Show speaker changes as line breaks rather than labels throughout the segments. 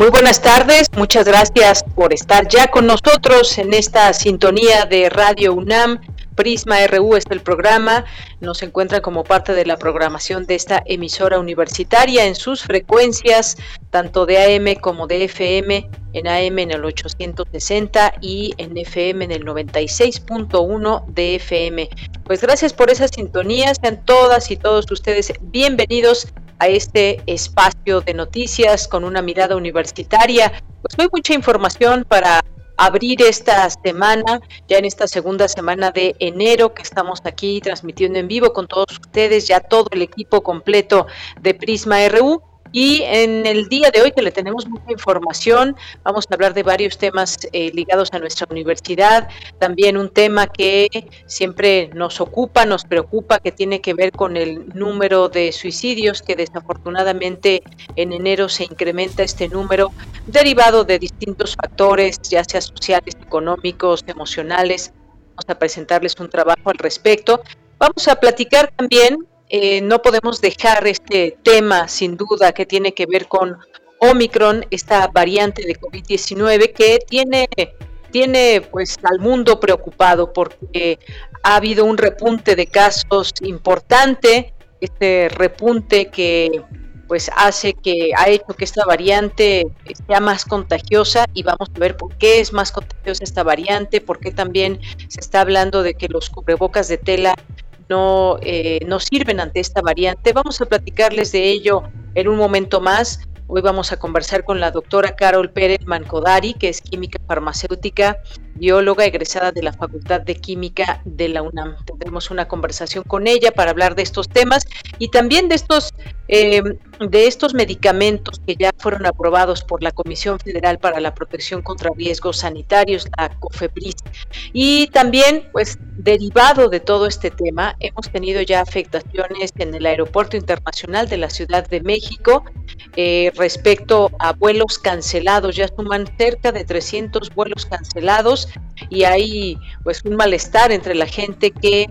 Muy buenas tardes, muchas gracias por estar ya con nosotros en esta sintonía de Radio UNAM. Prisma RU es el programa, nos encuentra como parte de la programación de esta emisora universitaria en sus frecuencias, tanto de AM como de FM, en AM en el 860 y en FM en el 96.1 de FM. Pues gracias por esa sintonía, sean todas y todos ustedes bienvenidos a este espacio de noticias con una mirada universitaria. Pues hay mucha información para abrir esta semana, ya en esta segunda semana de enero que estamos aquí transmitiendo en vivo con todos ustedes, ya todo el equipo completo de Prisma RU. Y en el día de hoy que le tenemos mucha información, vamos a hablar de varios temas eh, ligados a nuestra universidad, también un tema que siempre nos ocupa, nos preocupa, que tiene que ver con el número de suicidios, que desafortunadamente en enero se incrementa este número, derivado de distintos factores, ya sea sociales, económicos, emocionales. Vamos a presentarles un trabajo al respecto. Vamos a platicar también eh, no podemos dejar este tema, sin duda, que tiene que ver con Omicron, esta variante de COVID-19 que tiene, tiene pues al mundo preocupado porque ha habido un repunte de casos importante, este repunte que pues hace que ha hecho que esta variante sea más contagiosa y vamos a ver por qué es más contagiosa esta variante, por qué también se está hablando de que los cubrebocas de tela no, eh, no sirven ante esta variante. Vamos a platicarles de ello en un momento más. Hoy vamos a conversar con la doctora Carol Pérez Mancodari, que es química farmacéutica, bióloga egresada de la Facultad de Química de la UNAM. Tendremos una conversación con ella para hablar de estos temas y también de estos, eh, de estos medicamentos que ya fueron aprobados por la Comisión Federal para la Protección contra Riesgos Sanitarios, la COFEPRIS. Y también, pues, derivado de todo este tema, hemos tenido ya afectaciones en el Aeropuerto Internacional de la Ciudad de México eh, respecto a vuelos cancelados. Ya suman cerca de 300 vuelos cancelados y hay pues un malestar entre la gente que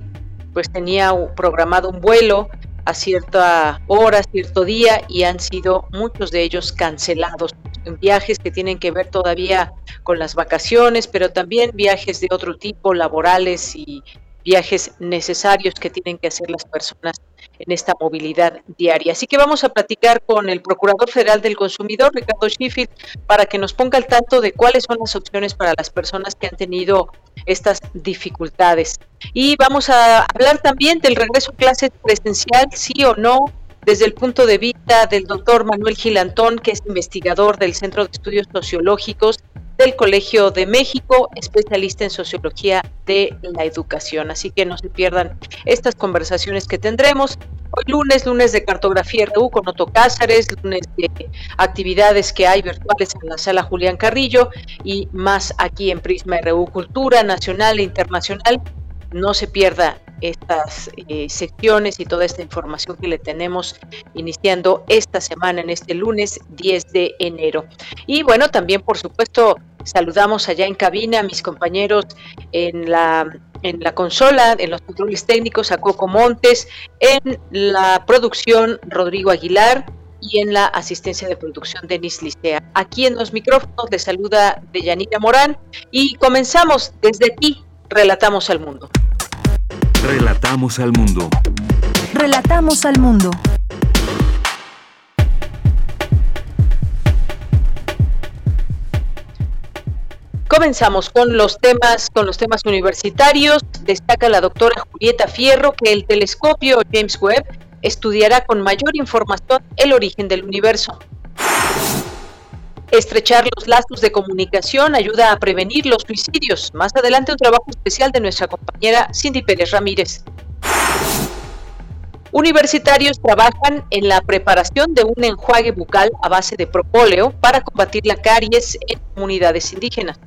pues tenía programado un vuelo a cierta hora, cierto día y han sido muchos de ellos cancelados. En viajes que tienen que ver todavía con las vacaciones, pero también viajes de otro tipo, laborales y viajes necesarios que tienen que hacer las personas en esta movilidad diaria. Así que vamos a platicar con el Procurador Federal del Consumidor, Ricardo Sheffield, para que nos ponga al tanto de cuáles son las opciones para las personas que han tenido estas dificultades. Y vamos a hablar también del regreso a clases presencial, sí o no, desde el punto de vista del doctor Manuel Gilantón, que es investigador del Centro de Estudios Sociológicos del Colegio de México, especialista en sociología de la educación. Así que no se pierdan estas conversaciones que tendremos. Hoy lunes, lunes de cartografía RU con Otto Cázares, lunes de actividades que hay virtuales en la sala Julián Carrillo y más aquí en Prisma RU Cultura Nacional e Internacional. No se pierda estas eh, secciones y toda esta información que le tenemos iniciando esta semana, en este lunes 10 de enero. Y bueno, también por supuesto saludamos allá en cabina a mis compañeros en la en la consola, en los controles técnicos, a Coco Montes, en la producción Rodrigo Aguilar y en la asistencia de producción Denis Licea. Aquí en los micrófonos les saluda Deyanira Morán y comenzamos desde aquí, Relatamos al Mundo.
Relatamos al mundo.
Relatamos al mundo.
Comenzamos con los temas, con los temas universitarios. Destaca la doctora Julieta Fierro que el telescopio James Webb estudiará con mayor información el origen del universo. Estrechar los lazos de comunicación ayuda a prevenir los suicidios. Más adelante un trabajo especial de nuestra compañera Cindy Pérez Ramírez. Universitarios trabajan en la preparación de un enjuague bucal a base de propóleo para combatir la caries en comunidades indígenas.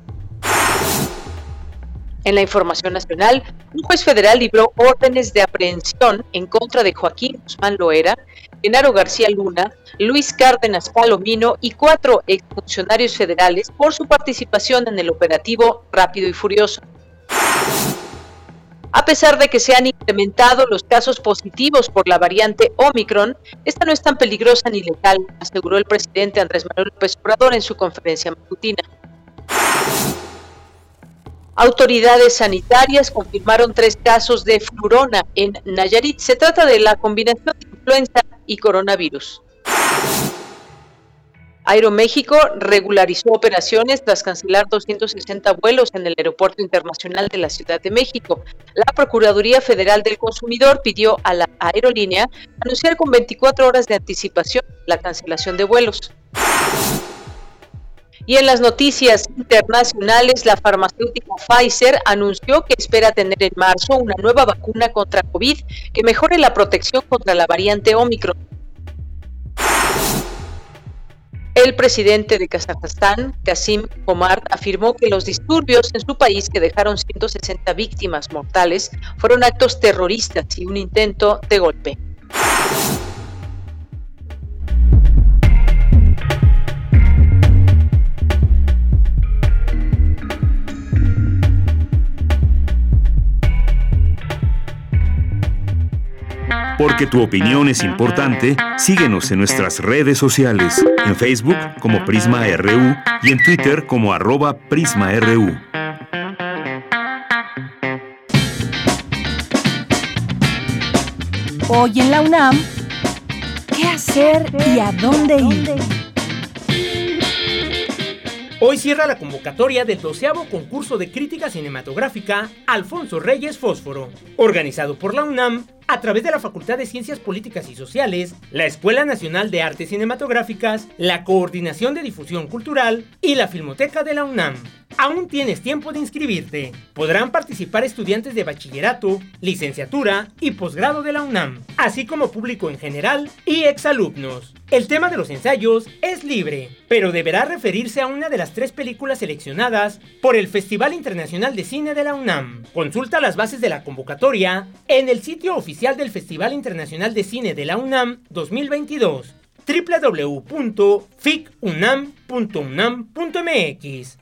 En la información nacional, un juez federal libró órdenes de aprehensión en contra de Joaquín Guzmán Loera, Genaro García Luna, Luis Cárdenas Palomino y cuatro exfuncionarios federales por su participación en el operativo Rápido y Furioso. A pesar de que se han incrementado los casos positivos por la variante Omicron, esta no es tan peligrosa ni letal, aseguró el presidente Andrés Manuel López Obrador en su conferencia matutina. Autoridades sanitarias confirmaron tres casos de flurona en Nayarit. Se trata de la combinación de influenza y coronavirus. Aeroméxico regularizó operaciones tras cancelar 260 vuelos en el Aeropuerto Internacional de la Ciudad de México. La Procuraduría Federal del Consumidor pidió a la aerolínea anunciar con 24 horas de anticipación la cancelación de vuelos. Y en las noticias internacionales, la farmacéutica Pfizer anunció que espera tener en marzo una nueva vacuna contra COVID que mejore la protección contra la variante Omicron. El presidente de Kazajstán, Kasim Omar, afirmó que los disturbios en su país que dejaron 160 víctimas mortales fueron actos terroristas y un intento de golpe.
Porque tu opinión es importante, síguenos en nuestras redes sociales, en Facebook como Prisma RU y en Twitter como arroba PrismaRU.
Hoy en la UNAM, ¿qué hacer y a dónde ir?
Hoy cierra la convocatoria del doceavo concurso de crítica cinematográfica Alfonso Reyes Fósforo, organizado por la UNAM a través de la Facultad de Ciencias Políticas y Sociales, la Escuela Nacional de Artes Cinematográficas, la Coordinación de Difusión Cultural y la Filmoteca de la UNAM. Aún tienes tiempo de inscribirte. Podrán participar estudiantes de bachillerato, licenciatura y posgrado de la UNAM, así como público en general y exalumnos. El tema de los ensayos es libre, pero deberá referirse a una de las tres películas seleccionadas por el Festival Internacional de Cine de la UNAM. Consulta las bases de la convocatoria en el sitio oficial del Festival Internacional de Cine de la UNAM 2022 www.ficunam.unam.mx.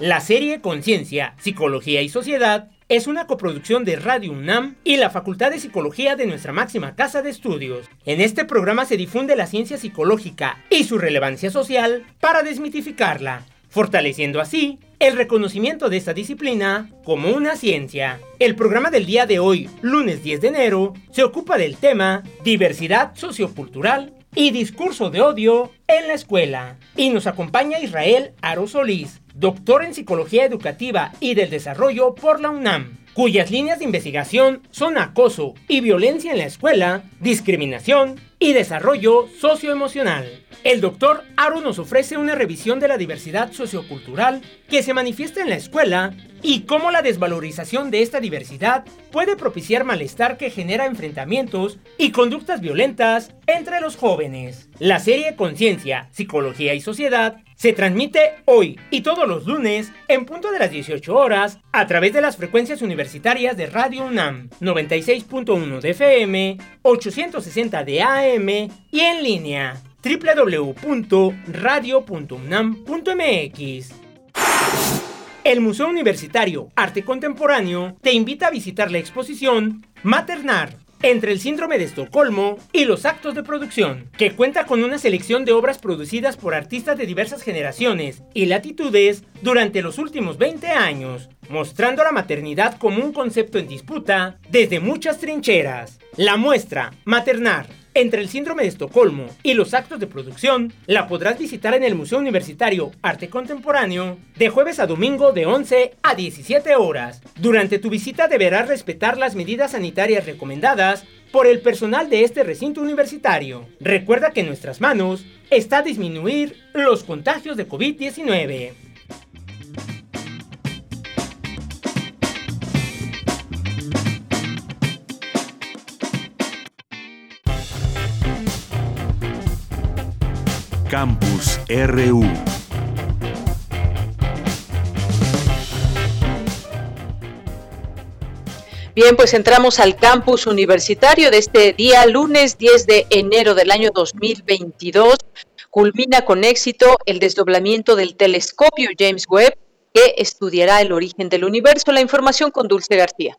La serie Conciencia, Psicología y Sociedad es una coproducción de Radio UNAM y la Facultad de Psicología de nuestra máxima casa de estudios. En este programa se difunde la ciencia psicológica y su relevancia social para desmitificarla, fortaleciendo así el reconocimiento de esta disciplina como una ciencia. El programa del día de hoy, lunes 10 de enero, se ocupa del tema diversidad sociocultural y discurso de odio en la escuela. Y nos acompaña Israel Aro Solís, doctor en Psicología Educativa y del Desarrollo por la UNAM, cuyas líneas de investigación son acoso y violencia en la escuela, discriminación y desarrollo socioemocional. El doctor Aro nos ofrece una revisión de la diversidad sociocultural que se manifiesta en la escuela y cómo la desvalorización de esta diversidad puede propiciar malestar que genera enfrentamientos y conductas violentas entre los jóvenes. La serie Conciencia, Psicología y Sociedad se transmite hoy y todos los lunes en punto de las 18 horas a través de las frecuencias universitarias de Radio UNAM 96.1 de FM, 860 de AM y en línea www.radio.unam.mx. El Museo Universitario Arte Contemporáneo te invita a visitar la exposición Maternar, entre el síndrome de Estocolmo y los actos de producción, que cuenta con una selección de obras producidas por artistas de diversas generaciones y latitudes durante los últimos 20 años, mostrando la maternidad como un concepto en disputa desde muchas trincheras. La muestra Maternar entre el síndrome de Estocolmo y los actos de producción, la podrás visitar en el Museo Universitario Arte Contemporáneo de jueves a domingo de 11 a 17 horas. Durante tu visita deberás respetar las medidas sanitarias recomendadas por el personal de este recinto universitario. Recuerda que en nuestras manos está disminuir los contagios de COVID-19.
Campus RU.
Bien, pues entramos al campus universitario de este día, lunes 10 de enero del año 2022. Culmina con éxito el desdoblamiento del telescopio James Webb, que estudiará el origen del universo. La información con Dulce García.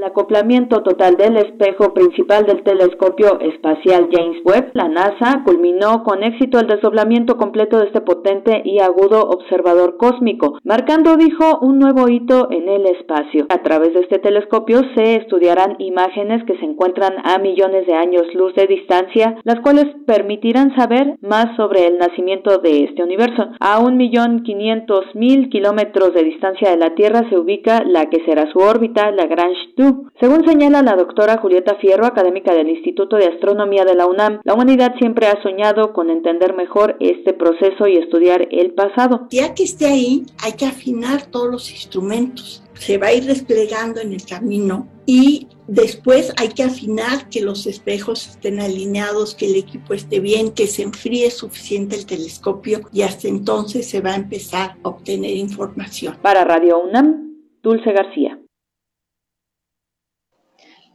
El acoplamiento total del espejo principal del telescopio espacial James Webb, la NASA culminó con éxito el desdoblamiento completo de este potente y agudo observador cósmico, marcando, dijo, un nuevo hito en el espacio. A través de este telescopio se estudiarán imágenes que se encuentran a millones de años luz de distancia, las cuales permitirán saber más sobre el nacimiento de este universo. A un millón quinientos mil kilómetros de distancia de la Tierra se ubica la que será su órbita, Lagrange 2 según señala la doctora Julieta Fierro, académica del Instituto de Astronomía de la UNAM, la humanidad siempre ha soñado con entender mejor este proceso y estudiar el pasado.
Ya que esté ahí, hay que afinar todos los instrumentos. Se va a ir desplegando en el camino y después hay que afinar que los espejos estén alineados, que el equipo esté bien, que se enfríe suficiente el telescopio y hasta entonces se va a empezar a obtener información.
Para Radio UNAM, Dulce García.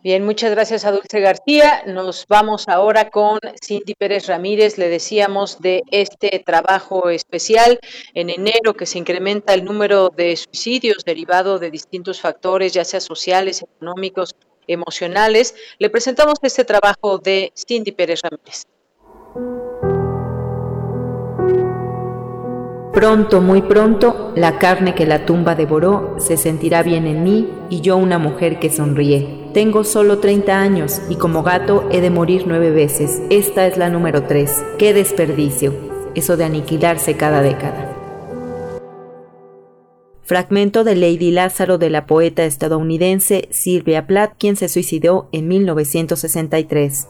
Bien, muchas gracias a Dulce García. Nos vamos ahora con Cindy Pérez Ramírez. Le decíamos de este trabajo especial en enero que se incrementa el número de suicidios derivado de distintos factores, ya sea sociales, económicos, emocionales. Le presentamos este trabajo de Cindy Pérez Ramírez.
Pronto, muy pronto, la carne que la tumba devoró se sentirá bien en mí y yo una mujer que sonríe. Tengo solo 30 años y como gato he de morir nueve veces. Esta es la número 3. ¡Qué desperdicio! Eso de aniquilarse cada década. Fragmento de Lady Lázaro de la poeta estadounidense Sylvia Plath, quien se suicidó en 1963.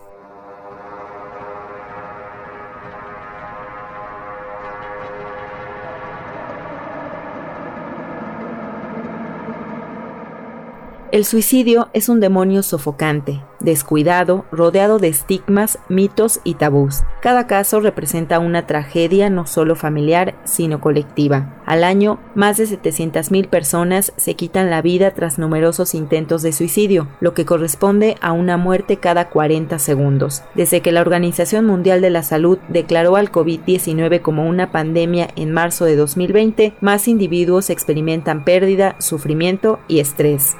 El suicidio es un demonio sofocante, descuidado, rodeado de estigmas, mitos y tabús. Cada caso representa una tragedia no solo familiar, sino colectiva. Al año, más de 700.000 personas se quitan la vida tras numerosos intentos de suicidio, lo que corresponde a una muerte cada 40 segundos. Desde que la Organización Mundial de la Salud declaró al COVID-19 como una pandemia en marzo de 2020, más individuos experimentan pérdida, sufrimiento y estrés.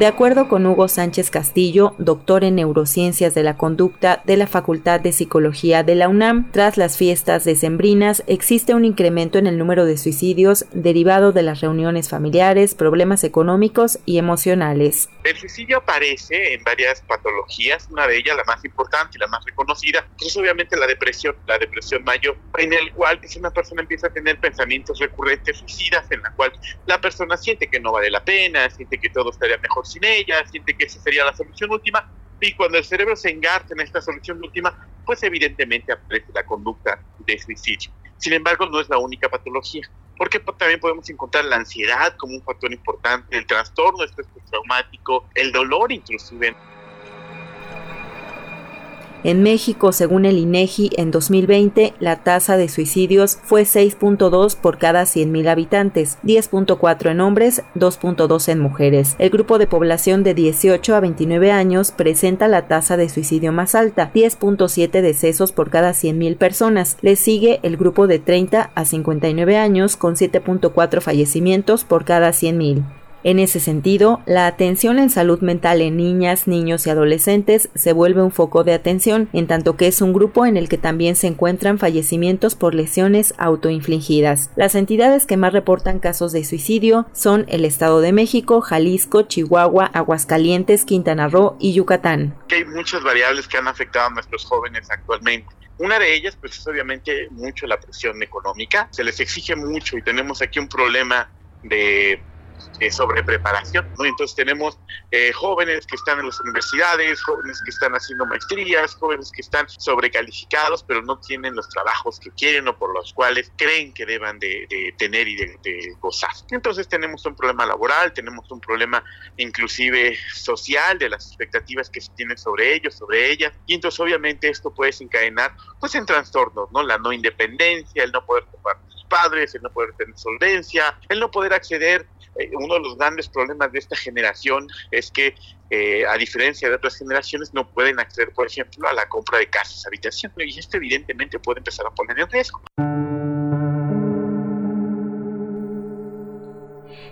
De acuerdo con Hugo Sánchez Castillo, doctor en neurociencias de la conducta de la Facultad de Psicología de la UNAM, tras las fiestas decembrinas existe un incremento en el número de suicidios derivado de las reuniones familiares, problemas económicos y emocionales.
El suicidio aparece en varias patologías, una de ellas la más importante y la más reconocida, es obviamente la depresión, la depresión mayor, en el cual si una persona empieza a tener pensamientos recurrentes suicidas, en la cual la persona siente que no vale la pena, siente que todo estaría mejor sin ella, siente que esa sería la solución última, y cuando el cerebro se engarza en esta solución última, pues evidentemente aparece la conducta de suicidio. Sin embargo, no es la única patología, porque también podemos encontrar la ansiedad como un factor importante, el trastorno estrés traumático, el dolor inclusive.
En México, según el INEGI, en 2020 la tasa de suicidios fue 6.2 por cada 100.000 habitantes, 10.4 en hombres, 2.2 en mujeres. El grupo de población de 18 a 29 años presenta la tasa de suicidio más alta, 10.7 decesos por cada 100.000 personas. Le sigue el grupo de 30 a 59 años con 7.4 fallecimientos por cada 100.000. En ese sentido, la atención en salud mental en niñas, niños y adolescentes se vuelve un foco de atención, en tanto que es un grupo en el que también se encuentran fallecimientos por lesiones autoinfligidas. Las entidades que más reportan casos de suicidio son el Estado de México, Jalisco, Chihuahua, Aguascalientes, Quintana Roo y Yucatán.
Hay muchas variables que han afectado a nuestros jóvenes actualmente. Una de ellas, pues, es obviamente mucho la presión económica. Se les exige mucho y tenemos aquí un problema de eh, sobre preparación, ¿no? Entonces tenemos eh, jóvenes que están en las universidades, jóvenes que están haciendo maestrías, jóvenes que están sobrecalificados, pero no tienen los trabajos que quieren o por los cuales creen que deban de, tener y de, gozar. Entonces tenemos un problema laboral, tenemos un problema inclusive social de las expectativas que se tienen sobre ellos, sobre ellas, y entonces obviamente esto puede desencadenar pues en trastornos, ¿no? La no independencia, el no poder sus padres, el no poder tener solvencia, el no poder acceder eh, uno de los grandes problemas de esta generación es que, eh, a diferencia de otras generaciones, no pueden acceder, por ejemplo, a la compra de casas, habitación, y esto evidentemente puede empezar a poner en riesgo.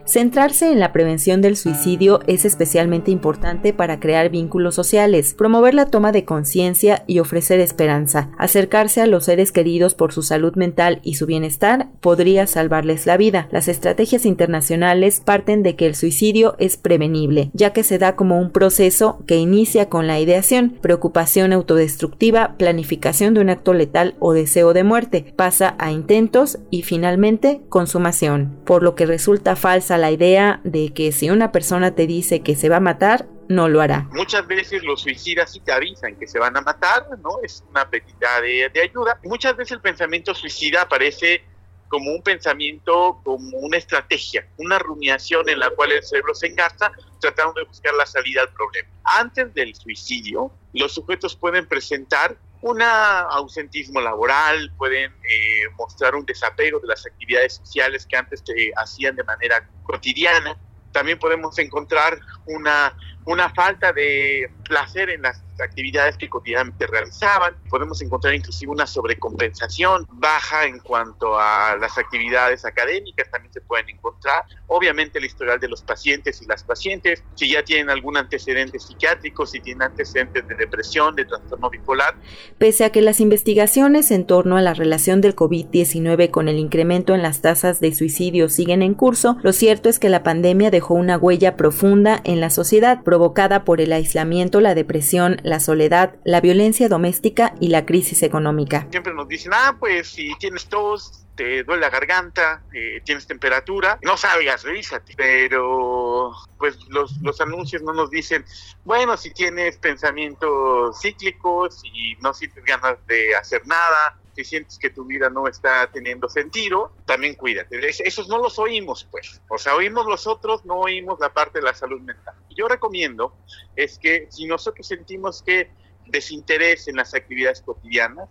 Centrarse en la prevención del suicidio es especialmente importante para crear vínculos sociales, promover la toma de conciencia y ofrecer esperanza. Acercarse a los seres queridos por su salud mental y su bienestar podría salvarles la vida. Las estrategias internacionales parten de que el suicidio es prevenible, ya que se da como un proceso que inicia con la ideación, preocupación autodestructiva, planificación de un acto letal o deseo de muerte, pasa a intentos y finalmente consumación, por lo que resulta falsa la idea de que si una persona te dice que se va a matar, no lo hará.
Muchas veces los suicidas sí te avisan que se van a matar, ¿no? Es una petita de, de ayuda. Muchas veces el pensamiento suicida aparece como un pensamiento, como una estrategia, una rumiación en la cual el cerebro se engarza tratando de buscar la salida al problema. Antes del suicidio, los sujetos pueden presentar un ausentismo laboral, pueden eh, mostrar un desapego de las actividades sociales que antes se hacían de manera cotidiana. También podemos encontrar una, una falta de placer en las actividades que cotidianamente realizaban. Podemos encontrar inclusive una sobrecompensación baja en cuanto a las actividades académicas, también se pueden encontrar. Obviamente el historial de los pacientes y las pacientes, si ya tienen algún antecedente psiquiátrico, si tienen antecedentes de depresión, de trastorno bipolar.
Pese a que las investigaciones en torno a la relación del COVID-19 con el incremento en las tasas de suicidio siguen en curso, lo cierto es que la pandemia dejó una huella profunda en la sociedad, provocada por el aislamiento, la depresión, la soledad, la violencia doméstica y la crisis económica.
Siempre nos dicen, ah, pues si tienes tos, te duele la garganta, eh, tienes temperatura, no salgas, revísate. Pero pues los, los anuncios no nos dicen, bueno, si tienes pensamientos cíclicos y no sientes ganas de hacer nada, si sientes que tu vida no está teniendo sentido, también cuídate. Esos no los oímos, pues. O sea, oímos los otros, no oímos la parte de la salud mental. Yo recomiendo es que si nosotros sentimos que desinterés en las actividades cotidianas,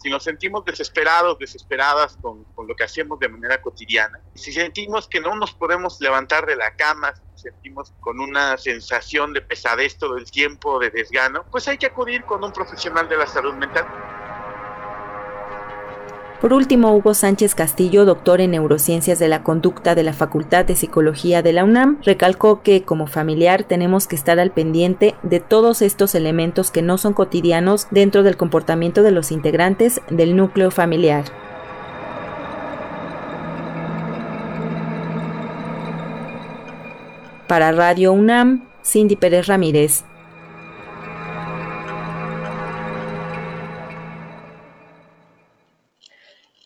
si nos sentimos desesperados, desesperadas con, con, lo que hacemos de manera cotidiana, si sentimos que no nos podemos levantar de la cama, si sentimos con una sensación de pesadez todo el tiempo, de desgano, pues hay que acudir con un profesional de la salud mental.
Por último, Hugo Sánchez Castillo, doctor en neurociencias de la conducta de la Facultad de Psicología de la UNAM, recalcó que como familiar tenemos que estar al pendiente de todos estos elementos que no son cotidianos dentro del comportamiento de los integrantes del núcleo familiar. Para Radio UNAM, Cindy Pérez Ramírez.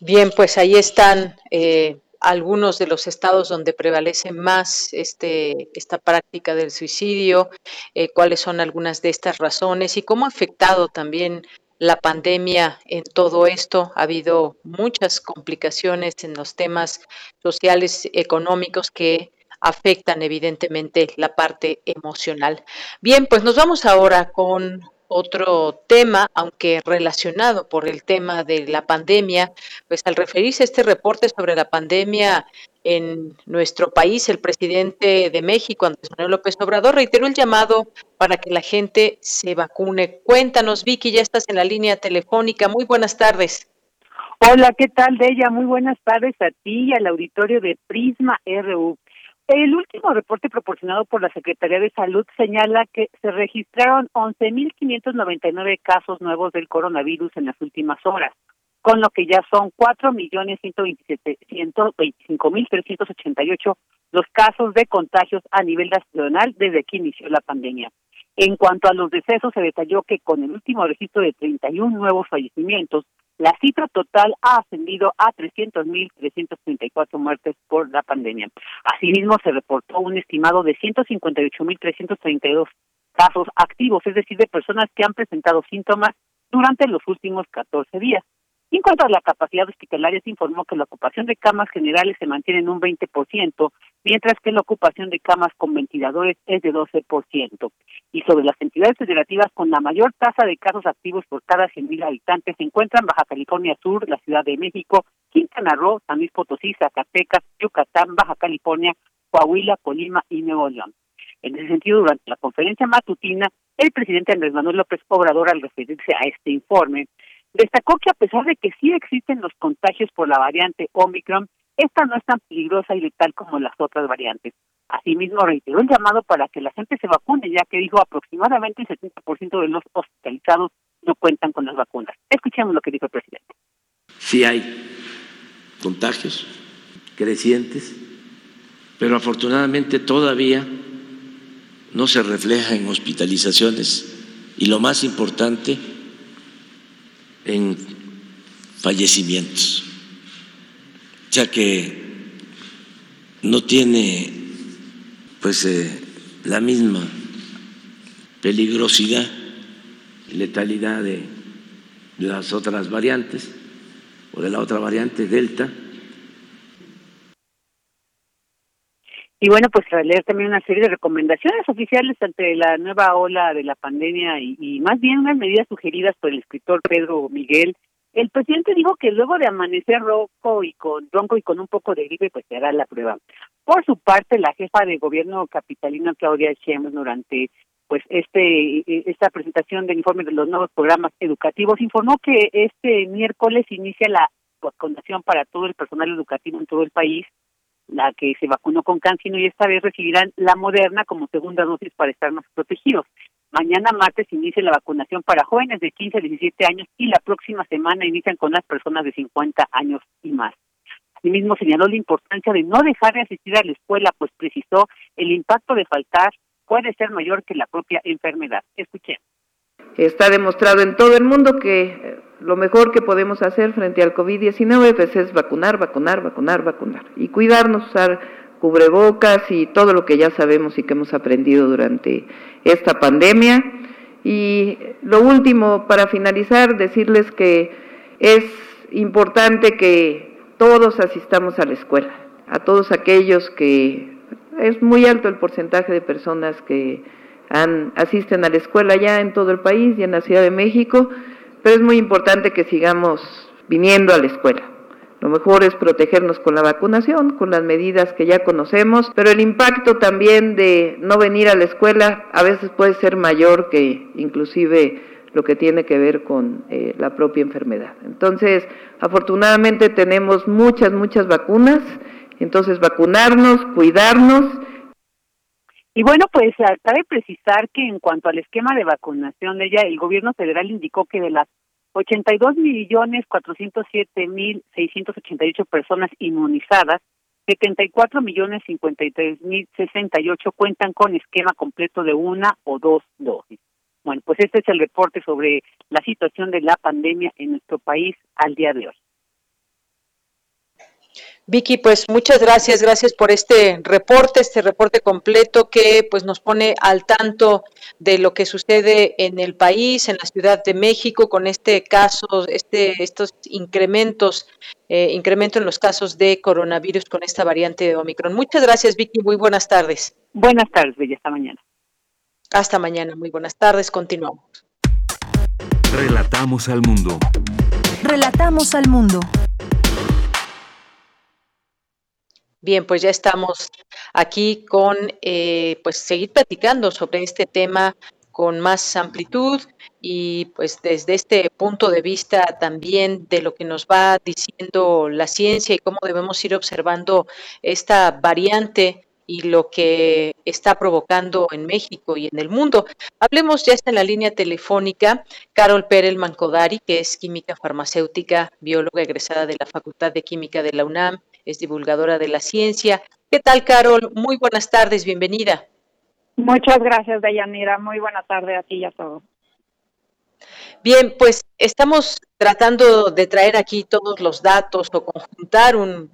Bien, pues ahí están eh, algunos de los estados donde prevalece más este, esta práctica del suicidio, eh, cuáles son algunas de estas razones y cómo ha afectado también la pandemia en todo esto. Ha habido muchas complicaciones en los temas sociales, económicos que afectan evidentemente la parte emocional. Bien, pues nos vamos ahora con otro tema, aunque relacionado por el tema de la pandemia, pues al referirse a este reporte sobre la pandemia en nuestro país, el presidente de México, Andrés Manuel López Obrador, reiteró el llamado para que la gente se vacune. Cuéntanos, Vicky, ya estás en la línea telefónica. Muy buenas tardes.
Hola, ¿qué tal, Deya? Muy buenas tardes a ti y al auditorio de Prisma RU. El último reporte proporcionado por la Secretaría de Salud señala que se registraron 11.599 casos nuevos del coronavirus en las últimas horas, con lo que ya son 4.125.388 los casos de contagios a nivel nacional desde que inició la pandemia. En cuanto a los decesos, se detalló que con el último registro de 31 nuevos fallecimientos, la cifra total ha ascendido a 300.334 muertes por la pandemia. Asimismo, se reportó un estimado de 158.332 casos activos, es decir, de personas que han presentado síntomas durante los últimos 14 días. En cuanto a la capacidad hospitalaria, se informó que la ocupación de camas generales se mantiene en un 20%, mientras que la ocupación de camas con ventiladores es de 12%. Y sobre las entidades federativas con la mayor tasa de casos activos por cada 100.000 habitantes se encuentran Baja California Sur, la Ciudad de México, Quintana Roo, San Luis Potosí, Zacatecas, Yucatán, Baja California, Coahuila, Colima y Nuevo León. En ese sentido, durante la conferencia matutina, el presidente Andrés Manuel López Obrador, al referirse a este informe, Destacó que a pesar de que sí existen los contagios por la variante Omicron, esta no es tan peligrosa y letal como las otras variantes. Asimismo, reiteró el llamado para que la gente se vacune, ya que dijo aproximadamente el 70% de los hospitalizados no cuentan con las vacunas. Escuchemos lo que dijo el presidente.
Sí hay contagios crecientes, pero afortunadamente todavía no se refleja en hospitalizaciones y lo más importante en fallecimientos, ya que no tiene pues eh, la misma peligrosidad y letalidad de las otras variantes o de la otra variante Delta.
Y bueno, pues leer también una serie de recomendaciones oficiales ante la nueva ola de la pandemia y, más bien unas medidas sugeridas por el escritor Pedro Miguel. El presidente dijo que luego de amanecer ronco y con ronco y con un poco de gripe, pues se hará la prueba. Por su parte, la jefa de gobierno capitalino Claudia Sheinbaum durante pues este esta presentación del informe de los nuevos programas educativos informó que este miércoles inicia la vacunación para todo el personal educativo en todo el país la que se vacunó con Cancino y esta vez recibirán la Moderna como segunda dosis para estar más protegidos. Mañana martes inicia la vacunación para jóvenes de 15 a 17 años y la próxima semana inician con las personas de 50 años y más. Asimismo señaló la importancia de no dejar de asistir a la escuela, pues precisó el impacto de faltar puede ser mayor que la propia enfermedad. Escuchen.
Está demostrado en todo el mundo que lo mejor que podemos hacer frente al COVID-19 pues, es vacunar, vacunar, vacunar, vacunar y cuidarnos, usar cubrebocas y todo lo que ya sabemos y que hemos aprendido durante esta pandemia. Y lo último, para finalizar, decirles que es importante que todos asistamos a la escuela, a todos aquellos que es muy alto el porcentaje de personas que asisten a la escuela ya en todo el país y en la Ciudad de México pero es muy importante que sigamos viniendo a la escuela. Lo mejor es protegernos con la vacunación, con las medidas que ya conocemos, pero el impacto también de no venir a la escuela a veces puede ser mayor que inclusive lo que tiene que ver con eh, la propia enfermedad. Entonces, afortunadamente tenemos muchas, muchas vacunas, entonces vacunarnos, cuidarnos.
Y bueno, pues ah, cabe precisar que en cuanto al esquema de vacunación de ella, el gobierno federal indicó que de las 82 millones 407 mil 688 personas inmunizadas, 74 millones 53 mil 68 cuentan con esquema completo de una o dos dosis. Bueno, pues este es el reporte sobre la situación de la pandemia en nuestro país al día de hoy.
Vicky, pues muchas gracias, gracias por este reporte, este reporte completo que pues nos pone al tanto de lo que sucede en el país, en la Ciudad de México, con este caso, este, estos incrementos, eh, incremento en los casos de coronavirus con esta variante de Omicron. Muchas gracias, Vicky, muy buenas tardes.
Buenas tardes, Bella, hasta mañana.
Hasta mañana, muy buenas tardes, continuamos.
Relatamos al mundo.
Relatamos al mundo.
Bien, pues ya estamos aquí con, eh, pues seguir platicando sobre este tema con más amplitud y pues desde este punto de vista también de lo que nos va diciendo la ciencia y cómo debemos ir observando esta variante y lo que está provocando en México y en el mundo. Hablemos ya está en la línea telefónica Carol Pérez Mancodari, que es química farmacéutica, bióloga egresada de la Facultad de Química de la UNAM, es divulgadora de la ciencia. ¿Qué tal, Carol? Muy buenas tardes, bienvenida.
Muchas gracias, Dayanira. Muy buena tarde a ti y a todos.
Bien, pues estamos tratando de traer aquí todos los datos o conjuntar un,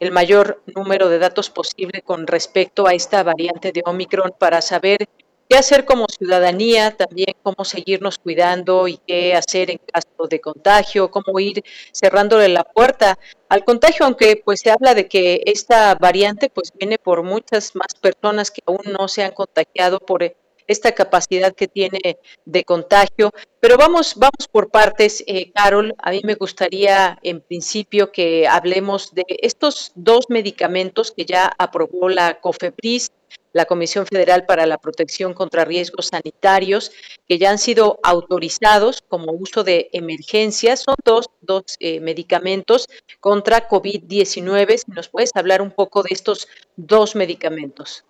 el mayor número de datos posible con respecto a esta variante de Omicron para saber hacer como ciudadanía, también cómo seguirnos cuidando y qué hacer en caso de contagio, cómo ir cerrándole la puerta al contagio, aunque pues se habla de que esta variante pues viene por muchas más personas que aún no se han contagiado por esta capacidad que tiene de contagio. Pero vamos, vamos por partes, eh, Carol. A mí me gustaría, en principio, que hablemos de estos dos medicamentos que ya aprobó la COFEPRIS, la Comisión Federal para la Protección contra Riesgos Sanitarios, que ya han sido autorizados como uso de emergencia. Son dos, dos eh, medicamentos contra COVID-19. Si nos puedes hablar un poco de estos dos medicamentos.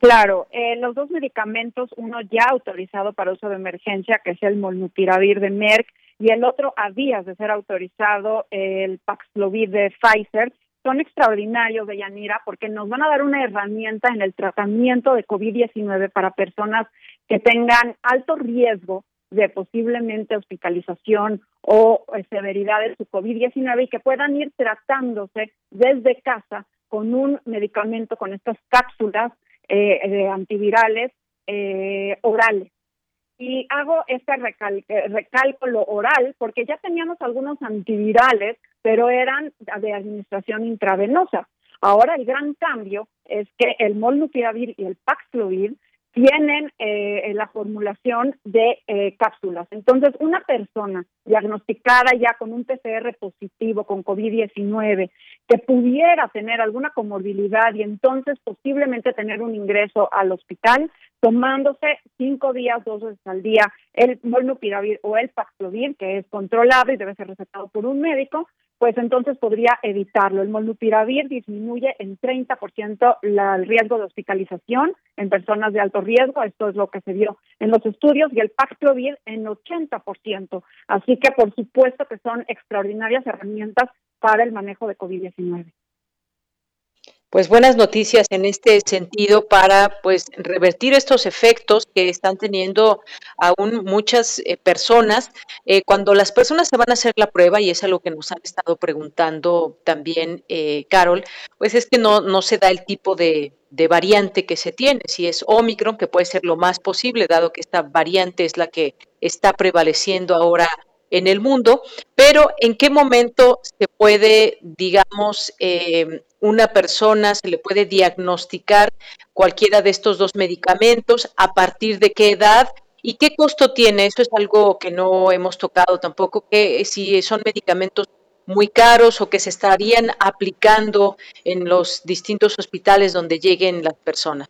Claro, eh, los dos medicamentos, uno ya autorizado para uso de emergencia, que es el molnupiravir de Merck, y el otro a días de ser autorizado, el Paxlovid de Pfizer, son extraordinarios de Yanira porque nos van a dar una herramienta en el tratamiento de COVID-19 para personas que tengan alto riesgo de posiblemente hospitalización o eh, severidad de su COVID-19 y que puedan ir tratándose desde casa con un medicamento, con estas cápsulas eh, de antivirales eh, orales. Y hago este recálculo oral porque ya teníamos algunos antivirales, pero eran de administración intravenosa. Ahora el gran cambio es que el molnupiravir y el Paxlovid tienen eh, la formulación de eh, cápsulas. Entonces, una persona diagnosticada ya con un PCR positivo, con COVID-19, que pudiera tener alguna comorbilidad y entonces posiblemente tener un ingreso al hospital, tomándose cinco días, dos veces al día, el molnupiravir o el Paxlovid, que es controlado y debe ser recetado por un médico, pues entonces podría evitarlo. El molnupiravir disminuye en 30% el riesgo de hospitalización en personas de alto riesgo, esto es lo que se vio en los estudios, y el Paxlovid en 80%. Así que por supuesto que son extraordinarias herramientas para el manejo de COVID-19
pues buenas noticias en este sentido para pues revertir estos efectos que están teniendo aún muchas eh, personas eh, cuando las personas se van a hacer la prueba y es algo que nos han estado preguntando también eh, Carol pues es que no no se da el tipo de, de variante que se tiene. Si es Omicron que puede ser lo más posible dado que esta variante es la que está prevaleciendo ahora en el mundo, pero ¿en qué momento se puede, digamos, eh, una persona se le puede diagnosticar cualquiera de estos dos medicamentos, a partir de qué edad y qué costo tiene. Eso es algo que no hemos tocado tampoco, que si son medicamentos muy caros o que se estarían aplicando en los distintos hospitales donde lleguen las personas.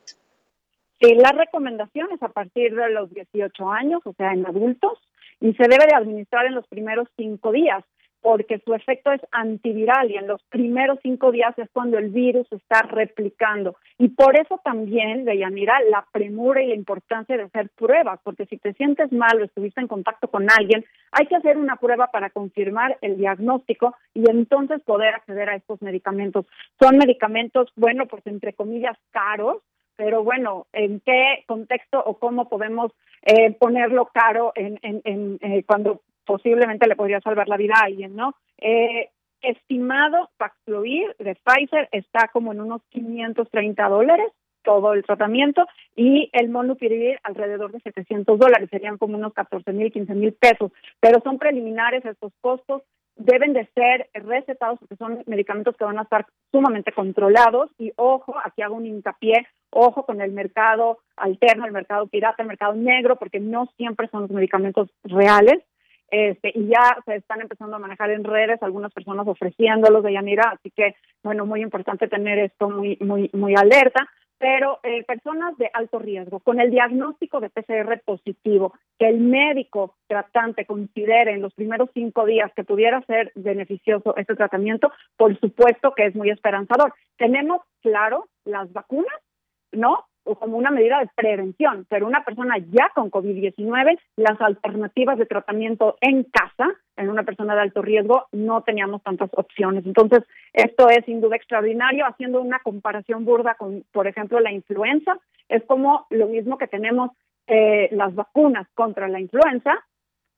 Sí, la recomendación es a partir de los 18 años, o sea, en adultos, y se debe de administrar en los primeros cinco días porque su efecto es antiviral y en los primeros cinco días es cuando el virus está replicando. Y por eso también, Deyanira, la premura y la importancia de hacer pruebas, porque si te sientes mal o estuviste en contacto con alguien, hay que hacer una prueba para confirmar el diagnóstico y entonces poder acceder a estos medicamentos. Son medicamentos, bueno, pues entre comillas, caros, pero bueno, ¿en qué contexto o cómo podemos eh, ponerlo caro en, en, eh, cuando posiblemente le podría salvar la vida a alguien, ¿no? Eh, estimado Paxlovid de Pfizer está como en unos 530 dólares todo el tratamiento y el monopiravir alrededor de 700 dólares, serían como unos 14 mil, 15 mil pesos, pero son preliminares estos costos, deben de ser recetados porque son medicamentos que van a estar sumamente controlados y ojo, aquí hago un hincapié, ojo con el mercado alterno, el mercado pirata, el mercado negro, porque no siempre son los medicamentos reales. Este, y ya se están empezando a manejar en redes, algunas personas ofreciéndolos de Yanira, así que, bueno, muy importante tener esto muy, muy, muy alerta. pero eh, personas de alto riesgo, con el diagnóstico de PCR positivo, que el médico tratante considere en los primeros cinco días que pudiera ser beneficioso este tratamiento, por supuesto que es muy esperanzador. Tenemos, claro, las vacunas, ¿no? Como una medida de prevención, pero una persona ya con COVID-19, las alternativas de tratamiento en casa, en una persona de alto riesgo, no teníamos tantas opciones. Entonces, esto es sin duda extraordinario, haciendo una comparación burda con, por ejemplo, la influenza, es como lo mismo que tenemos eh, las vacunas contra la influenza,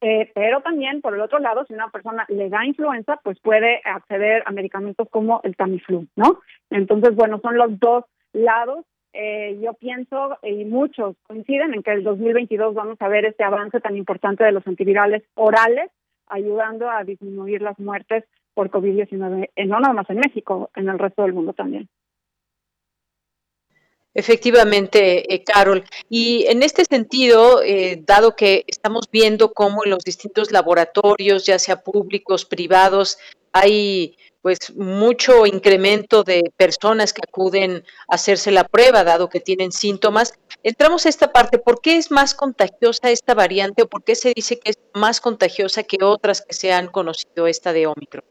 eh, pero también, por el otro lado, si una persona le da influenza, pues puede acceder a medicamentos como el Tamiflu, ¿no? Entonces, bueno, son los dos lados eh, yo pienso y muchos coinciden en que el 2022 vamos a ver este avance tan importante de los antivirales orales, ayudando a disminuir las muertes por COVID-19, eh, no nada en México, en el resto del mundo también.
Efectivamente, eh, Carol. Y en este sentido, dado que estamos viendo cómo en los distintos laboratorios, ya sea públicos, privados, hay pues mucho incremento de personas que acuden a hacerse la prueba, dado que tienen síntomas. Entramos a esta parte, ¿por qué es más contagiosa esta variante o por qué se dice que es más contagiosa que otras que se han conocido, esta de Omicron?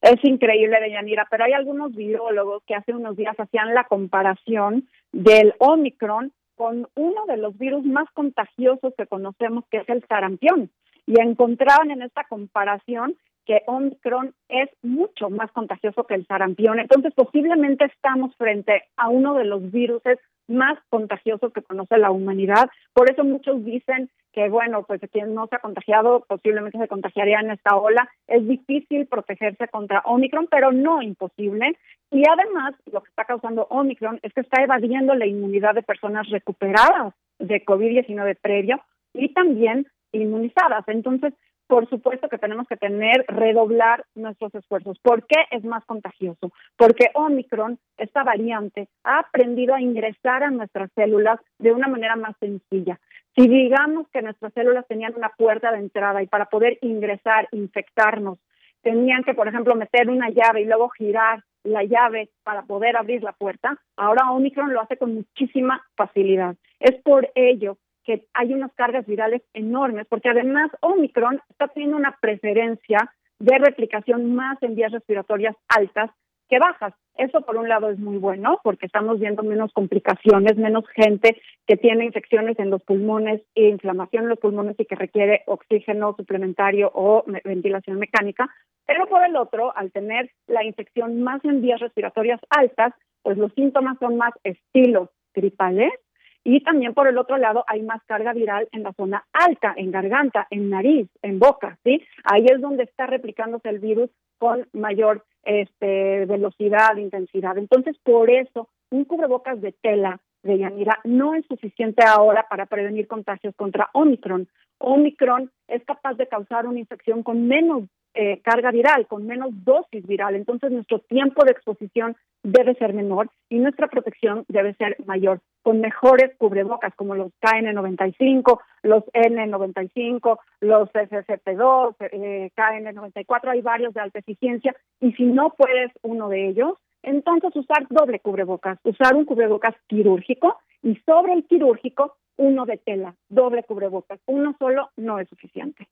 Es increíble, Deyanira, pero hay algunos biólogos que hace unos días hacían la comparación del Omicron con uno de los virus más contagiosos que conocemos, que es el sarampión. Y encontraban en esta comparación que Omicron es mucho más contagioso que el sarampión. Entonces, posiblemente estamos frente a uno de los virus más contagiosos que conoce la humanidad. Por eso muchos dicen que, bueno, pues quien no se ha contagiado posiblemente se contagiaría en esta ola. Es difícil protegerse contra Omicron, pero no imposible. Y además, lo que está causando Omicron es que está evadiendo la inmunidad de personas recuperadas de COVID-19 previo y también inmunizadas. Entonces, por supuesto que tenemos que tener, redoblar nuestros esfuerzos. ¿Por qué es más contagioso? Porque Omicron, esta variante, ha aprendido a ingresar a nuestras células de una manera más sencilla. Si digamos que nuestras células tenían una puerta de entrada y para poder ingresar, infectarnos, tenían que, por ejemplo, meter una llave y luego girar la llave para poder abrir la puerta, ahora Omicron lo hace con muchísima facilidad. Es por ello que hay unas cargas virales enormes, porque además Omicron está teniendo una preferencia de replicación más en vías respiratorias altas que bajas. Eso por un lado es muy bueno porque estamos viendo menos complicaciones, menos gente que tiene infecciones en los pulmones e inflamación en los pulmones y que requiere oxígeno suplementario o ventilación mecánica. Pero por el otro, al tener la infección más en vías respiratorias altas, pues los síntomas son más estilo gripales y también por el otro lado hay más carga viral en la zona alta, en garganta, en nariz, en boca, ¿sí? Ahí es donde está replicándose el virus con mayor este, velocidad, intensidad. Entonces, por eso, un cubrebocas de tela de Yanira no es suficiente ahora para prevenir contagios contra Omicron. Omicron es capaz de causar una infección con menos eh, carga viral, con menos dosis viral. Entonces nuestro tiempo de exposición debe ser menor y nuestra protección debe ser mayor, con mejores cubrebocas como los KN95, los N95, los FFP2, eh, KN94, hay varios de alta eficiencia y si no puedes uno de ellos, entonces usar doble cubrebocas, usar un cubrebocas quirúrgico y sobre el quirúrgico uno de tela, doble cubrebocas. Uno solo no es suficiente.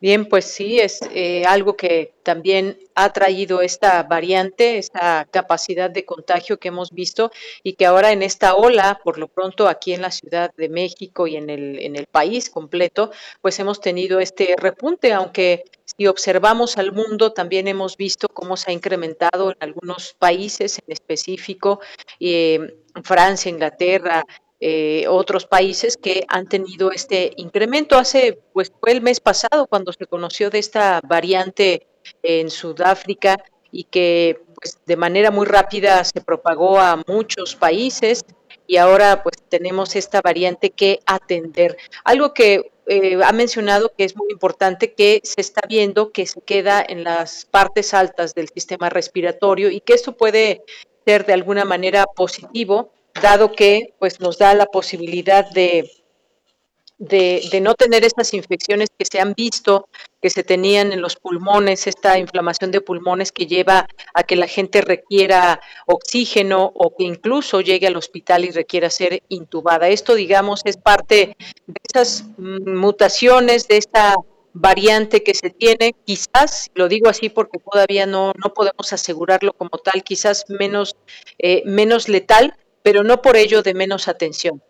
Bien, pues sí, es eh, algo que también ha traído esta variante, esta capacidad de contagio que hemos visto y que ahora en esta ola, por lo pronto aquí en la Ciudad de México y en el, en el país completo, pues hemos tenido este repunte, aunque si observamos al mundo, también hemos visto cómo se ha incrementado en algunos países en específico, eh, Francia, Inglaterra, eh, otros países que han tenido este incremento. Hace, pues fue el mes pasado cuando se conoció de esta variante en Sudáfrica y que pues, de manera muy rápida se propagó a muchos países y ahora pues tenemos esta variante que atender. Algo que eh, ha mencionado que es muy importante que se está viendo que se queda en las partes altas del sistema respiratorio y que esto puede ser de alguna manera positivo dado que pues nos da la posibilidad de de, no tener estas infecciones que se han visto, que se tenían en los pulmones, esta inflamación de pulmones que lleva a que la gente requiera oxígeno o que incluso llegue al hospital y requiera ser intubada. Esto, digamos, es parte de esas mutaciones, de esta variante que se tiene, quizás, lo digo así porque todavía no, no podemos asegurarlo como tal, quizás menos, eh, menos letal, pero no por ello de menos atención.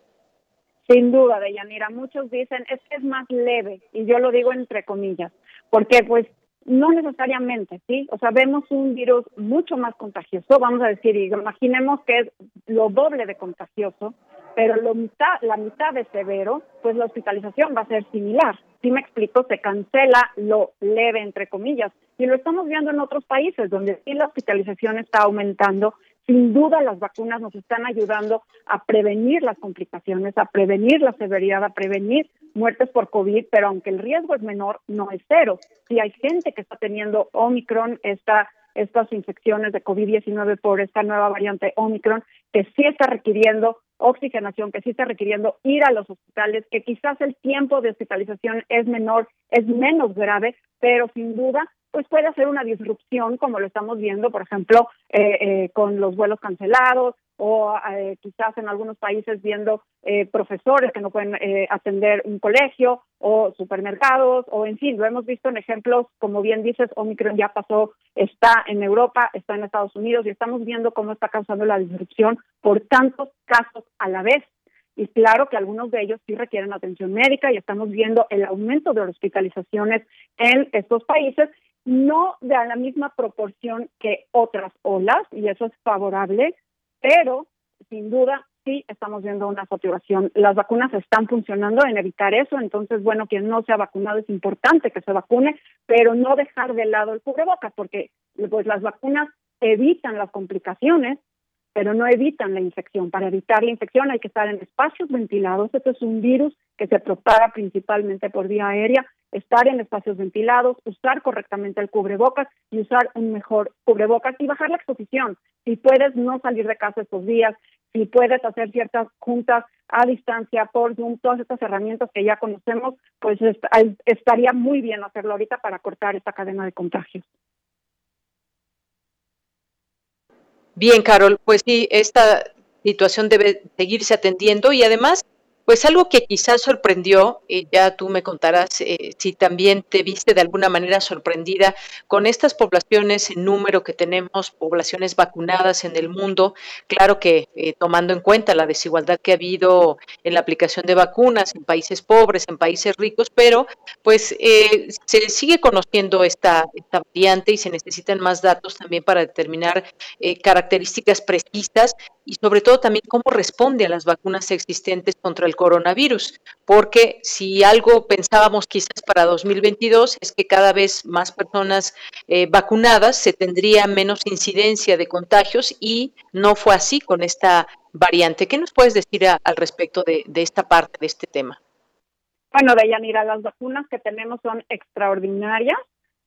Sin duda, Deyanira, muchos dicen es que es más leve, y yo lo digo entre comillas, porque pues no necesariamente, ¿sí? O sea, vemos un virus mucho más contagioso, vamos a decir, imaginemos que es lo doble de contagioso, pero lo mitad, la mitad de severo, pues la hospitalización va a ser similar. Si me explico, se cancela lo leve, entre comillas, y lo estamos viendo en otros países donde sí la hospitalización está aumentando sin duda las vacunas nos están ayudando a prevenir las complicaciones, a prevenir la severidad, a prevenir muertes por COVID, pero aunque el riesgo es menor, no es cero. Si hay gente que está teniendo Omicron, esta, estas infecciones de COVID-19 por esta nueva variante Omicron, que sí está requiriendo oxigenación, que sí está requiriendo ir a los hospitales, que quizás el tiempo de hospitalización es menor, es menos grave, pero sin duda pues puede hacer una disrupción, como lo estamos viendo, por ejemplo, eh, eh, con los vuelos cancelados o eh, quizás en algunos países viendo profesores que no pueden atender un colegio o supermercados o en fin, lo hemos visto en ejemplos, como bien dices, Omicron ya pasó, está en Europa, está en Estados Unidos y estamos viendo cómo está causando la disrupción por tantos casos a la vez. Y claro que algunos de ellos sí requieren atención médica y estamos viendo el aumento de hospitalizaciones en estos países no de la misma proporción que otras olas, y eso es favorable, pero sin duda sí estamos viendo una saturación. Las vacunas están funcionando en evitar eso, entonces, bueno, quien no se ha vacunado es importante que se vacune, pero no dejar de lado el cubrebocas, porque pues las vacunas evitan las complicaciones, pero no evitan la infección. Para evitar la infección hay que estar en espacios ventilados. Este es un virus que se propaga principalmente por vía aérea estar en espacios ventilados, usar correctamente el cubrebocas y usar un mejor cubrebocas y bajar la exposición. Si puedes no salir de casa estos días, si puedes hacer ciertas juntas a distancia por Zoom, todas estas herramientas que ya conocemos, pues estaría muy bien hacerlo ahorita para cortar esta cadena de contagios.
Bien, Carol, pues sí, esta situación debe seguirse atendiendo y además pues algo que quizás sorprendió, y ya tú me contarás eh, si también te viste de alguna manera sorprendida con estas poblaciones en número que tenemos, poblaciones vacunadas en el mundo, claro que eh, tomando en cuenta la desigualdad que ha habido en la aplicación de vacunas en países pobres, en países ricos, pero pues eh, se sigue conociendo esta, esta variante y se necesitan más datos también para determinar características precisas y sobre todo también cómo responde a las vacunas existentes contra el coronavirus, porque si algo pensábamos quizás para 2022 es que cada vez más personas eh, vacunadas se tendría menos incidencia de contagios y no fue así con esta variante. ¿Qué nos puedes decir al respecto de, esta parte de este tema?
Bueno, Deyanira, las vacunas que tenemos son extraordinarias,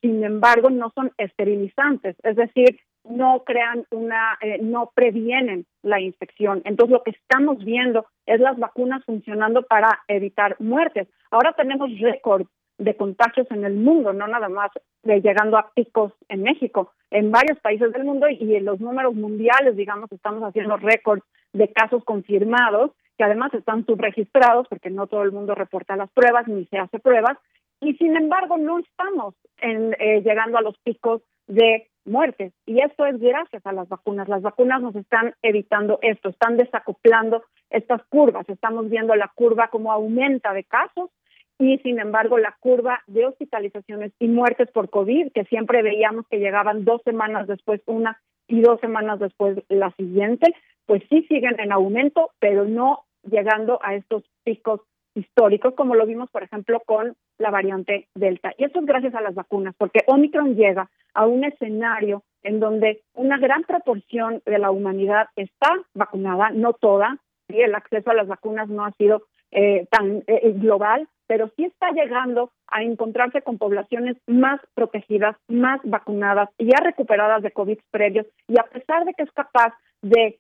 sin embargo, no son esterilizantes, es decir, no crean una, eh, no previenen la infección. Entonces lo que estamos viendo es las vacunas funcionando para evitar muertes. Ahora tenemos récord de contagios en el mundo, no nada más de llegando a picos en México, en varios países del mundo y en los números mundiales, digamos, estamos haciendo récords de casos confirmados que además están subregistrados porque no todo el mundo reporta las pruebas ni se hace pruebas y sin embargo no estamos en, eh, llegando a los picos de muertes. Y esto es gracias a las vacunas. Las vacunas nos están evitando esto, están desacoplando estas curvas. Estamos viendo la curva como aumenta de casos y sin embargo la curva de hospitalizaciones y muertes por COVID, que siempre veíamos que llegaban dos semanas después una y dos semanas después la siguiente, pues sí siguen en aumento, pero no llegando a estos picos históricos, como lo vimos, por ejemplo, con la variante Delta. Y esto es gracias a las vacunas, porque Omicron llega a un escenario en donde una gran proporción de la humanidad está vacunada, no toda, y el acceso a las vacunas no ha sido eh, tan eh, eh, global, pero sí está llegando a encontrarse con poblaciones más protegidas, más vacunadas, ya recuperadas de COVID previos, y a pesar de que es capaz de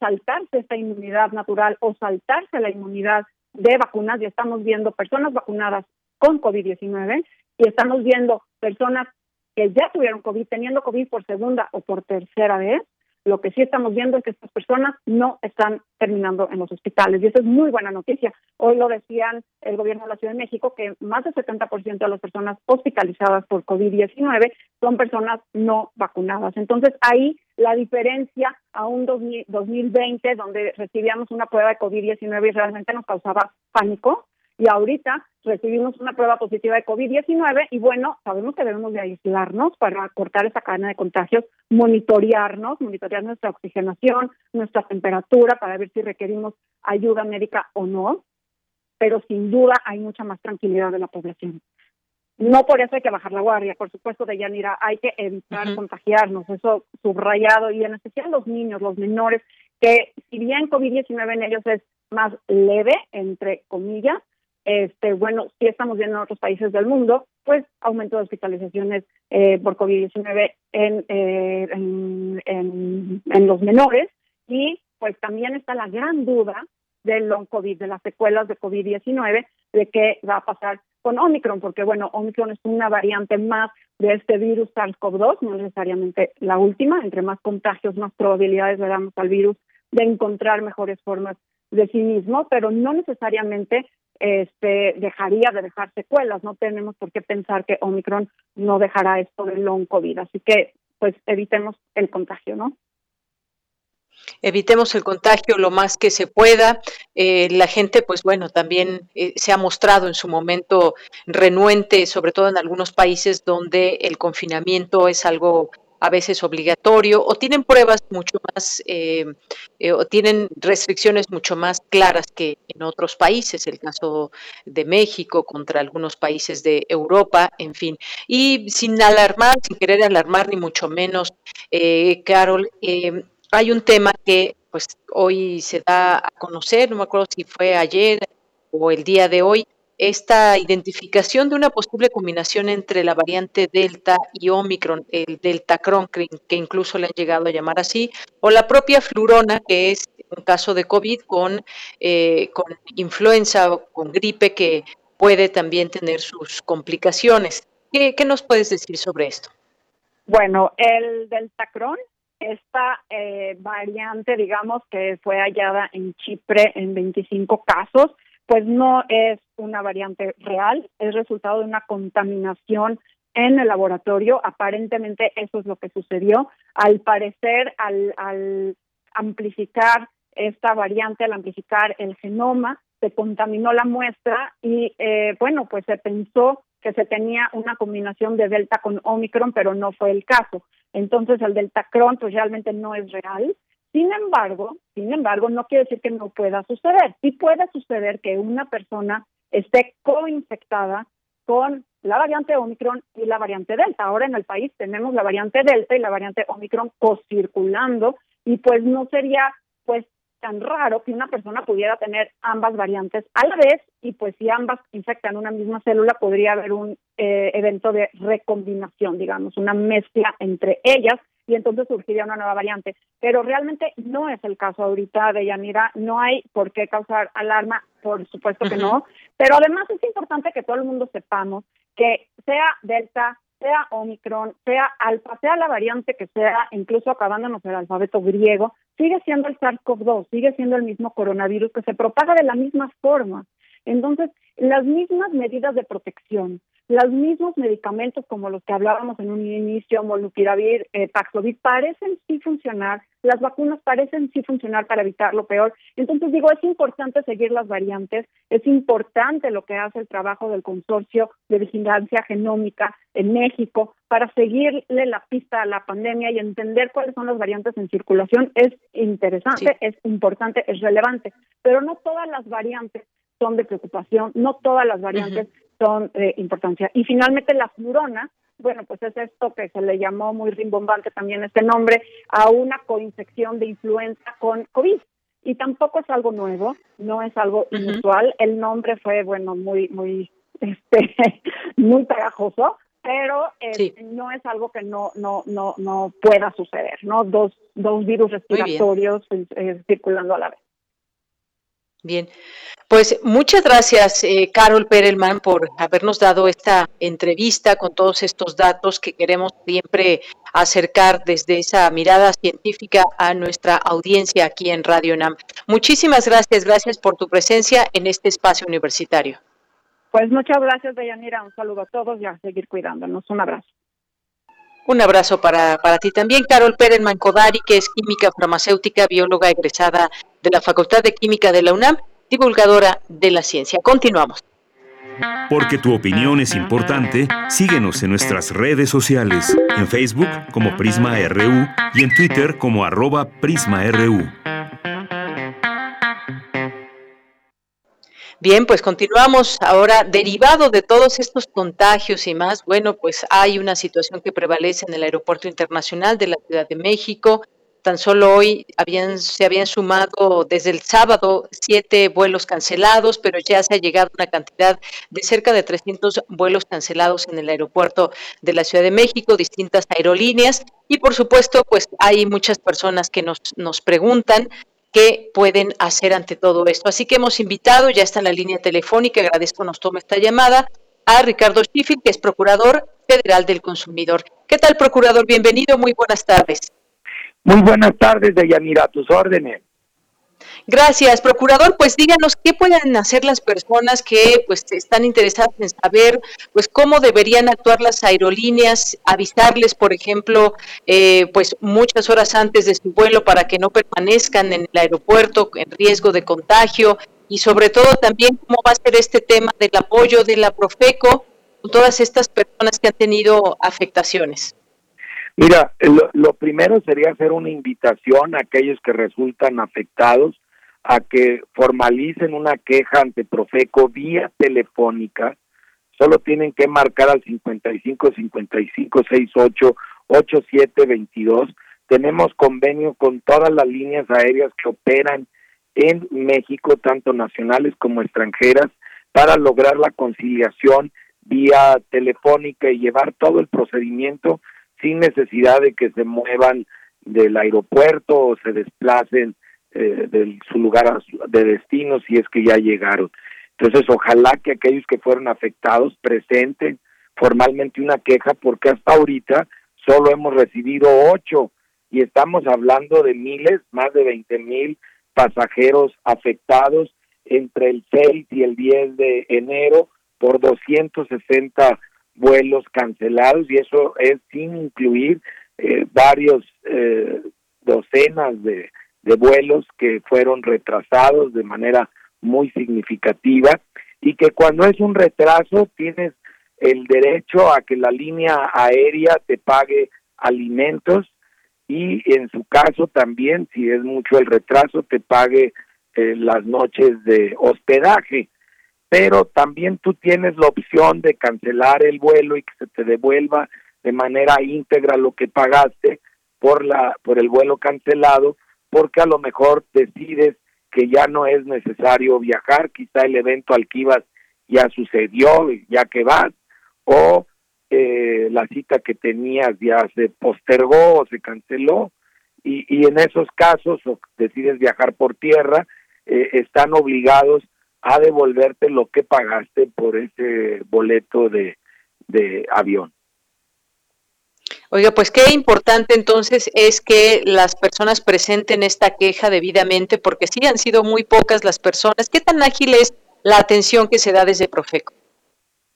saltarse esta inmunidad natural o saltarse la inmunidad de vacunas y estamos viendo personas vacunadas con COVID-19 y estamos viendo personas que ya tuvieron COVID, teniendo COVID por segunda o por tercera vez, lo que sí estamos viendo es que estas personas no están terminando en los hospitales y eso es muy buena noticia. Hoy lo decían el gobierno de la Ciudad de México que más del 70% de las personas hospitalizadas por COVID-19 son personas no vacunadas. Entonces ahí la diferencia a un 2020 donde recibíamos una prueba de COVID-19 y realmente nos causaba pánico, y ahorita recibimos una prueba positiva de COVID-19 y bueno, sabemos que debemos de aislarnos para cortar esa cadena de contagios, monitorearnos, monitorear nuestra oxigenación, nuestra temperatura para ver si requerimos ayuda médica o no, pero sin duda hay mucha más tranquilidad de la población. No por eso hay que bajar la guardia, por supuesto, de Yanira, hay que evitar contagiarnos, eso subrayado, y en especial los niños, los menores, que si bien COVID-19 en ellos es más leve, entre comillas, este, bueno, sí estamos viendo en otros países del mundo, pues aumento de hospitalizaciones eh, por COVID-19 en, eh, en, los menores. Y pues también está la gran duda de las secuelas de COVID-19, de qué va a pasar con Omicron, porque bueno, Omicron es una variante más de este virus SARS-CoV-2, no necesariamente la última, entre más contagios, más probabilidades le damos al virus de encontrar mejores formas de sí mismo, pero no necesariamente este, dejaría de dejar secuelas. No tenemos por qué pensar que Omicron no dejará esto de long COVID. Así que, pues, evitemos el contagio, ¿no?
evitemos el contagio lo más que se pueda. Eh, la gente, pues bueno, también eh, se ha mostrado en su momento renuente, sobre todo en algunos países donde el confinamiento es algo a veces obligatorio o tienen pruebas mucho más eh, eh, o tienen restricciones mucho más claras que en otros países, el caso de México contra algunos países de Europa, en fin. Y sin alarmar, sin querer alarmar ni mucho menos, eh, Carol, hay un tema que pues hoy se da a conocer, no me acuerdo si fue ayer o el día de hoy, esta identificación de una posible combinación entre la variante Delta y Omicron, el Deltacron, que incluso le han llegado a llamar así, o la propia flurona, que es un caso de COVID con, eh, con influenza o con gripe que puede también tener sus complicaciones. ¿Qué, nos puedes decir sobre esto?
Bueno, el Deltacron, esta eh, variante, digamos, que fue hallada en Chipre en 25 casos, pues no es una variante real, es resultado de una contaminación en el laboratorio. Aparentemente eso es lo que sucedió. Al parecer, al, amplificar esta variante, al amplificar el genoma, se contaminó la muestra y, eh, bueno, pues se pensó que se tenía una combinación de Delta con Omicron, pero no fue el caso. Entonces, el Delta Cron pues, realmente no es real. Sin embargo, sin embargo, no quiere decir que no pueda suceder. Sí puede suceder que una persona esté coinfectada con la variante Omicron y la variante Delta. Ahora en el país tenemos la variante Delta y la variante Omicron co-circulando y pues no sería pues tan raro que una persona pudiera tener ambas variantes a la vez y pues si ambas infectan una misma célula podría haber un eh, evento de recombinación, digamos, una mezcla entre ellas y entonces surgiría una nueva variante. Pero realmente no es el caso ahorita de Yanira, no hay por qué causar alarma, por supuesto que no, pero además es importante que todo el mundo sepamos que sea Delta, sea Omicron, sea Alfa, sea la variante que sea, incluso acabándonos el alfabeto griego, sigue siendo el SARS-CoV-2, sigue siendo el mismo coronavirus que se propaga de la misma forma. Entonces, las mismas medidas de protección, los mismos medicamentos como los que hablábamos en un inicio, molnupiravir, eh, Paxlovid, parecen sí funcionar, las vacunas parecen sí funcionar para evitar lo peor. Entonces digo, es importante seguir las variantes, es importante lo que hace el trabajo del consorcio de vigilancia genómica en México para seguirle la pista a la pandemia y entender cuáles son las variantes en circulación. Es interesante, es importante, es relevante, pero no todas las variantes son de preocupación, no todas las variantes son de importancia. Y finalmente la flurona, bueno, pues es esto que se le llamó muy rimbombante también este nombre, a una coinfección de influenza con COVID. Y tampoco es algo nuevo, no es algo inusual. El nombre fue, bueno, muy, muy, este, muy pegajoso, pero eh, no es algo que no, no, no, no pueda suceder, ¿no? Dos, dos virus respiratorios eh, circulando a la vez.
Bien. Pues muchas gracias, eh, Carol Perelman, por habernos dado esta entrevista con todos estos datos que queremos siempre acercar desde esa mirada científica a nuestra audiencia aquí en Radio NAM. Muchísimas gracias, gracias por tu presencia en este espacio universitario.
Pues muchas gracias, Deyanira. Un saludo a todos y a seguir cuidándonos. Un abrazo.
Un abrazo para, para ti también, Carol Perelman Codari, que es química farmacéutica, bióloga egresada de la Facultad de Química de la UNAM divulgadora de la ciencia. Continuamos.
Porque tu opinión es importante, síguenos en nuestras redes sociales, en Facebook como Prisma RU y en Twitter como arroba PrismaRU.
Bien, pues continuamos ahora. Derivado de todos estos contagios y más, bueno, pues hay una situación que prevalece en el Aeropuerto Internacional de la Ciudad de México. Tan solo hoy habían, se habían sumado desde el sábado siete vuelos cancelados, pero ya se ha llegado una cantidad de cerca de 300 vuelos cancelados en el aeropuerto de la Ciudad de México, distintas aerolíneas. Y por supuesto, pues hay muchas personas que nos, nos preguntan qué pueden hacer ante todo esto. Así que hemos invitado, ya está en la línea telefónica, agradezco nos tome esta llamada, a Ricardo Schiffel, que es Procurador Federal del Consumidor. ¿Qué tal, Procurador? Bienvenido, muy buenas tardes.
Muy buenas tardes, Deyanira, a tus órdenes.
Gracias, procurador. Pues díganos qué pueden hacer las personas que pues están interesadas en saber pues cómo deberían actuar las aerolíneas, avisarles, por ejemplo, eh, pues muchas horas antes de su vuelo para que no permanezcan en el aeropuerto en riesgo de contagio y sobre todo también cómo va a ser este tema del apoyo de la Profeco con todas estas personas que han tenido afectaciones.
Mira, lo, primero sería hacer una invitación a aquellos que resultan afectados a que formalicen una queja ante Profeco vía telefónica. Solo tienen que marcar al 55 55 68 87 22. Tenemos convenio con todas las líneas aéreas que operan en México, tanto nacionales como extranjeras, para lograr la conciliación vía telefónica y llevar todo el procedimiento sin necesidad de que se muevan del aeropuerto o se desplacen eh, de su lugar de destino si es que ya llegaron. Entonces, ojalá que aquellos que fueron afectados presenten formalmente una queja porque hasta ahorita solo hemos recibido ocho y estamos hablando de miles, más de veinte mil pasajeros afectados entre el 6 y el 10 de enero por 260 vuelos cancelados y eso es sin incluir eh, varios eh, docenas de, de vuelos que fueron retrasados de manera muy significativa y que cuando es un retraso tienes el derecho a que la línea aérea te pague alimentos y en su caso también si es mucho el retraso te pague eh, las noches de hospedaje. Pero también tú tienes la opción de cancelar el vuelo y que se te devuelva de manera íntegra lo que pagaste por la por el vuelo cancelado porque a lo mejor decides que ya no es necesario viajar quizá el evento al que ibas ya sucedió ya que vas o eh, la cita que tenías ya se postergó o se canceló y, en esos casos o decides viajar por tierra eh, están obligados a devolverte lo que pagaste por ese boleto de avión.
Oiga, pues qué importante entonces es que las personas presenten esta queja debidamente, porque sí han sido muy pocas las personas. ¿Qué tan ágil es la atención que se da desde Profeco?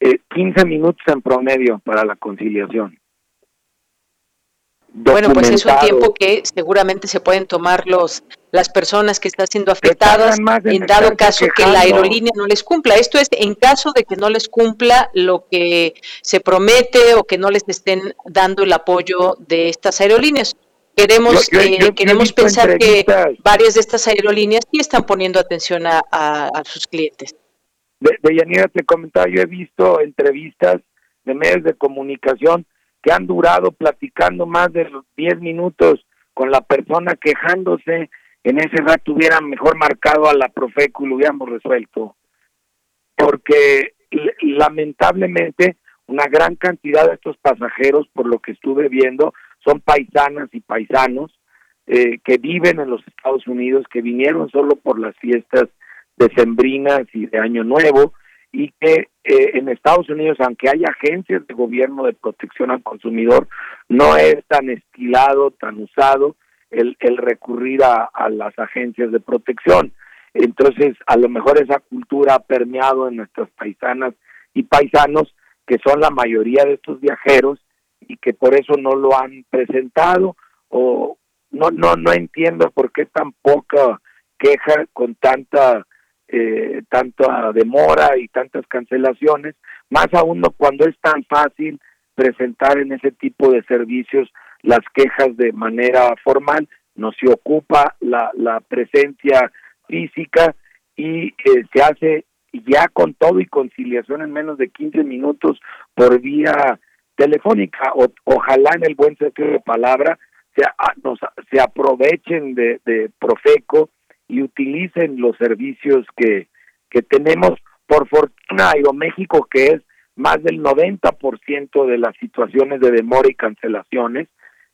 Eh, 15 minutos en promedio para la conciliación.
Bueno, pues es un tiempo que seguramente se pueden tomar los las personas que están siendo afectadas en dado caso que la aerolínea no les cumpla. Esto es en caso de que no les cumpla lo que se promete o que no les estén dando el apoyo de estas aerolíneas. Queremos, eh, queremos pensar que varias de estas aerolíneas sí están poniendo atención a, sus clientes.
De, de Yanira te comentaba, yo he visto entrevistas de medios de comunicación que han durado platicando más de 10 minutos con la persona quejándose, en ese rato hubieran mejor marcado a la Profeco y lo hubiéramos resuelto. Porque lamentablemente una gran cantidad de estos pasajeros, por lo que estuve viendo, son paisanas y paisanos eh, que viven en los Estados Unidos, que vinieron solo por las fiestas decembrinas y de Año Nuevo, y que eh, en Estados Unidos, aunque hay agencias de gobierno de protección al consumidor, no es tan estilado, tan usado el, el recurrir a, a las agencias de protección. Entonces, a lo mejor esa cultura ha permeado en nuestras paisanas y paisanos, que son la mayoría de estos viajeros, y que por eso no lo han presentado, o no, no, no entiendo por qué tan poca queja con tanta eh, tanta demora y tantas cancelaciones, más aún cuando es tan fácil presentar en ese tipo de servicios las quejas de manera formal, no se ocupa la, la presencia física y eh, se hace ya con todo y conciliación en menos de 15 minutos por vía telefónica. O, ojalá en el buen sentido de palabra se, nos, se aprovechen de, de Profeco y utilicen los servicios que, que tenemos. Por fortuna, Aeroméxico, que es más del 90% de las situaciones de demora y cancelaciones,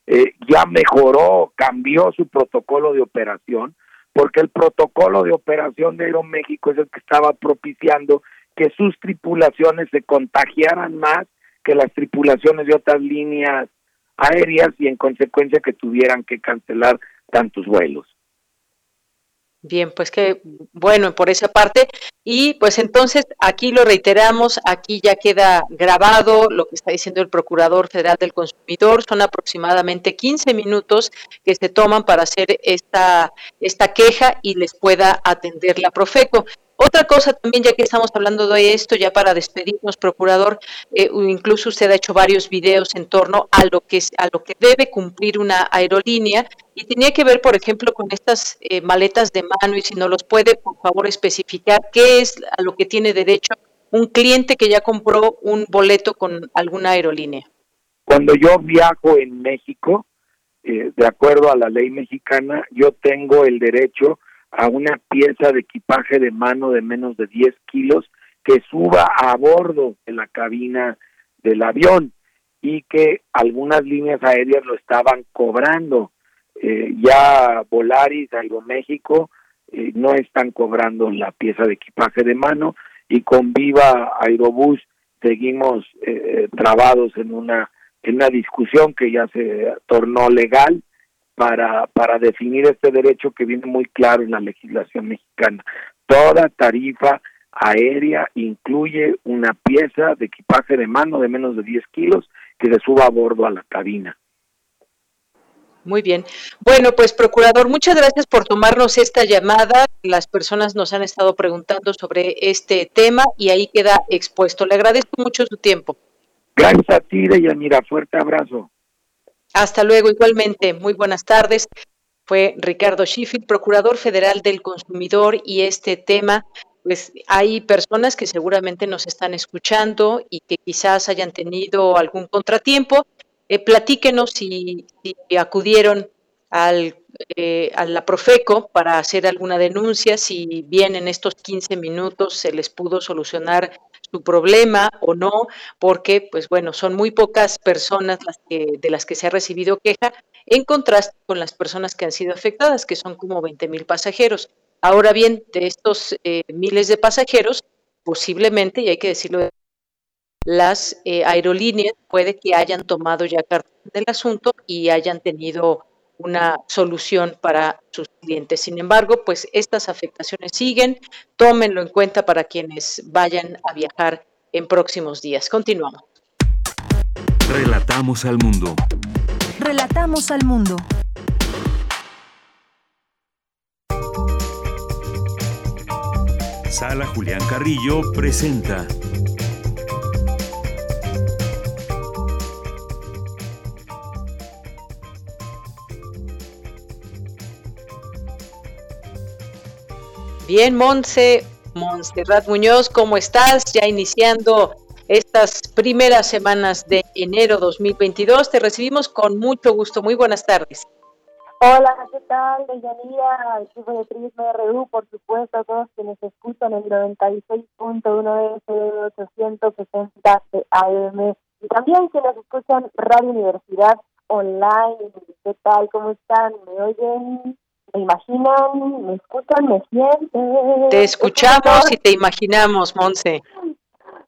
eh, ya mejoró, cambió su protocolo de operación, porque el protocolo de operación de Aeroméxico es el que estaba propiciando que sus tripulaciones se contagiaran más que las tripulaciones de otras líneas aéreas y en consecuencia que tuvieran que cancelar tantos vuelos.
Bien, pues que bueno por esa parte. Y pues entonces aquí lo reiteramos, aquí ya queda grabado lo que está diciendo el Procurador Federal del Consumidor. Son aproximadamente 15 minutos que se toman para hacer esta, esta queja y les pueda atender la Profeco. Otra cosa también, ya que estamos hablando de esto, ya para despedirnos, procurador, eh, incluso usted ha hecho varios videos en torno a lo que a lo que debe cumplir una aerolínea y tenía que ver, por ejemplo, con estas eh, maletas de mano y si no los puede, por favor, especificar qué es a lo que tiene derecho un cliente que ya compró un boleto con alguna aerolínea.
Cuando yo viajo en México, eh, de acuerdo a la ley mexicana, yo tengo el derecho a una pieza de equipaje de mano de menos de 10 kilos que suba a bordo de la cabina del avión y que algunas líneas aéreas lo estaban cobrando. Eh, ya Volaris, Aeroméxico, eh, no están cobrando la pieza de equipaje de mano y con Viva Aerobús seguimos eh, trabados en una en una discusión que ya se tornó legal para, para definir este derecho que viene muy claro en la legislación mexicana. Toda tarifa aérea incluye una pieza de equipaje de mano de menos de 10 kilos que se suba a bordo a la cabina.
Muy bien. Bueno, pues procurador, muchas gracias por tomarnos esta llamada. Las personas nos han estado preguntando sobre este tema y ahí queda expuesto. Le agradezco mucho su tiempo.
Gracias a ti, Deyanira. Fuerte abrazo.
Hasta luego, igualmente. Muy buenas tardes. Fue Ricardo Sheffield, Procurador Federal del Consumidor, y este tema, pues hay personas que seguramente nos están escuchando y que quizás hayan tenido algún contratiempo. Eh, platíquenos si, acudieron al, eh, a la Profeco para hacer alguna denuncia, si bien en estos 15 minutos se les pudo solucionar problema o no, porque pues bueno, son muy pocas personas las que, de las que se ha recibido queja, en contraste con las personas que han sido afectadas, que son como 20 mil pasajeros. Ahora bien, de estos eh, miles de pasajeros, posiblemente, y hay que decirlo, las eh, aerolíneas puede que hayan tomado ya carta del asunto y hayan tenido una solución para sus clientes. Sin embargo, pues estas afectaciones siguen, tómenlo en cuenta para quienes vayan a viajar en próximos días. Continuamos.
Relatamos al mundo.
Relatamos al mundo.
Sala Julián Carrillo presenta
Bien, Monse, Montserrat Muñoz, ¿cómo estás? Ya iniciando estas primeras semanas de enero 2022. Te recibimos con mucho gusto. Muy buenas tardes.
Hola, ¿qué tal? Deyanira, equipo de Prisma RU, por supuesto, a todos quienes escuchan el 96.1 de 860 de AM y también quienes escuchan Radio Universidad Online. ¿Qué tal? ¿Cómo están? ¿Me oyen? ¿Me imaginan? ¿Me escuchan? ¿Me sienten?
Te escuchamos y te imaginamos, Monse.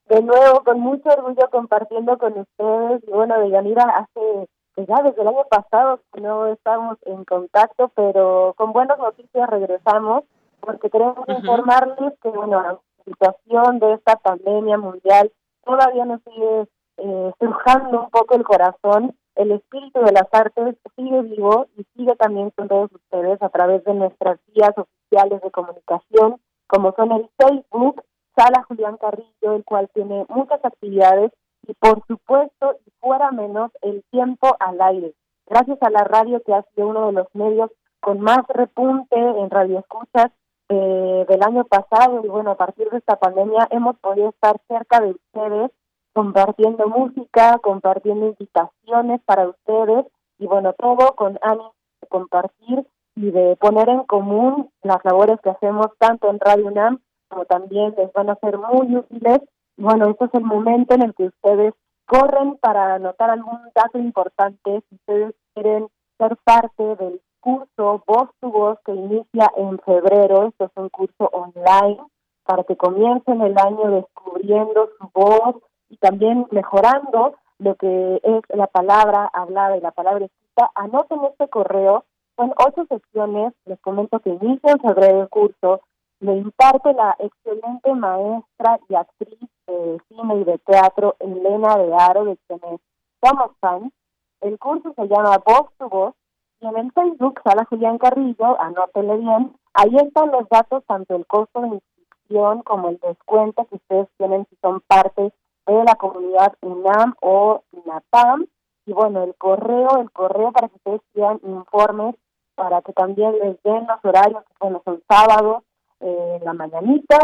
De nuevo, con mucho orgullo compartiendo con ustedes. Y bueno, Deyanira, hace pues ya desde el año pasado no estamos en contacto, pero con buenas noticias regresamos porque queremos informarles que, bueno, la situación de esta pandemia mundial todavía nos sigue eh, un poco el corazón el espíritu de las artes sigue vivo y sigue también con todos ustedes a través de nuestras vías oficiales de comunicación, como son el Facebook, Sala Julián Carrillo, el cual tiene muchas actividades y por supuesto, y fuera menos, el tiempo al aire. Gracias a la radio que ha sido uno de los medios con más repunte en radioescuchas eh, del año pasado y bueno, a partir de esta pandemia hemos podido estar cerca de ustedes compartiendo música, compartiendo invitaciones para ustedes y bueno, todo con ánimo de compartir y de poner en común las labores que hacemos tanto en Radio UNAM como también les van a ser muy útiles. Bueno, este es el momento en el que ustedes corren para anotar algún dato importante si ustedes quieren ser parte del curso Voz tu Voz que inicia en febrero. Esto es un curso online para que comiencen el año descubriendo su voz, y también mejorando lo que es la palabra hablada y la palabra escrita, anoten este correo. Son ocho secciones, les comento que inicia en febrero el curso, me imparte la excelente maestra y actriz de cine y de teatro Elena de Aro, de quienes somos fans. El curso se llama Voz tu Voz y en el Facebook, Sala Julián Carrillo, anótenle bien, ahí están los datos, tanto el costo de inscripción como el descuento que ustedes tienen si son parte de la comunidad UNAM o NAPAM. Y bueno, el correo, el correo para que ustedes pidan informes, para que también les den los horarios, bueno, son sábados, eh, la mañanita,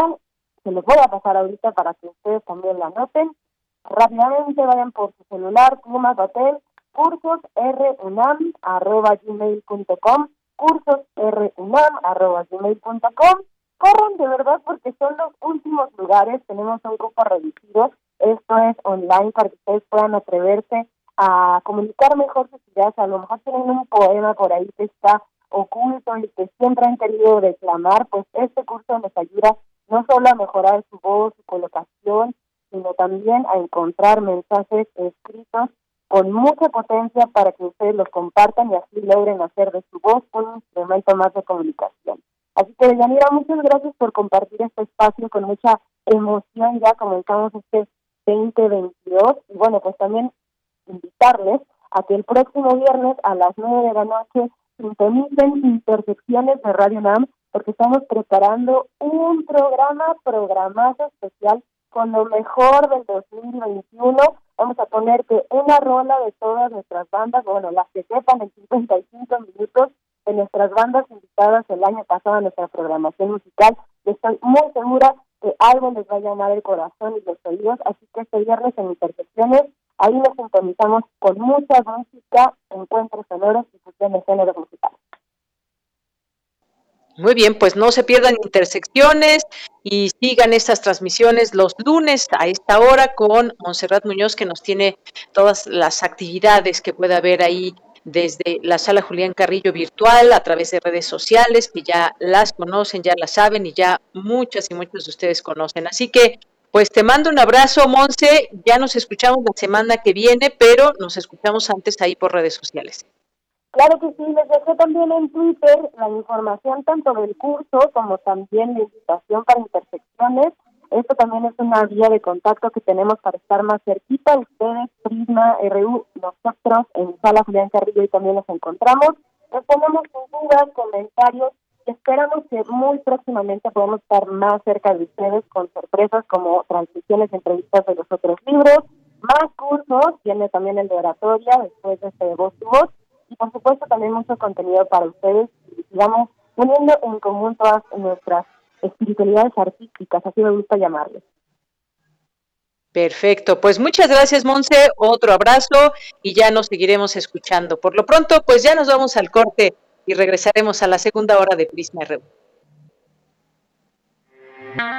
se los voy a pasar ahorita para que ustedes también la anoten. Rápidamente vayan por su celular, pluma, papel, cursos runam arroba gmail.com, cursos runam arroba gmail.com. Corran de verdad porque son los últimos lugares, tenemos un grupo reducido esto es online para que ustedes puedan atreverse a comunicar mejor sus ideas. A lo mejor tienen un poema por ahí que está oculto y que siempre han querido declamar, pues este curso les ayuda no solo a mejorar su voz, su colocación, sino también a encontrar mensajes escritos con mucha potencia para que ustedes los compartan y así logren hacer de su voz un instrumento más de comunicación. Así que, Yanira, muchas gracias por compartir este espacio con mucha emoción. Ya comenzamos este 2022. Y bueno, pues también invitarles a que el próximo viernes a las 9 de la noche sintonicen Intersecciones de Radio NAM, porque estamos preparando un programa, programazo especial con lo mejor del 2021. Vamos a poner que una rola de todas nuestras bandas, bueno, las que sepan en 55 minutos de nuestras bandas invitadas el año pasado a nuestra programación musical. Estoy muy segura algo les va a llamar el corazón y los oídos, así que este viernes en Intersecciones, ahí nos sintonizamos con mucha música, encuentros sonoros y fusiones géneros musicales.
Muy bien, pues no se pierdan intersecciones y sigan estas transmisiones los lunes a esta hora con Monserrat Muñoz que nos tiene todas las actividades que pueda haber ahí desde la sala Julián Carrillo virtual a través de redes sociales, que ya las conocen, ya las saben y ya muchas y muchos de ustedes conocen. Así que, pues te mando un abrazo, Monse. Ya nos escuchamos la semana que viene, pero nos escuchamos antes ahí por redes sociales.
Claro que sí, les dejé también en Twitter la información tanto del curso como también la invitación para intersecciones esto también es una vía de contacto que tenemos para estar más cerquita. Ustedes, Prisma, RU, nosotros en Sala Julián Carrillo y también nos encontramos. Respondemos sus dudas, comentarios y esperamos que muy próximamente podamos estar más cerca de ustedes con sorpresas como transmisiones, entrevistas de los otros libros, más cursos, tiene también el de oratoria después de este voz y voz y por supuesto también mucho contenido para ustedes y sigamos poniendo en común todas nuestras espiritualidades artísticas, así me gusta llamarles.
Perfecto, pues muchas gracias Monse, otro abrazo y ya nos seguiremos escuchando. Por lo pronto, pues ya nos vamos al corte y regresaremos a la segunda hora de Prisma RU.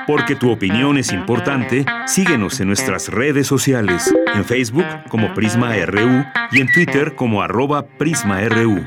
Porque tu opinión es importante, síguenos en nuestras redes sociales, en Facebook como Prisma RU y en Twitter como arroba PrismaRU.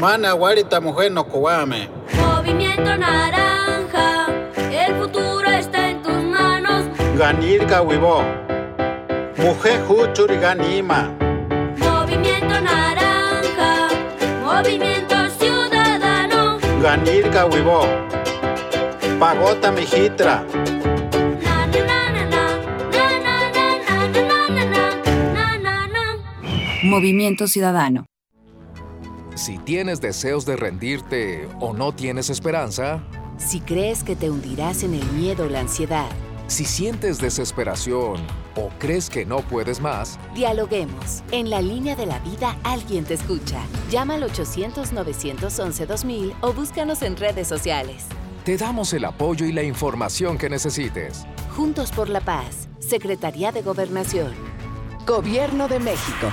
Mana guarita mujer no cobame.
Movimiento naranja, el futuro está en tus manos.
Ganirga huivo. Mujer huchuri ganima.
Movimiento naranja, movimiento ciudadano.
Ganirga huivo. Pagota mijitra.
Movimiento Ciudadano.
Si tienes deseos de rendirte o no tienes esperanza.
Si crees que te hundirás en el miedo o la ansiedad.
Si sientes desesperación o crees que no puedes más.
Dialoguemos. En la línea de la vida alguien te escucha. Llama al 800-911-2000 o búscanos en redes sociales.
Te damos el apoyo y la información que necesites.
Juntos por la Paz. Secretaría de Gobernación.
Gobierno de México.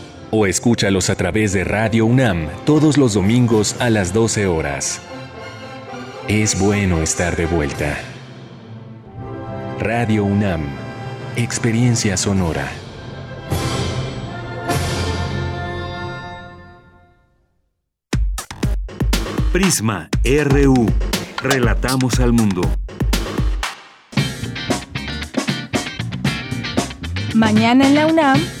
o escúchalos a través de Radio UNAM todos los domingos a las 12 horas. Es bueno estar de vuelta. Radio UNAM, Experiencia Sonora. Prisma RU. Relatamos al mundo.
Mañana en la UNAM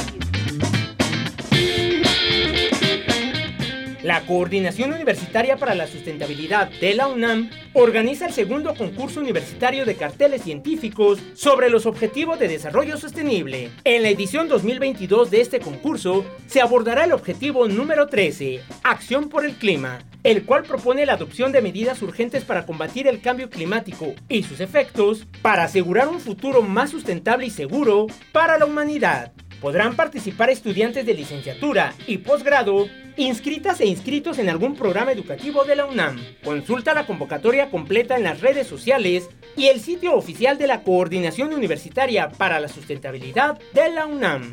La Coordinación Universitaria para la Sustentabilidad de la UNAM organiza el segundo concurso universitario de carteles científicos sobre los objetivos de desarrollo sostenible. En la edición 2022 de este concurso se abordará el objetivo número 13, Acción por el Clima, el cual propone la adopción de medidas urgentes para combatir el cambio climático y sus efectos para asegurar un futuro más sustentable y seguro para la humanidad. Podrán participar estudiantes de licenciatura y posgrado inscritas e inscritos en algún programa educativo de la UNAM. Consulta la convocatoria completa en las redes sociales y el sitio oficial de la Coordinación Universitaria para la Sustentabilidad de la UNAM.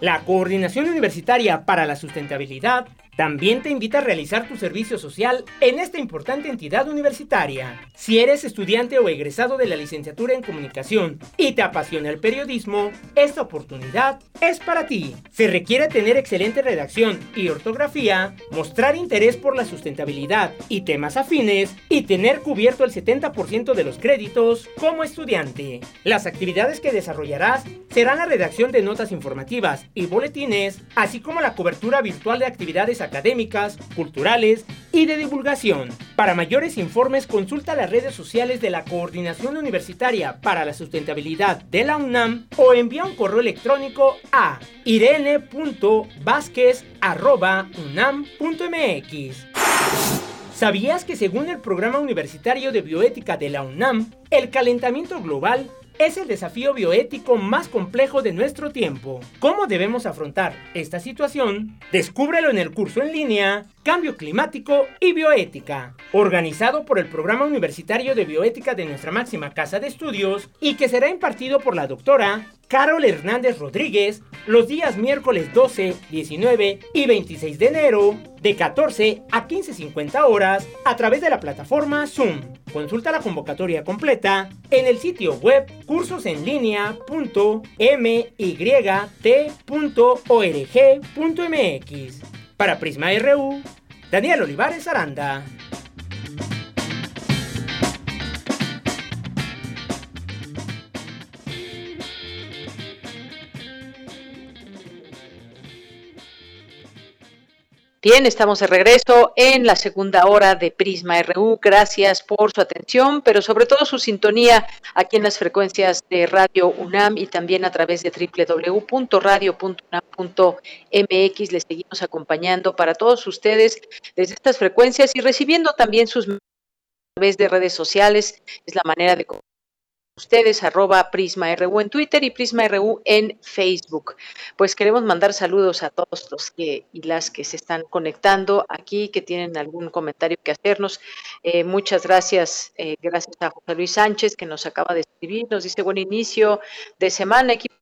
La Coordinación Universitaria para la Sustentabilidad también te invita a realizar tu servicio social en esta importante entidad universitaria. Si eres estudiante o egresado de la licenciatura en comunicación y te apasiona el periodismo, esta oportunidad es para ti. Se requiere tener excelente redacción y ortografía, mostrar interés por la sustentabilidad y temas afines y tener cubierto el 70% de los créditos como estudiante. Las actividades que desarrollarás serán la redacción de notas informativas y boletines, así como la cobertura virtual de actividades académicas, culturales y de divulgación. Para mayores informes consulta las redes sociales de la Coordinación Universitaria para la Sustentabilidad de la UNAM o envía un correo electrónico a irene.vásquez.unam.mx. ¿Sabías que según el Programa Universitario de Bioética de la UNAM, el calentamiento global es el desafío bioético más complejo de nuestro tiempo. ¿Cómo debemos afrontar esta situación? Descúbrelo en el curso en línea Cambio Climático y Bioética, organizado por el Programa Universitario de Bioética de nuestra máxima casa de estudios y que será impartido por la doctora Carol Hernández Rodríguez los días miércoles 12, 19 y 26 de enero de 14 a 15.50 horas a través de la plataforma Zoom. Consulta la convocatoria completa en el sitio web cursosenlinea.myt.org.mx. Para Prisma RU, Daniel Olivares Aranda.
Bien, estamos de regreso en la segunda hora de Prisma RU. Gracias por su atención, pero sobre todo su sintonía aquí en las frecuencias de Radio UNAM y también a través de www.radio.unam.mx. Les seguimos acompañando para todos ustedes desde estas frecuencias y recibiendo también sus a través de redes sociales. Es la manera de ustedes, arroba Prisma RU en Twitter y Prisma RU en Facebook. Pues queremos mandar saludos a todos los que y las que se están conectando aquí, que tienen algún comentario que hacernos. Eh, muchas gracias, eh, gracias a José Luis Sánchez que nos acaba de escribir, nos dice buen inicio de semana, equipo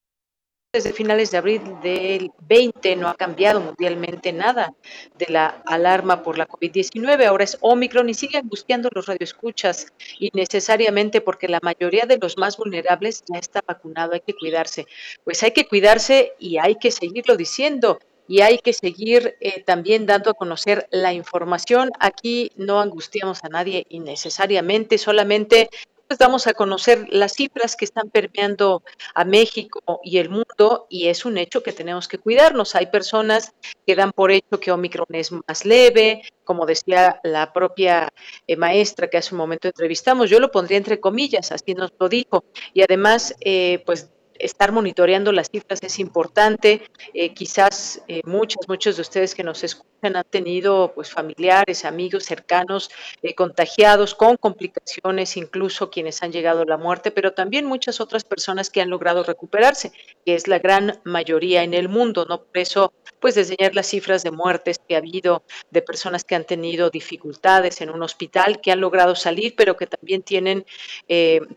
desde finales de abril del 20 no ha cambiado mundialmente nada de la alarma por la COVID-19. Ahora es Omicron y sigue angustiando los radioescuchas innecesariamente porque la mayoría de los más vulnerables ya está vacunado. Hay que cuidarse. Pues hay que cuidarse y hay que seguirlo diciendo y hay que seguir eh, también dando a conocer la información. Aquí no angustiamos a nadie innecesariamente, solamente pues damos a conocer las cifras que están permeando a México y el mundo y es un hecho que tenemos que cuidarnos. Hay personas que dan por hecho que Omicron es más leve, como decía la propia eh, maestra que hace un momento entrevistamos, yo lo pondría entre comillas, así nos lo dijo. Y además, eh, pues estar monitoreando las cifras es importante. Eh, quizás eh, muchos, muchos de ustedes que nos escuchan han tenido pues familiares, amigos cercanos eh, contagiados con complicaciones, incluso quienes han llegado a la muerte, pero también muchas otras personas que han logrado recuperarse, que es la gran mayoría en el mundo. No por eso, pues desdeñar las cifras de muertes que ha habido de personas que han tenido dificultades en un hospital, que han logrado salir, pero que también tienen,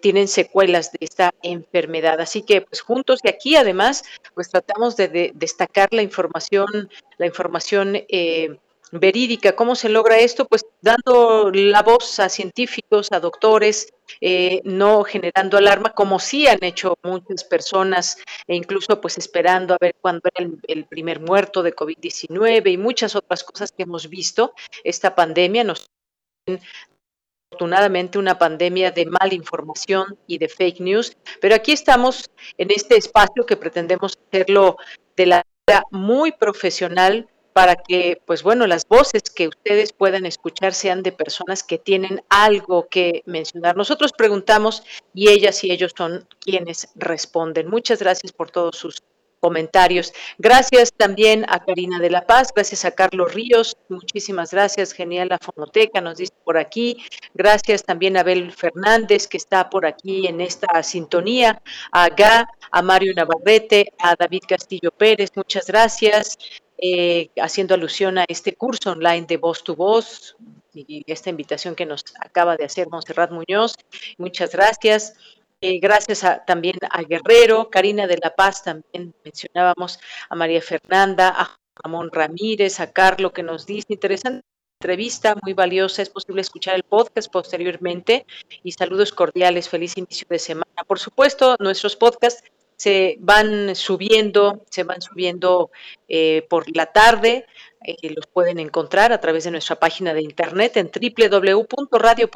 tienen secuelas de esta enfermedad. Así que juntos y aquí además pues tratamos de, destacar la información, la información eh, verídica. ¿Cómo se logra esto? Pues dando la voz a científicos, a doctores, eh, no generando alarma, como sí han hecho muchas personas, e incluso pues esperando a ver cuándo era el, el primer muerto de COVID-19 y muchas otras cosas que hemos visto. Esta pandemia nos afortunadamente una pandemia de mala información y de fake news, pero aquí estamos en este espacio que pretendemos hacerlo de la manera muy profesional para que, pues bueno, las voces que ustedes puedan escuchar sean de personas que tienen algo que mencionar. Nosotros preguntamos y ellas y ellos son quienes responden. Muchas gracias por todos sus comentarios. Gracias también a Karina de la Paz, gracias a Carlos Ríos, muchísimas gracias, genial la fonoteca, nos dice por aquí. Gracias también a Abel Fernández, que está por aquí en esta sintonía, a Gá, a Mario Navarrete, a David Castillo Pérez, muchas gracias. Eh, haciendo alusión a este curso online de voz to voz y esta invitación que nos acaba de hacer Monserrat Muñoz. Muchas gracias. Eh, gracias también a Guerrero, Karina de la Paz, también mencionábamos a María Fernanda, a Ramón Ramírez, a Carlos que nos dice interesante entrevista, muy valiosa. Es posible escuchar el podcast posteriormente y saludos cordiales. Feliz inicio de semana. Por supuesto, nuestros podcasts se van subiendo, se van subiendo eh, por la tarde. Eh, los pueden encontrar a través de nuestra página de internet en www.radio.mx.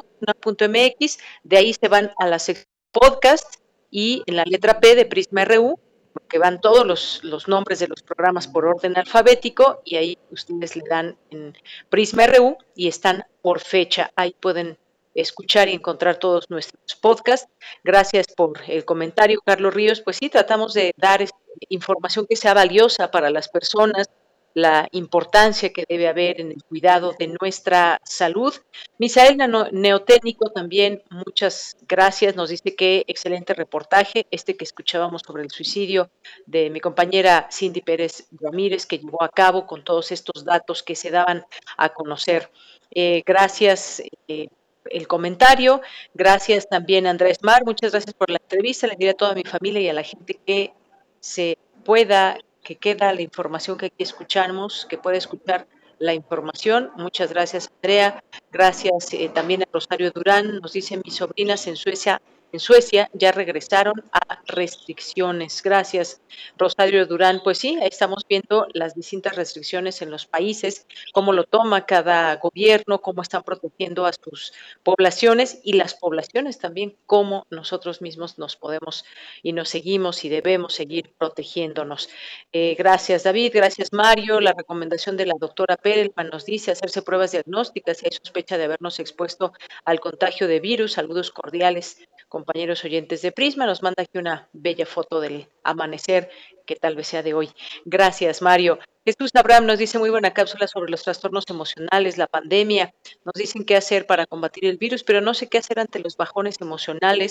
De ahí se van a la sección podcast y en la letra P de Prisma RU porque van todos los, los nombres de los programas por orden alfabético y ahí ustedes le dan en Prisma RU y están por fecha. Ahí pueden escuchar y encontrar todos nuestros podcasts. Gracias por el comentario, Carlos Ríos. Pues sí, tratamos de dar información que sea valiosa para las personas, la importancia que debe haber en el cuidado de nuestra salud. Misael Neotécnico también, muchas gracias, nos dice que excelente reportaje, este que escuchábamos sobre el suicidio de mi compañera Cindy Pérez Ramírez, que llevó a cabo con todos estos datos que se daban a conocer. Eh, gracias. Eh, el comentario. Gracias también Andrés Mar, muchas gracias por la entrevista. Le diré a toda mi familia y a la gente que se pueda que queda la información que aquí escuchamos, que puede escuchar la información. Muchas gracias, Andrea. Gracias eh, también a Rosario Durán. Nos dicen mis sobrinas en Suecia en Suecia ya regresaron a restricciones. Gracias, Rosario Durán. Pues sí, estamos viendo las distintas restricciones en los países, cómo lo toma cada gobierno, cómo están protegiendo a sus poblaciones y las poblaciones también, cómo nosotros mismos nos podemos y nos seguimos y debemos seguir protegiéndonos. Eh, gracias, David. Gracias, Mario. La recomendación de la doctora Perelman nos dice hacerse pruebas diagnósticas si hay sospecha de habernos expuesto al contagio de virus. Saludos cordiales compañeros oyentes de Prisma. Nos manda aquí una bella foto del amanecer que tal vez sea de hoy. Gracias, Mario. Jesús Abraham nos dice muy buena cápsula sobre los trastornos emocionales, la pandemia. Nos dicen qué hacer para combatir el virus, pero no sé qué hacer ante los bajones emocionales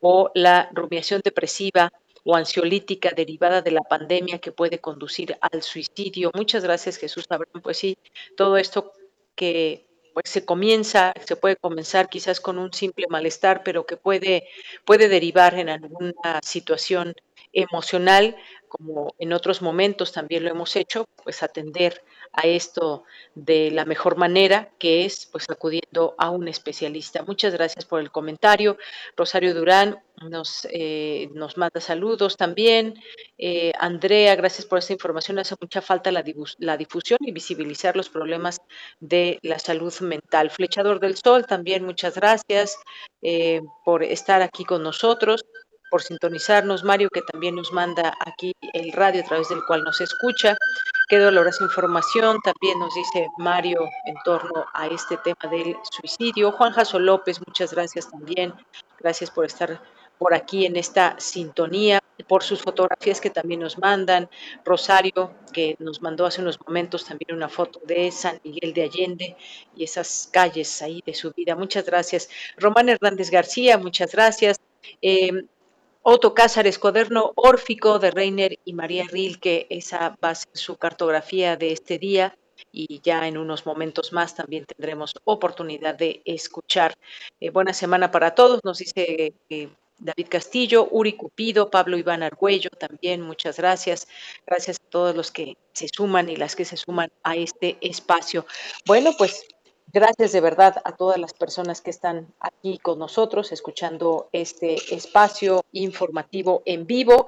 o la rumiación depresiva o ansiolítica derivada de la pandemia que puede conducir al suicidio. Muchas gracias, Jesús Abraham. Pues sí, todo esto que pues se comienza, se puede comenzar quizás con un simple malestar, pero que puede, puede derivar en alguna situación emocional, como en otros momentos también lo hemos hecho, pues atender a esto de la mejor manera, que es pues acudiendo a un especialista. Muchas gracias por el comentario. Rosario Durán nos, eh, nos manda saludos también. Eh, Andrea, gracias por esta información. Hace mucha falta la, difusión y visibilizar los problemas de la salud mental. Flechador del Sol, también muchas gracias eh, por estar aquí con nosotros por sintonizarnos, Mario, que también nos manda aquí el radio a través del cual nos escucha. Qué dolorosa información, también nos dice Mario en torno a este tema del suicidio. Juan Jaso López, muchas gracias también. Gracias por estar por aquí en esta sintonía, por sus fotografías que también nos mandan. Rosario, que nos mandó hace unos momentos también una foto de San Miguel de Allende y esas calles ahí de su vida. Muchas gracias. Román Hernández García, muchas gracias. Eh, Otto Cázares, Cuaderno Órfico de Reiner y María Rilke, esa va a ser su cartografía de este día y ya en unos momentos más también tendremos oportunidad de escuchar. Eh, buena semana para todos, nos dice eh, David Castillo, Uri Cupido, Pablo Iván Argüello también, muchas gracias. Gracias a todos los que se suman y las que se suman a este espacio. Bueno, pues Gracias de verdad a todas las personas que están aquí con nosotros escuchando este espacio informativo en vivo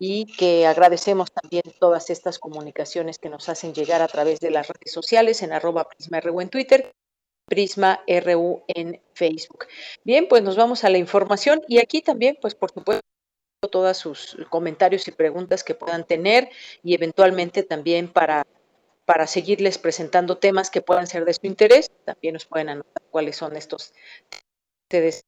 y que agradecemos también todas estas comunicaciones que nos hacen llegar a través de las redes sociales en arroba Prisma RU en Twitter, Prisma RU en Facebook. Bien, pues nos vamos a la información y aquí también, pues por supuesto, todos sus comentarios y preguntas que puedan tener y eventualmente también para para seguirles presentando temas que puedan ser de su interés. También nos pueden anotar cuáles son estos ustedes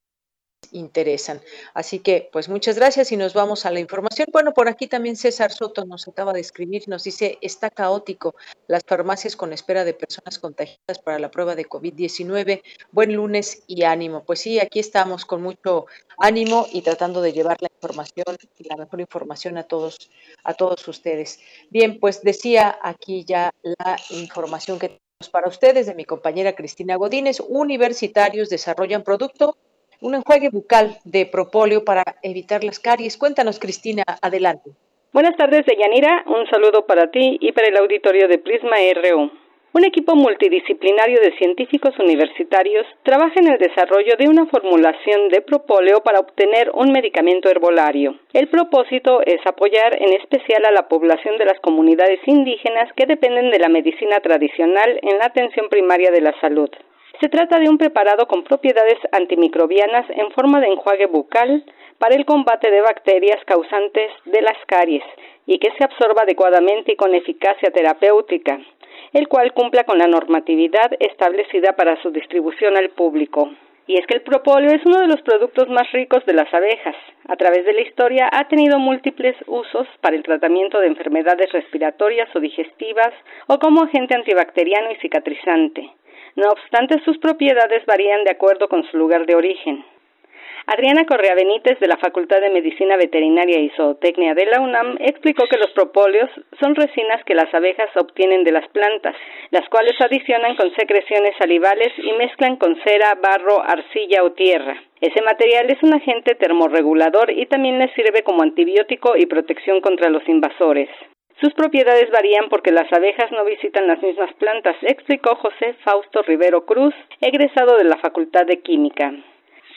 interesan. Así que, pues muchas gracias y nos vamos a la información. Bueno, por aquí también César Soto nos acaba de escribir, nos dice, está caótico las farmacias con espera de personas contagiadas para la prueba de COVID-19. Buen lunes y ánimo. Pues sí, aquí estamos con mucho ánimo y tratando de llevar la información y la mejor información a todos, a todos ustedes. Bien, pues decía aquí ya la información que tenemos para ustedes de mi compañera Cristina Godínez. Universitarios desarrollan producto un enjuague bucal de propóleo para evitar las caries. Cuéntanos, Cristina, adelante.
Buenas tardes, Deyanira. Un saludo para ti y para el auditorio de Prisma RU. Un equipo multidisciplinario de científicos universitarios trabaja en el desarrollo de una formulación de propóleo para obtener un medicamento herbolario. El propósito es apoyar en especial a la población de las comunidades indígenas que dependen de la medicina tradicional en la atención primaria de la salud. Se trata de un preparado con propiedades antimicrobianas en forma de enjuague bucal para el combate de bacterias causantes de las caries y que se absorba adecuadamente y con eficacia terapéutica, el cual cumpla con la normatividad establecida para su distribución al público. Y es que el propóleo es uno de los productos más ricos de las abejas. A través de la historia ha tenido múltiples usos para el tratamiento de enfermedades respiratorias o digestivas o como agente antibacteriano y cicatrizante. No obstante, sus propiedades varían de acuerdo con su lugar de origen. Adriana Correa Benítez, de la Facultad de Medicina Veterinaria y Zootecnia de la UNAM, explicó que los propóleos son resinas que las abejas obtienen de las plantas, las cuales adicionan con secreciones salivales y mezclan con cera, barro, arcilla o tierra. Ese material es un agente termorregulador y también les sirve como antibiótico y protección contra los invasores. Sus propiedades varían porque las abejas no visitan las mismas plantas, explicó José Fausto Rivero Cruz, egresado de la Facultad de Química.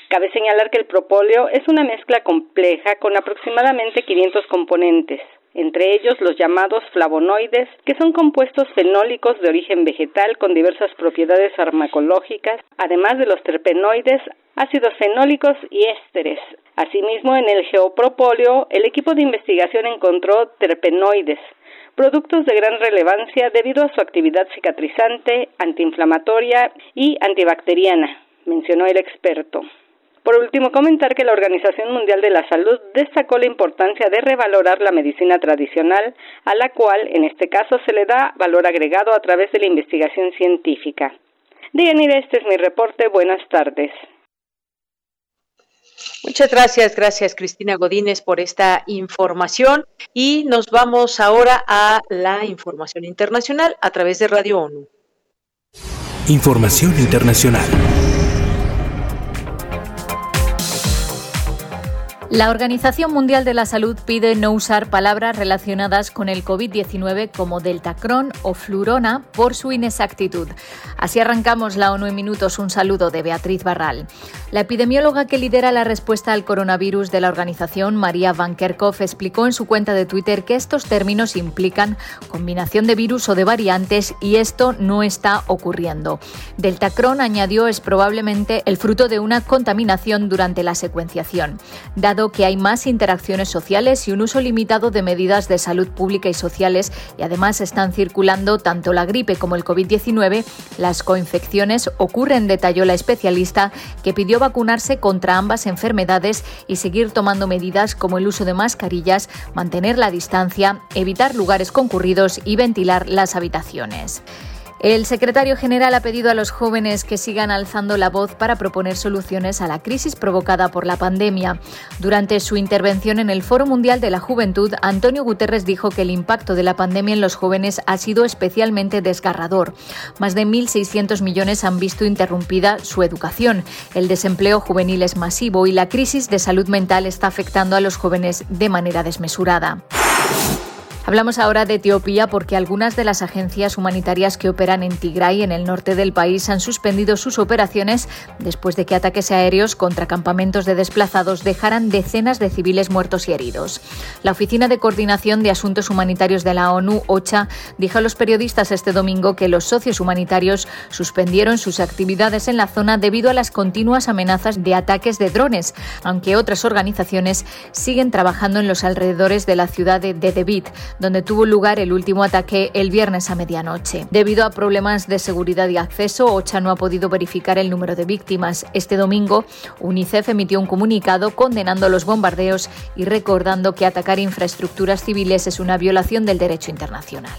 Cabe señalar que el propóleo es una mezcla compleja con aproximadamente 500 componentes, entre ellos los llamados flavonoides, que son compuestos fenólicos de origen vegetal con diversas propiedades farmacológicas, además de los terpenoides, ácidos fenólicos y ésteres. Asimismo, en el geopropóleo, el equipo de investigación encontró terpenoides, productos de gran relevancia debido a su actividad cicatrizante, antiinflamatoria y antibacteriana, mencionó el experto. Por último, comentar que la Organización Mundial de la Salud destacó la importancia de revalorar la medicina tradicional, a la cual, en este caso, se le da valor agregado a través de la investigación científica. Deyanira, este es mi reporte. Buenas tardes.
Muchas gracias, gracias Cristina Godínez por esta información y nos vamos ahora a la información internacional a través de Radio ONU.
Información internacional.
La Organización Mundial de la Salud pide no usar palabras relacionadas con el COVID-19 como deltacrón o flurona por su inexactitud. Así arrancamos la ONU en minutos. Un saludo de Beatriz Barral. La epidemióloga que lidera la respuesta al coronavirus de la organización, María Van Kerkhoff, explicó en su cuenta de Twitter que estos términos implican combinación de virus o de variantes y esto no está ocurriendo. Deltacrón, añadió, es probablemente el fruto de una contaminación durante la secuenciación. Que hay más interacciones sociales y un uso limitado de medidas de salud pública y sociales y además están circulando tanto la gripe como el COVID-19, las coinfecciones ocurren, detalló la especialista, que pidió vacunarse contra ambas enfermedades y seguir tomando medidas como el uso de mascarillas, mantener la distancia, evitar lugares concurridos y ventilar las habitaciones. El secretario general ha pedido a los jóvenes que sigan alzando la voz para proponer soluciones a la crisis provocada por la pandemia. Durante su intervención en el Foro Mundial de la Juventud, Antonio Guterres dijo que el impacto de la pandemia en los jóvenes ha sido especialmente desgarrador. Más de 1.600 millones han visto interrumpida su educación. El desempleo juvenil es masivo y la crisis de salud mental está afectando a los jóvenes de manera desmesurada. Hablamos ahora de Etiopía porque algunas de las agencias humanitarias que operan en Tigray, en el norte del país, han suspendido sus operaciones después de que ataques aéreos contra campamentos de desplazados dejaran decenas de civiles muertos y heridos. La Oficina de Coordinación de Asuntos Humanitarios de la ONU, OCHA, dijo a los periodistas este domingo que los socios humanitarios suspendieron sus actividades en la zona debido a las continuas amenazas de ataques de drones, aunque otras organizaciones siguen trabajando en los alrededores de la ciudad de Dedebit, donde tuvo lugar el último ataque el viernes a medianoche. Debido a problemas de seguridad y acceso, OCHA no ha podido verificar el número de víctimas. Este domingo, UNICEF emitió un comunicado condenando los bombardeos y recordando que atacar infraestructuras civiles es una violación del derecho internacional.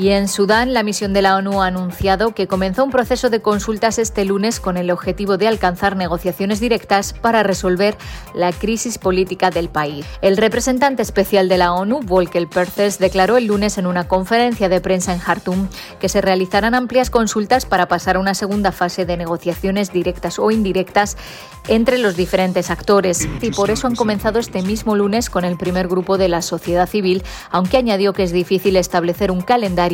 Y en Sudán, la misión de la ONU ha anunciado que comenzó un proceso de consultas este lunes con el objetivo de alcanzar negociaciones directas para resolver la crisis política del país. El representante especial de la ONU, Volker Perthes, declaró el lunes en una conferencia de prensa en Jartum que se realizarán amplias consultas para pasar a una segunda fase de negociaciones directas o indirectas entre los diferentes actores. Y por eso han comenzado este mismo lunes con el primer grupo de la sociedad civil, aunque añadió que es difícil establecer un calendario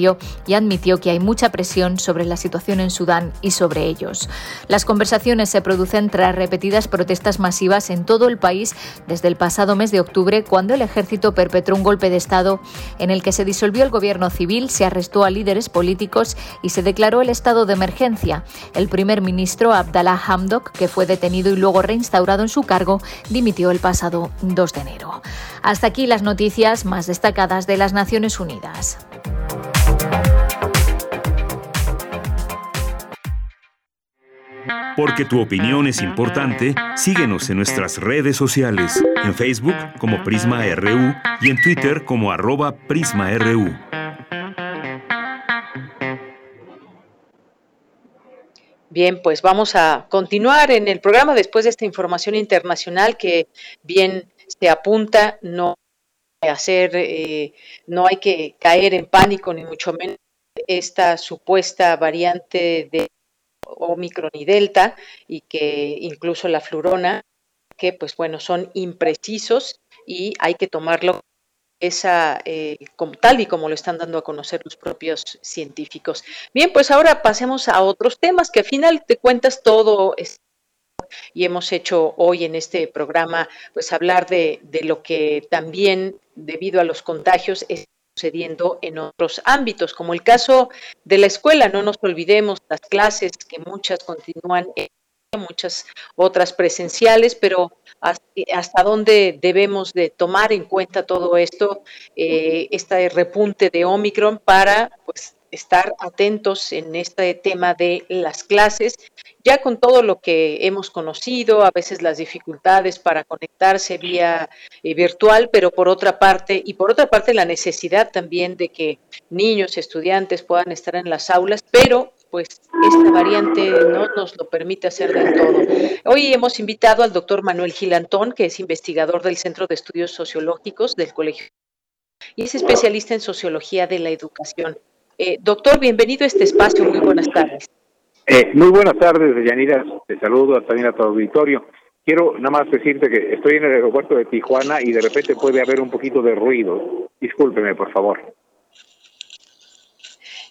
y admitió que hay mucha presión sobre la situación en Sudán y sobre ellos. Las conversaciones se producen tras repetidas protestas masivas en todo el país desde el pasado mes de octubre, cuando el ejército perpetró un golpe de Estado en el que se disolvió el gobierno civil, se arrestó a líderes políticos y se declaró el estado de emergencia. El primer ministro Abdallah Hamdok, que fue detenido y luego reinstaurado en su cargo, dimitió el pasado 2 de enero. Hasta aquí las noticias más destacadas de las Naciones Unidas.
Porque tu opinión es importante, síguenos en nuestras redes sociales, en Facebook como Prisma RU y en Twitter como arroba PrismaRU.
Bien, pues vamos a continuar en el programa después de esta información internacional que bien se apunta, no hacer, eh, no hay que caer en pánico ni mucho menos esta supuesta variante de Omicron y Delta y que incluso la flurona, que pues bueno, son imprecisos y hay que tomarlo esa eh, como tal y como lo están dando a conocer los propios científicos. Bien, pues ahora pasemos a otros temas que al final de cuentas todo y hemos hecho hoy en este programa pues hablar de, de lo que también debido a los contagios es sucediendo en otros ámbitos, como el caso de la escuela. No nos olvidemos las clases que muchas continúan, muchas otras presenciales, pero hasta, dónde debemos de tomar en cuenta todo esto, eh, este repunte de Omicron para pues estar atentos en este tema de las clases, ya con todo lo que hemos conocido, a veces las dificultades para conectarse vía eh, virtual, pero por otra parte, y por otra parte la necesidad también de que niños, estudiantes puedan estar en las aulas, pero pues esta variante no nos lo permite hacer del todo. Hoy hemos invitado al doctor Manuel Gilantón, que es investigador del Centro de Estudios Sociológicos del Colegio y es especialista en sociología de la educación. Eh, doctor, bienvenido a este espacio. Muy buenas tardes.
Eh, muy buenas tardes, Yanira. Te saludo también a tu auditorio. Quiero nada más decirte que estoy en el aeropuerto de Tijuana y de repente puede haber un poquito de ruido. Discúlpeme, por favor.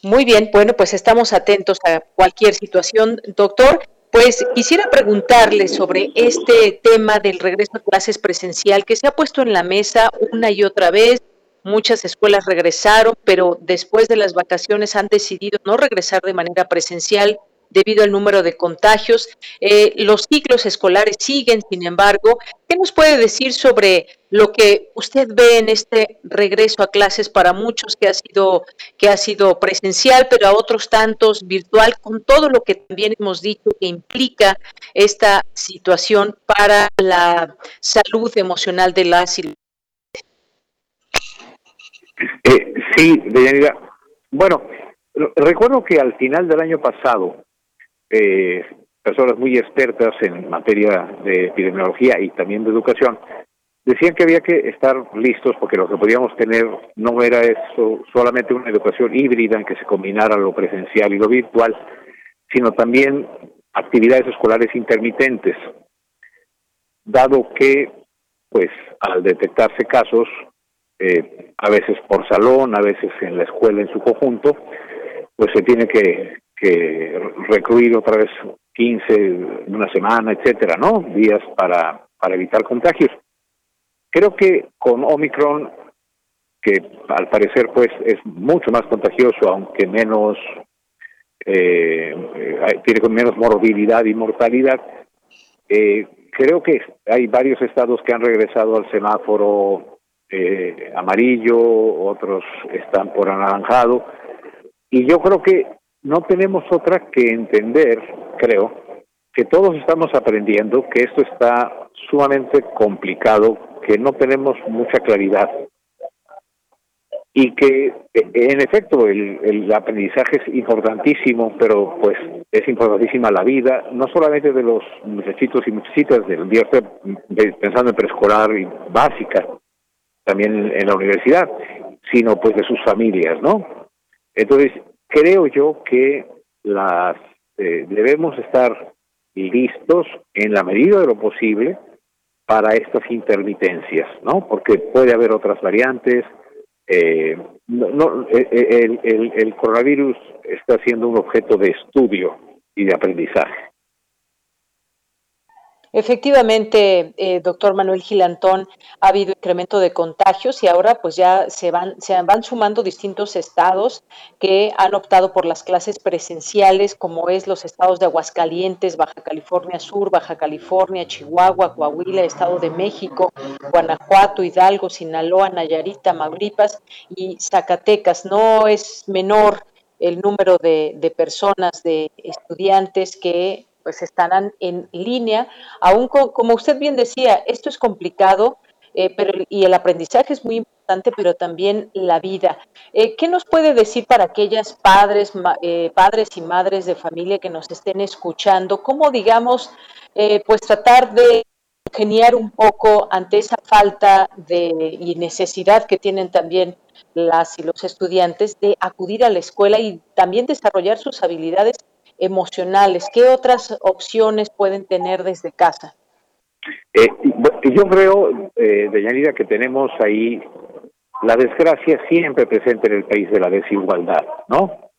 Muy bien, bueno, pues estamos atentos a cualquier situación. Doctor, pues quisiera preguntarle sobre este tema del regreso a clases presencial que se ha puesto en la mesa una y otra vez Muchas escuelas regresaron, pero después de las vacaciones han decidido no regresar de manera presencial debido al número de contagios. Eh, los ciclos escolares siguen, sin embargo. ¿Qué nos puede decir sobre lo que usted ve en este regreso a clases para muchos que ha sido que ha sido presencial, pero a otros tantos virtual, con todo lo que también hemos dicho que implica esta situación para la salud emocional de las y
eh, sí, Deyanira. Bueno, recuerdo que al final del año pasado, eh, personas muy expertas en materia de epidemiología y también de educación decían que había que estar listos porque lo que podíamos tener no era eso solamente una educación híbrida en que se combinara lo presencial y lo virtual, sino también actividades escolares intermitentes, dado que, pues, al detectarse casos, eh, a veces por salón, a veces en la escuela en su conjunto, pues se tiene que, que recluir otra vez 15, una semana, etcétera, ¿no? Días para, para evitar contagios. Creo que con Omicron, que al parecer pues es mucho más contagioso, aunque menos, eh, eh tiene menos morbilidad y mortalidad, eh, creo que hay varios estados que han regresado al semáforo eh, amarillo, otros están por anaranjado. Y yo creo que no tenemos otra que entender, creo, que todos estamos aprendiendo que esto está sumamente complicado, que no tenemos mucha claridad y que en efecto el, el, aprendizaje es importantísimo, pero pues es importantísima la vida, no solamente de los muchachitos y muchachitas del día, pensando en preescolar y básica, también en la universidad, sino pues de sus familias, ¿no? Entonces, creo yo que las eh, debemos estar listos en la medida de lo posible para estas intermitencias, ¿no? Porque puede haber otras variantes, eh, no, eh, eh, el, el, coronavirus está siendo un objeto de estudio y de aprendizaje.
Efectivamente, eh, doctor Manuel Gilantón, ha habido incremento de contagios y ahora pues ya se van, se van sumando distintos estados que han optado por las clases presenciales, como es los estados de Aguascalientes, Baja California Sur, Baja California, Chihuahua, Coahuila, Estado de México, Guanajuato, Hidalgo, Sinaloa, Nayarita, Mauripas y Zacatecas. No es menor el número de personas, de estudiantes que pues estarán en línea, aún como usted bien decía, esto es complicado, eh, pero, y el aprendizaje es muy importante, pero también la vida. Eh, ¿Qué nos puede decir para aquellas padres, eh, padres y madres de familia que nos estén escuchando? ¿Cómo, digamos, pues tratar de geniar un poco ante esa falta de y necesidad que tienen también las y los estudiantes de acudir a la escuela y también desarrollar sus habilidades emocionales? ¿Qué otras opciones pueden tener desde casa?
Eh, yo creo, eh, Deyanira, que tenemos ahí la desgracia siempre presente en el país de la desigualdad, ¿no?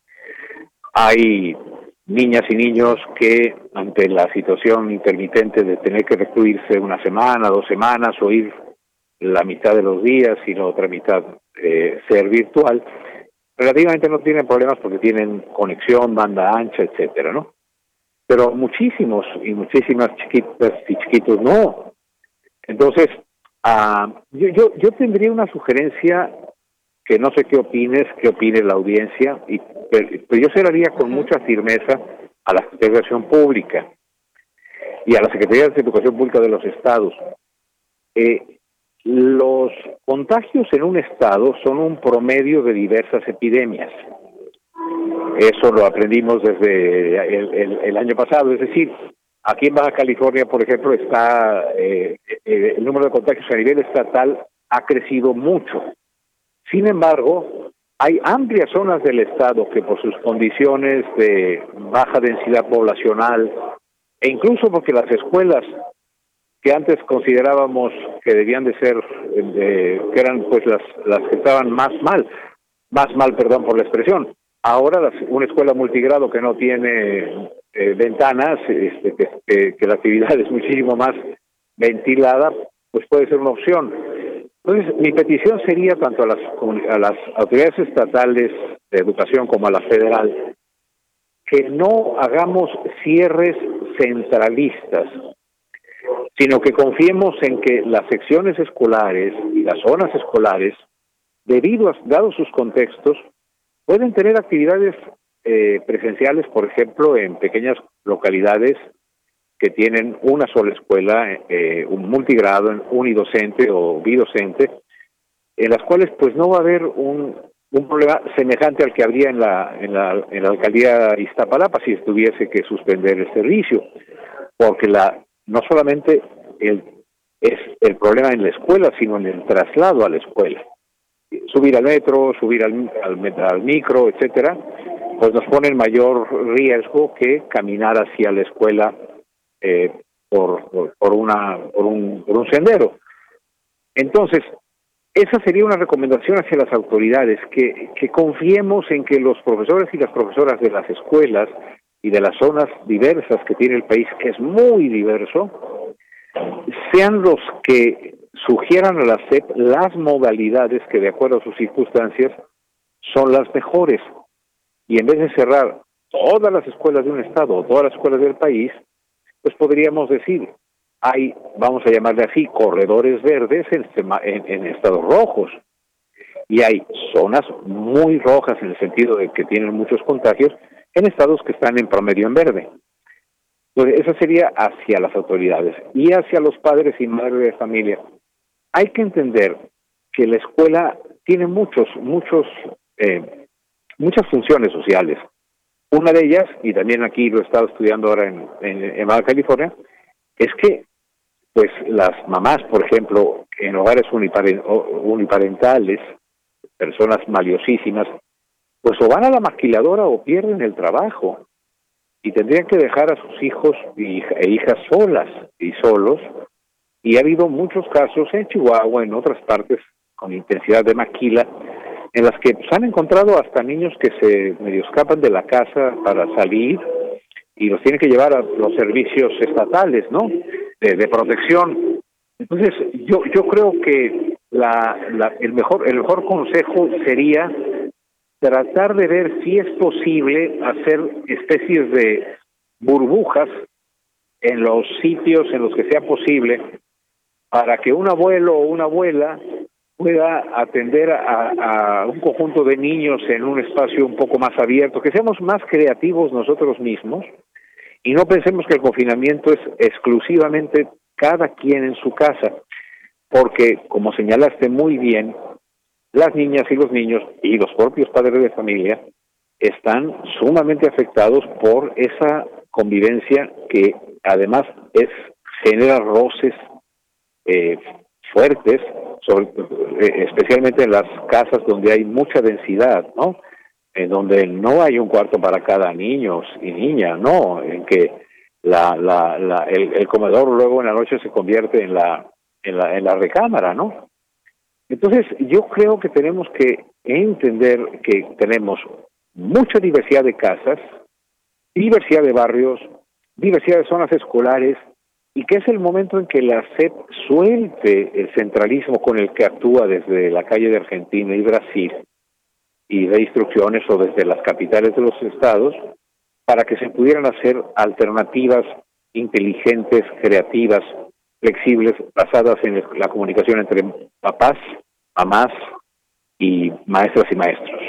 Hay niñas y niños que ante la situación intermitente de tener que recluirse una semana, dos semanas o ir la mitad de los días y la otra mitad eh, ser virtual, relativamente no tienen problemas porque tienen conexión, banda ancha, etcétera, ¿no? Pero muchísimos y muchísimas chiquitas y chiquitos no. Entonces, uh, yo, yo, yo tendría una sugerencia que no sé qué opines, qué opine la audiencia, y pero, yo se la haría con mucha firmeza a la Secretaría de Educación Pública y a la Secretaría de Educación Pública de los estados. Eh, los contagios en un estado son un promedio de diversas epidemias. Eso lo aprendimos desde el, año pasado. Es decir, aquí en Baja California, por ejemplo, está eh, eh, el número de contagios a nivel estatal ha crecido mucho. Sin embargo, hay amplias zonas del estado que por sus condiciones de baja densidad poblacional e incluso porque las escuelas que antes considerábamos que debían de ser, eh, que eran pues las, las que estaban más mal, más mal, perdón por la expresión. Ahora las, una escuela multigrado que no tiene eh, ventanas, este, que, la actividad es muchísimo más ventilada, pues puede ser una opción. Entonces, mi petición sería tanto a las, a las autoridades estatales de educación como a la federal, que no hagamos cierres centralistas sino que confiemos en que las secciones escolares y las zonas escolares, debido a dados sus contextos, pueden tener actividades eh, presenciales, por ejemplo, en pequeñas localidades que tienen una sola escuela, eh, un multigrado, unidocente o bidocente, en las cuales pues no va a haber un, problema semejante al que habría en la, en la, en la alcaldía Iztapalapa si tuviese que suspender el servicio, porque la no solamente el, es el problema en la escuela, sino en el traslado a la escuela. Subir al metro, subir al, al, micro, etcétera, pues nos pone en mayor riesgo que caminar hacia la escuela eh, por, por, una, por, un, por un sendero. Entonces, esa sería una recomendación hacia las autoridades, que, que confiemos en que los profesores y las profesoras de las escuelas y de las zonas diversas que tiene el país, que es muy diverso, sean los que sugieran a la SEP las modalidades que de acuerdo a sus circunstancias son las mejores. Y en vez de cerrar todas las escuelas de un estado o todas las escuelas del país, pues podríamos decir, hay, vamos a llamarle así, corredores verdes en, en estados rojos. Y hay zonas muy rojas en el sentido de que tienen muchos contagios en estados que están en promedio en verde. Entonces, eso sería hacia las autoridades y hacia los padres y madres de familia. Hay que entender que la escuela tiene muchos, muchos, eh, muchas funciones sociales. Una de ellas, y también aquí lo he estado estudiando ahora en, en, Baja California, es que pues las mamás, por ejemplo, en hogares uniparentales, personas valiosísimas, pues o van a la maquiladora o pierden el trabajo y tendrían que dejar a sus hijos e hijas solas y solos. Y ha habido muchos casos en Chihuahua, en otras partes con intensidad de maquila, en las que se han encontrado hasta niños que se medio escapan de la casa para salir y los tienen que llevar a los servicios estatales, ¿no? De, protección. Entonces, yo yo creo que la, la, el mejor el mejor consejo sería tratar de ver si es posible hacer especies de burbujas en los sitios en los que sea posible para que un abuelo o una abuela pueda atender a, a, un conjunto de niños en un espacio un poco más abierto, que seamos más creativos nosotros mismos y no pensemos que el confinamiento es exclusivamente cada quien en su casa, porque como señalaste muy bien, las niñas y los niños y los propios padres de familia están sumamente afectados por esa convivencia que además es genera roces eh, fuertes, eh, especialmente en las casas donde hay mucha densidad, ¿no? En donde no hay un cuarto para cada niño y niña, no, en que la, la, la el, el, comedor luego en la noche se convierte en la en la en la recámara, ¿no? Entonces yo creo que tenemos que entender que tenemos mucha diversidad de casas, diversidad de barrios, diversidad de zonas escolares y que es el momento en que la SEP suelte el centralismo con el que actúa desde la calle de Argentina y Brasil y de instrucciones o desde las capitales de los estados para que se pudieran hacer alternativas inteligentes, creativas, flexibles, basadas en la comunicación entre papás, mamás y maestras y maestros.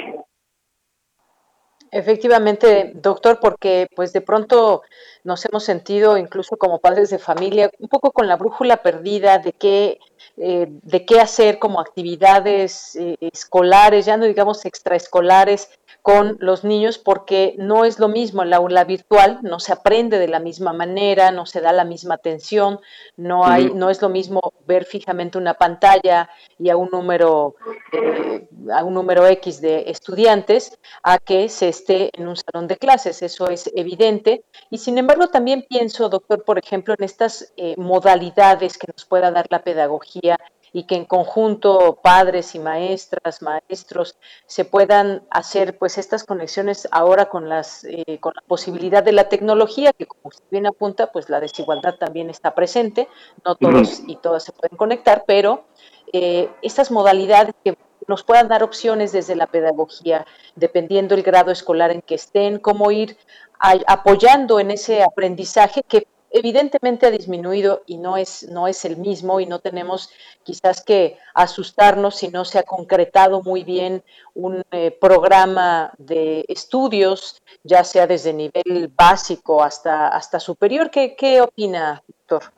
Efectivamente, doctor, porque pues de pronto nos hemos sentido, incluso como padres de familia, un poco con la brújula perdida de qué, eh, de qué hacer como actividades eh, escolares, ya no digamos extraescolares, con los niños porque no es lo mismo en la aula virtual, no se aprende de la misma manera, no se da la misma atención, no hay, no es lo mismo ver fijamente una pantalla y a un número, eh, a un número X de estudiantes, a que se esté en un salón de clases, eso es evidente. Y sin embargo también pienso, doctor, por ejemplo, en estas eh, modalidades que nos pueda dar la pedagogía y que en conjunto padres y maestras, maestros se puedan hacer pues estas conexiones ahora con las eh, con la posibilidad de la tecnología que como usted bien apunta pues la desigualdad también está presente, no todos y todas se pueden conectar, pero eh, estas modalidades que nos puedan dar opciones desde la pedagogía, dependiendo el grado escolar en que estén, cómo ir apoyando en ese aprendizaje que evidentemente ha disminuido y no es, no es el mismo y no tenemos quizás que asustarnos si no se ha concretado muy bien un eh, programa de estudios, ya sea desde nivel básico hasta, hasta superior. ¿Qué, qué opina, doctor?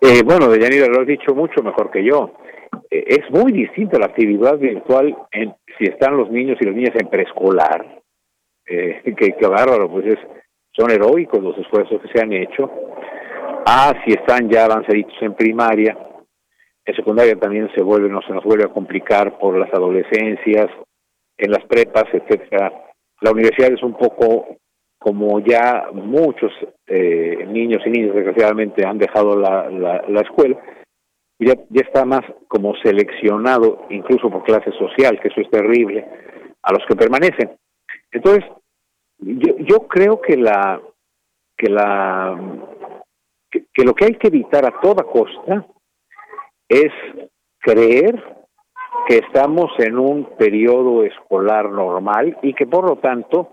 Eh, bueno, Deyanira lo has dicho mucho mejor que yo. Eh, es muy distinta la actividad virtual en, si están los niños y las niñas en preescolar. Eh, que, que bárbaro, pues es son heroicos los esfuerzos que se han hecho. Ah, si están ya avanzaditos en primaria, en secundaria también se vuelve, no se nos vuelve a complicar por las adolescencias, en las prepas, etcétera. La universidad es un poco como ya muchos eh, niños y niñas desgraciadamente han dejado la, la, la escuela, ya, ya está más como seleccionado, incluso por clase social, que eso es terrible, a los que permanecen. Entonces, yo, yo creo que la que la que, lo que hay que evitar a toda costa es creer que estamos en un periodo escolar normal y que por lo tanto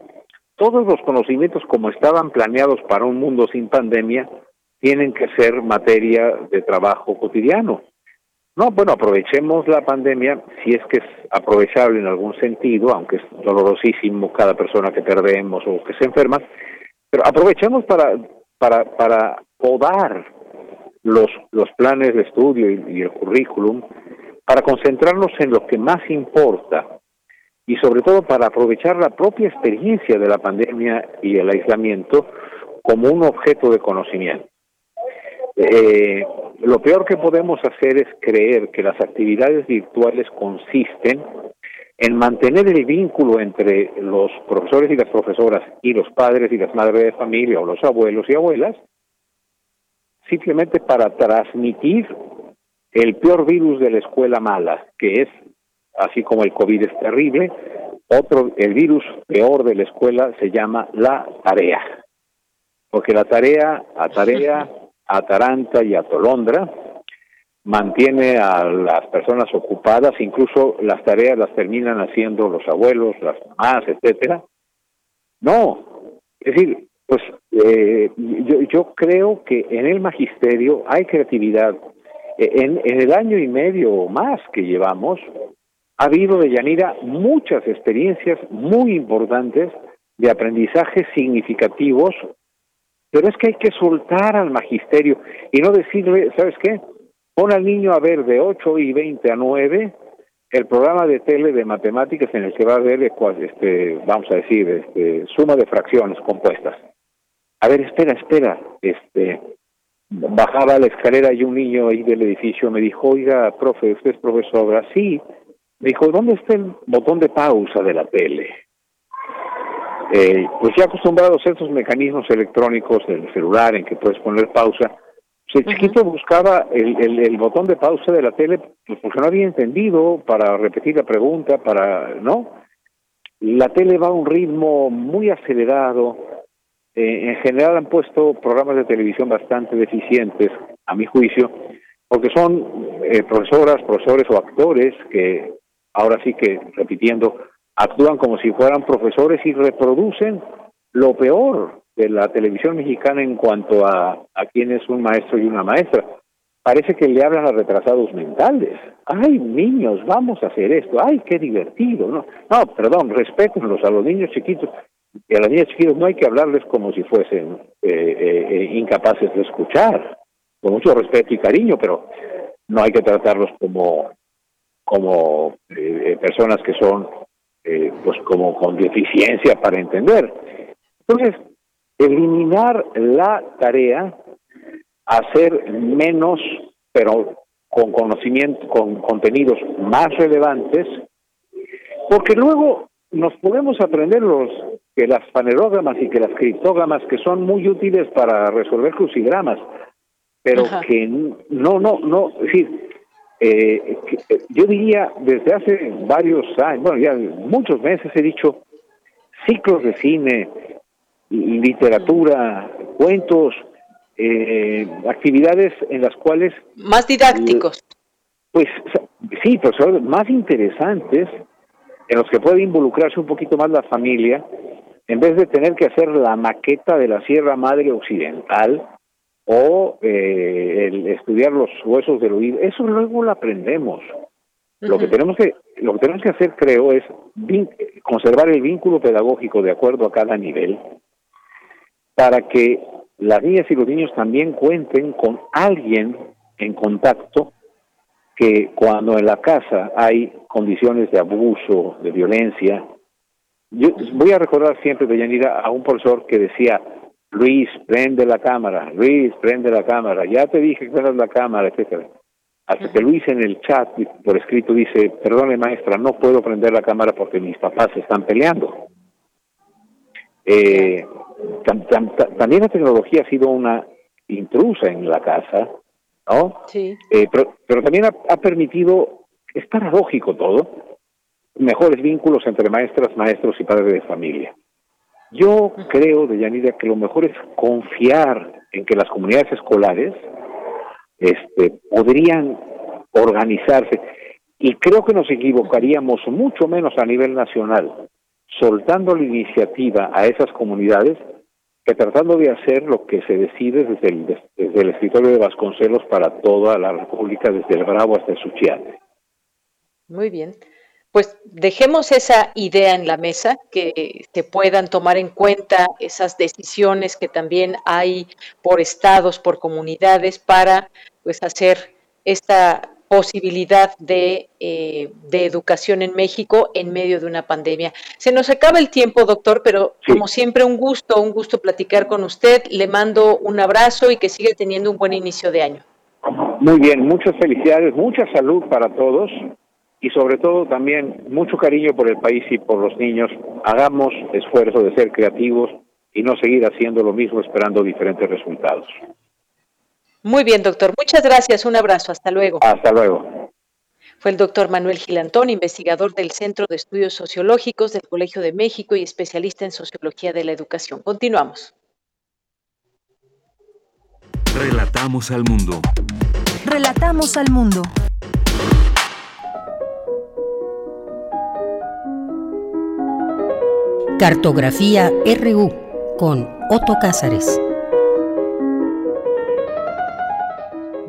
todos los conocimientos como estaban planeados para un mundo sin pandemia tienen que ser materia de trabajo cotidiano. No, bueno, aprovechemos la pandemia, si es que es aprovechable en algún sentido, aunque es dolorosísimo cada persona que perdemos o que se enferma, pero aprovechemos para, para, para podar los, los planes de estudio y, y el currículum, para concentrarnos en lo que más importa y sobre todo para aprovechar la propia experiencia de la pandemia y el aislamiento como un objeto de conocimiento. Eh, lo peor que podemos hacer es creer que las actividades virtuales consisten en mantener el vínculo entre los profesores y las profesoras y los padres y las madres de familia o los abuelos y abuelas, simplemente para transmitir el peor virus de la escuela mala, que es, así como el COVID es terrible, otro, el virus peor de la escuela se llama la tarea. Porque la tarea, a tarea, ataranta y atolondra, mantiene a las personas ocupadas, incluso las tareas las terminan haciendo los abuelos, las mamás, etcétera. No, es decir, pues eh, yo, yo creo que en el magisterio hay creatividad. E, en, en el año y medio o más que llevamos, ha habido de Yanira muchas experiencias muy importantes de aprendizajes significativos, pero es que hay que soltar al magisterio y no decirle, ¿sabes qué? Pon al niño a ver de 8 y 20 a 9 el programa de tele de matemáticas en el que va a ver, este, vamos a decir, este, suma de fracciones compuestas. A ver, espera, espera, este, bajaba la escalera y un niño ahí del edificio me dijo, oiga, profe, usted es profesora, sí, me dijo, ¿dónde está el botón de pausa de la tele? Eh, pues ya acostumbrados a estos mecanismos electrónicos del celular en que puedes poner pausa, pues el chiquito buscaba el, el, el, botón de pausa de la tele pues porque no había entendido para repetir la pregunta, para, ¿no? La tele va a un ritmo muy acelerado. Eh, en general han puesto programas de televisión bastante deficientes, a mi juicio, porque son eh, profesoras, profesores o actores que ahora sí que, repitiendo, actúan como si fueran profesores y reproducen lo peor de la televisión mexicana en cuanto a, a quién es un maestro y una maestra. Parece que le hablan a retrasados mentales. Ay, niños, vamos a hacer esto. Ay, qué divertido. No, no perdón, respétenlos a los niños chiquitos. Y a las niñas chiquitas no hay que hablarles como si fuesen eh, eh, eh, incapaces de escuchar. Con mucho respeto y cariño, pero no hay que tratarlos como como eh, personas que son eh, pues como con deficiencia para entender. Entonces, eliminar la tarea, hacer menos, pero con conocimiento, con contenidos más relevantes, porque luego nos podemos aprender los que las panerógamas y que las criptógamas que son muy útiles para resolver crucigramas, pero que no, no, no, es decir, eh, yo diría desde hace varios años, bueno, ya muchos meses he dicho ciclos de cine, y, literatura, cuentos, eh, actividades en las cuales...
Más didácticos.
Pues sí, pues son más interesantes, en los que puede involucrarse un poquito más la familia, en vez de tener que hacer la maqueta de la Sierra Madre Occidental, o eh, el estudiar los huesos del oído, eso luego lo aprendemos. Lo que tenemos que lo que tenemos que hacer, creo, es conservar el vínculo pedagógico de acuerdo a cada nivel, para que las niñas y los niños también cuenten con alguien en contacto que cuando en la casa hay condiciones de abuso, de violencia, yo voy a recordar siempre de Yanira a un profesor que decía Luis, prende la cámara, Luis, prende la cámara, ya te dije que prendas la cámara, etcétera. Hasta que Luis en el chat por escrito dice, perdone maestra, no puedo prender la cámara porque mis papás están peleando. Eh, también la tecnología ha sido una intrusa en la casa, ¿no?
Sí.
Eh, pero, pero, también ha, ha permitido, es paradójico todo, mejores vínculos entre maestras, maestros y padres de familia. Yo creo, Deyanira, que lo mejor es confiar en que las comunidades escolares este, podrían organizarse y creo que nos equivocaríamos mucho menos a nivel nacional soltando la iniciativa a esas comunidades que tratando de hacer lo que se decide desde el, desde el escritorio de Vasconcelos para toda la República, desde el Bravo hasta el Suchiate.
Muy bien pues dejemos esa idea en la mesa, que se puedan tomar en cuenta esas decisiones que también hay por estados, por comunidades, para pues hacer esta posibilidad de, eh, de educación en México en medio de una pandemia. Se nos acaba el tiempo, doctor, pero como siempre un gusto, un gusto platicar con usted. Le mando un abrazo y que siga teniendo un buen inicio de año.
Muy bien, muchas felicidades, mucha salud para todos y sobre todo también mucho cariño por el país y por los niños. Hagamos esfuerzo de ser creativos y no seguir haciendo lo mismo esperando diferentes resultados.
Muy bien, doctor. Muchas gracias. Un abrazo. Hasta luego.
Hasta luego.
Fue el doctor Manuel Gilantón, investigador del Centro de Estudios Sociológicos del Colegio de México y especialista en sociología de la educación. Continuamos.
Relatamos al mundo.
Relatamos al mundo.
Cartografía RU con Otto Cázares.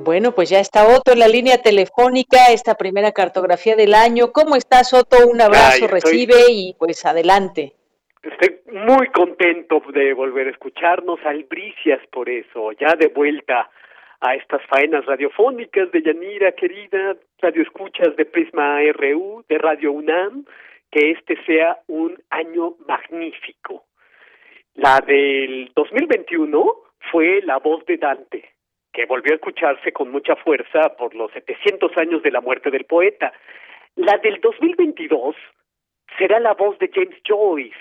Bueno, pues ya está Otto en la línea telefónica, esta primera cartografía del año. ¿Cómo estás, Otto? Un abrazo, recibe y pues adelante.
Estoy muy contento de volver a escucharnos, albricias por eso, ya de vuelta a estas faenas radiofónicas de Yanira, querida, radio escuchas de Prisma RU, de Radio UNAM, que este sea un año magnífico. La del 2021 fue La voz de Dante, que volvió a escucharse con mucha fuerza por los 700 años de la muerte del poeta. La del 2022 será la voz de James Joyce,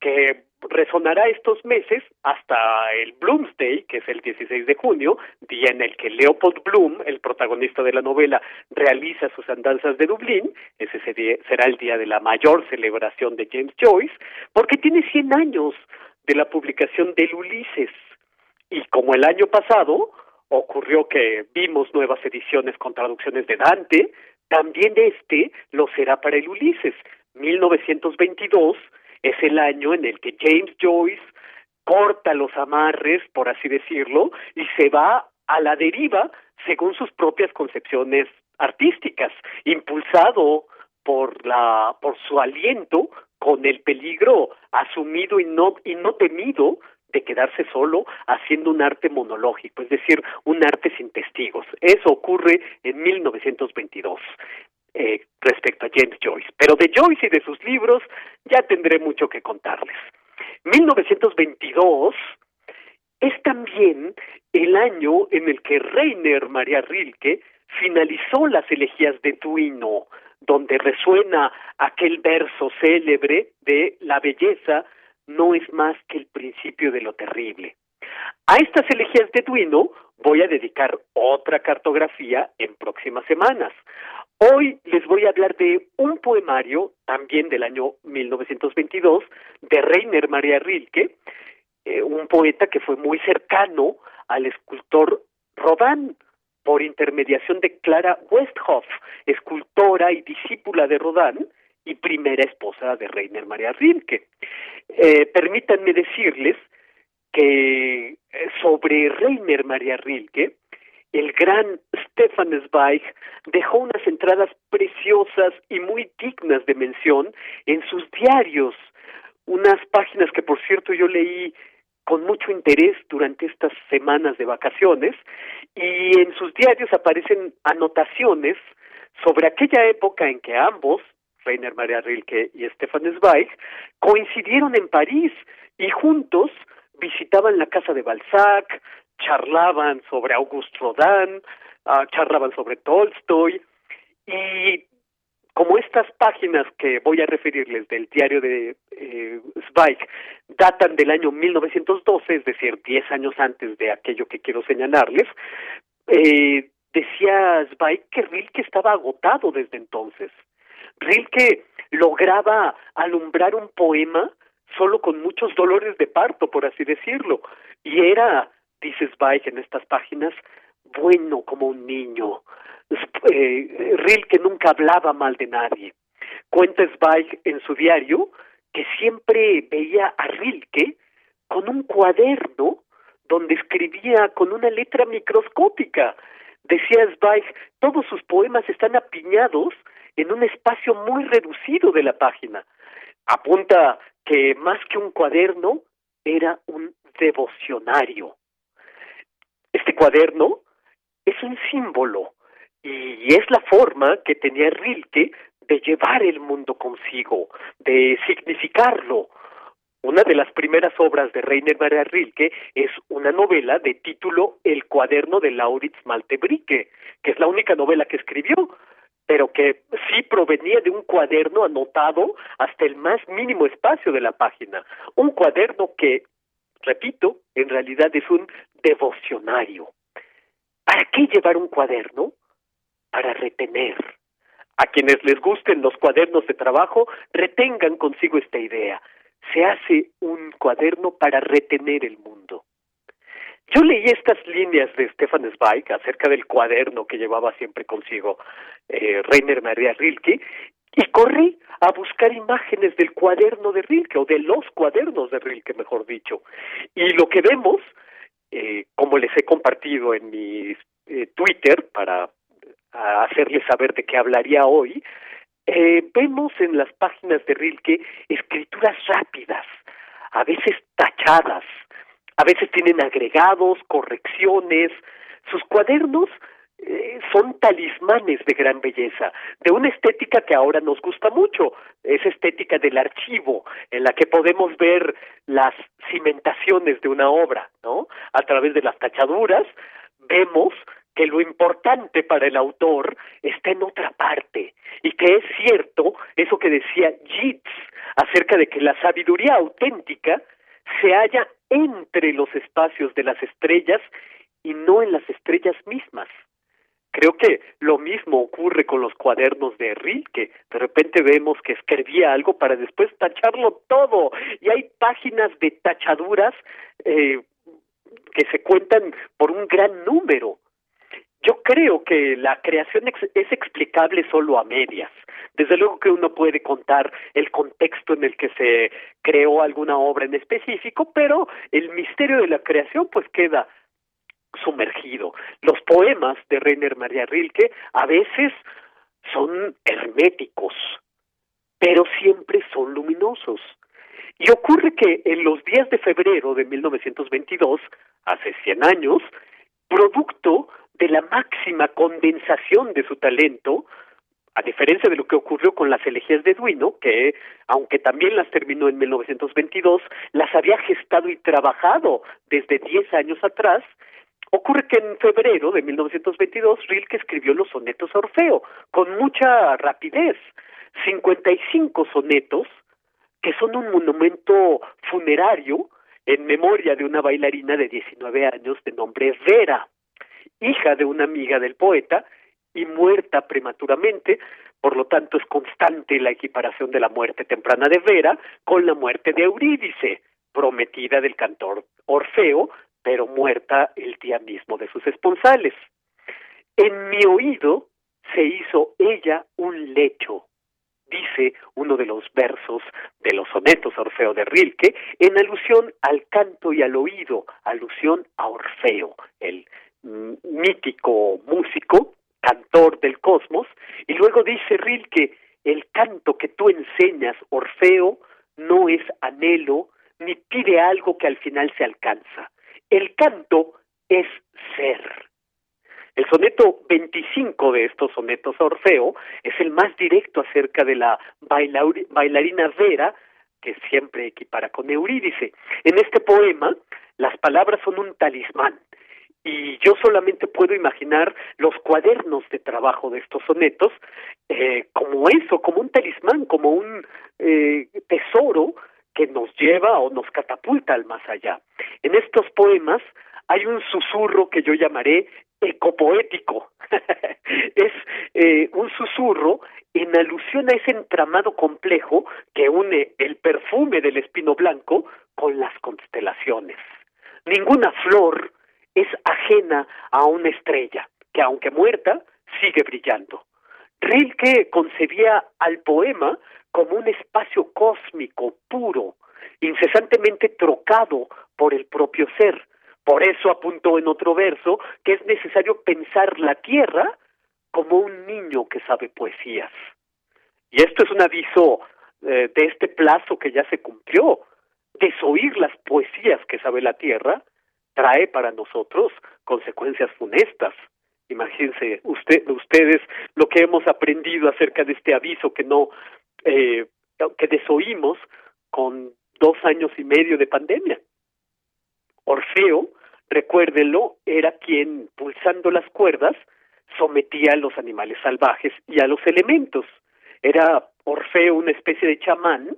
que resonará estos meses hasta el Bloomsday, que es el 16 de junio, día en el que Leopold Bloom, el protagonista de la novela, realiza sus andanzas de Dublín. Ese será el día de la mayor celebración de James Joyce, porque tiene 100 años de la publicación del Ulises. Y como el año pasado ocurrió que vimos nuevas ediciones con traducciones de Dante, también este lo será para el Ulises. 1922 es el año en el que James Joyce corta los amarres, por así decirlo, y se va a la deriva según sus propias concepciones artísticas, impulsado por la por su aliento con el peligro asumido y no y no temido de quedarse solo haciendo un arte monológico, es decir, un arte sin testigos. Eso ocurre en 1922. Eh, respecto a James Joyce. Pero de Joyce y de sus libros ya tendré mucho que contarles. 1922 es también el año en el que Reiner María Rilke finalizó las elegías de Duino, donde resuena aquel verso célebre de la belleza no es más que el principio de lo terrible. A estas elegías de Duino voy a dedicar otra cartografía en próximas semanas. Hoy les voy a hablar de un poemario, también del año 1922, de Reiner María Rilke, eh, un poeta que fue muy cercano al escultor Rodin, por intermediación de Clara Westhoff, escultora y discípula de Rodin y primera esposa de Reiner María Rilke. Eh, permítanme decirles que eh, sobre Reiner María Rilke, el gran Stefan Zweig dejó unas entradas preciosas y muy dignas de mención en sus diarios, unas páginas que por cierto yo leí con mucho interés durante estas semanas de vacaciones y en sus diarios aparecen anotaciones sobre aquella época en que ambos, Reiner Maria Rilke y Stefan Zweig, coincidieron en París y juntos visitaban la casa de Balzac, charlaban sobre Auguste Rodin, uh, charlaban sobre Tolstoy y como estas páginas que voy a referirles del diario de eh, Zweig datan del año 1912, es decir, 10 años antes de aquello que quiero señalarles, eh, decía Zweig que Rilke estaba agotado desde entonces. Rilke lograba alumbrar un poema solo con muchos dolores de parto, por así decirlo, y era dice Zweig en estas páginas, bueno como un niño. Eh, Rilke nunca hablaba mal de nadie. Cuenta Zweig en su diario que siempre veía a Rilke con un cuaderno donde escribía con una letra microscópica. Decía Zweig, todos sus poemas están apiñados en un espacio muy reducido de la página. Apunta que más que un cuaderno era un devocionario. Este cuaderno es un símbolo y es la forma que tenía Rilke de llevar el mundo consigo, de significarlo. Una de las primeras obras de Reiner Maria Rilke es una novela de título El cuaderno de Lauritz Maltebrike, que es la única novela que escribió, pero que sí provenía de un cuaderno anotado hasta el más mínimo espacio de la página. Un cuaderno que, repito, en realidad es un devocionario. ¿Para qué llevar un cuaderno? Para retener. A quienes les gusten los cuadernos de trabajo, retengan consigo esta idea. Se hace un cuaderno para retener el mundo. Yo leí estas líneas de Stefan Zweig acerca del cuaderno que llevaba siempre consigo eh, Rainer Maria Rilke y corrí a buscar imágenes del cuaderno de Rilke o de los cuadernos de Rilke, mejor dicho. Y lo que vemos, eh, como les he compartido en mi eh, Twitter para hacerles saber de qué hablaría hoy, eh, vemos en las páginas de Rilke escrituras rápidas, a veces tachadas, a veces tienen agregados, correcciones. Sus cuadernos eh, son talismanes de gran belleza, de una estética que ahora nos gusta mucho, es estética del archivo, en la que podemos ver las cimentaciones de una obra, ¿no? A través de las tachaduras vemos que lo importante para el autor está en otra parte y que es cierto eso que decía Yeats acerca de que la sabiduría auténtica se halla entre los espacios de las estrellas y no en las estrellas mismas. Creo que lo mismo ocurre con los cuadernos de Rilke. De repente vemos que escribía algo para después tacharlo todo. Y hay páginas de tachaduras eh, que se cuentan por un gran número. Yo creo que la creación es explicable solo a medias. Desde luego que uno puede contar el contexto en el que se creó alguna obra en específico, pero el misterio de la creación pues queda sumergido. Los poemas de Rainer Maria Rilke a veces son herméticos, pero siempre son luminosos. Y ocurre que en los días de febrero de 1922, hace 100 años, producto de la máxima condensación de su talento, a diferencia de lo que ocurrió con las elegías de Duino, que aunque también las terminó en 1922, las había gestado y trabajado desde 10 años atrás, ocurre que en febrero de 1922 Rilke escribió los sonetos a Orfeo con mucha rapidez, 55 sonetos que son un monumento funerario en memoria de una bailarina de 19 años de nombre Vera hija de una amiga del poeta y muerta prematuramente, por lo tanto es constante la equiparación de la muerte temprana de Vera con la muerte de Eurídice, prometida del cantor Orfeo, pero muerta el día mismo de sus esponsales. En mi oído se hizo ella un lecho, dice uno de los versos de los sonetos Orfeo de Rilke, en alusión al canto y al oído, alusión a Orfeo, el mítico músico, cantor del cosmos, y luego dice Rilke, el canto que tú enseñas, Orfeo, no es anhelo ni pide algo que al final se alcanza. El canto es ser. El soneto 25 de estos sonetos Orfeo es el más directo acerca de la bailarina Vera, que siempre equipara con Eurídice. En este poema, las palabras son un talismán, y yo solamente puedo imaginar los cuadernos de trabajo de estos sonetos eh, como eso, como un talismán, como un eh, tesoro que nos lleva o nos catapulta al más allá. En estos poemas hay un susurro que yo llamaré ecopoético. es eh, un susurro en alusión a ese entramado complejo que une el perfume del espino blanco con las constelaciones. Ninguna flor, es ajena a una estrella, que aunque muerta, sigue brillando. Rilke concebía al poema como un espacio cósmico, puro, incesantemente trocado por el propio ser. Por eso apuntó en otro verso que es necesario pensar la tierra como un niño que sabe poesías. Y esto es un aviso eh, de este plazo que ya se cumplió. Desoír las poesías que sabe la tierra trae para nosotros consecuencias funestas. Imagínense usted, ustedes lo que hemos aprendido acerca de este aviso que no, eh, que desoímos con dos años y medio de pandemia. Orfeo, recuérdenlo, era quien, pulsando las cuerdas, sometía a los animales salvajes y a los elementos. Era Orfeo una especie de chamán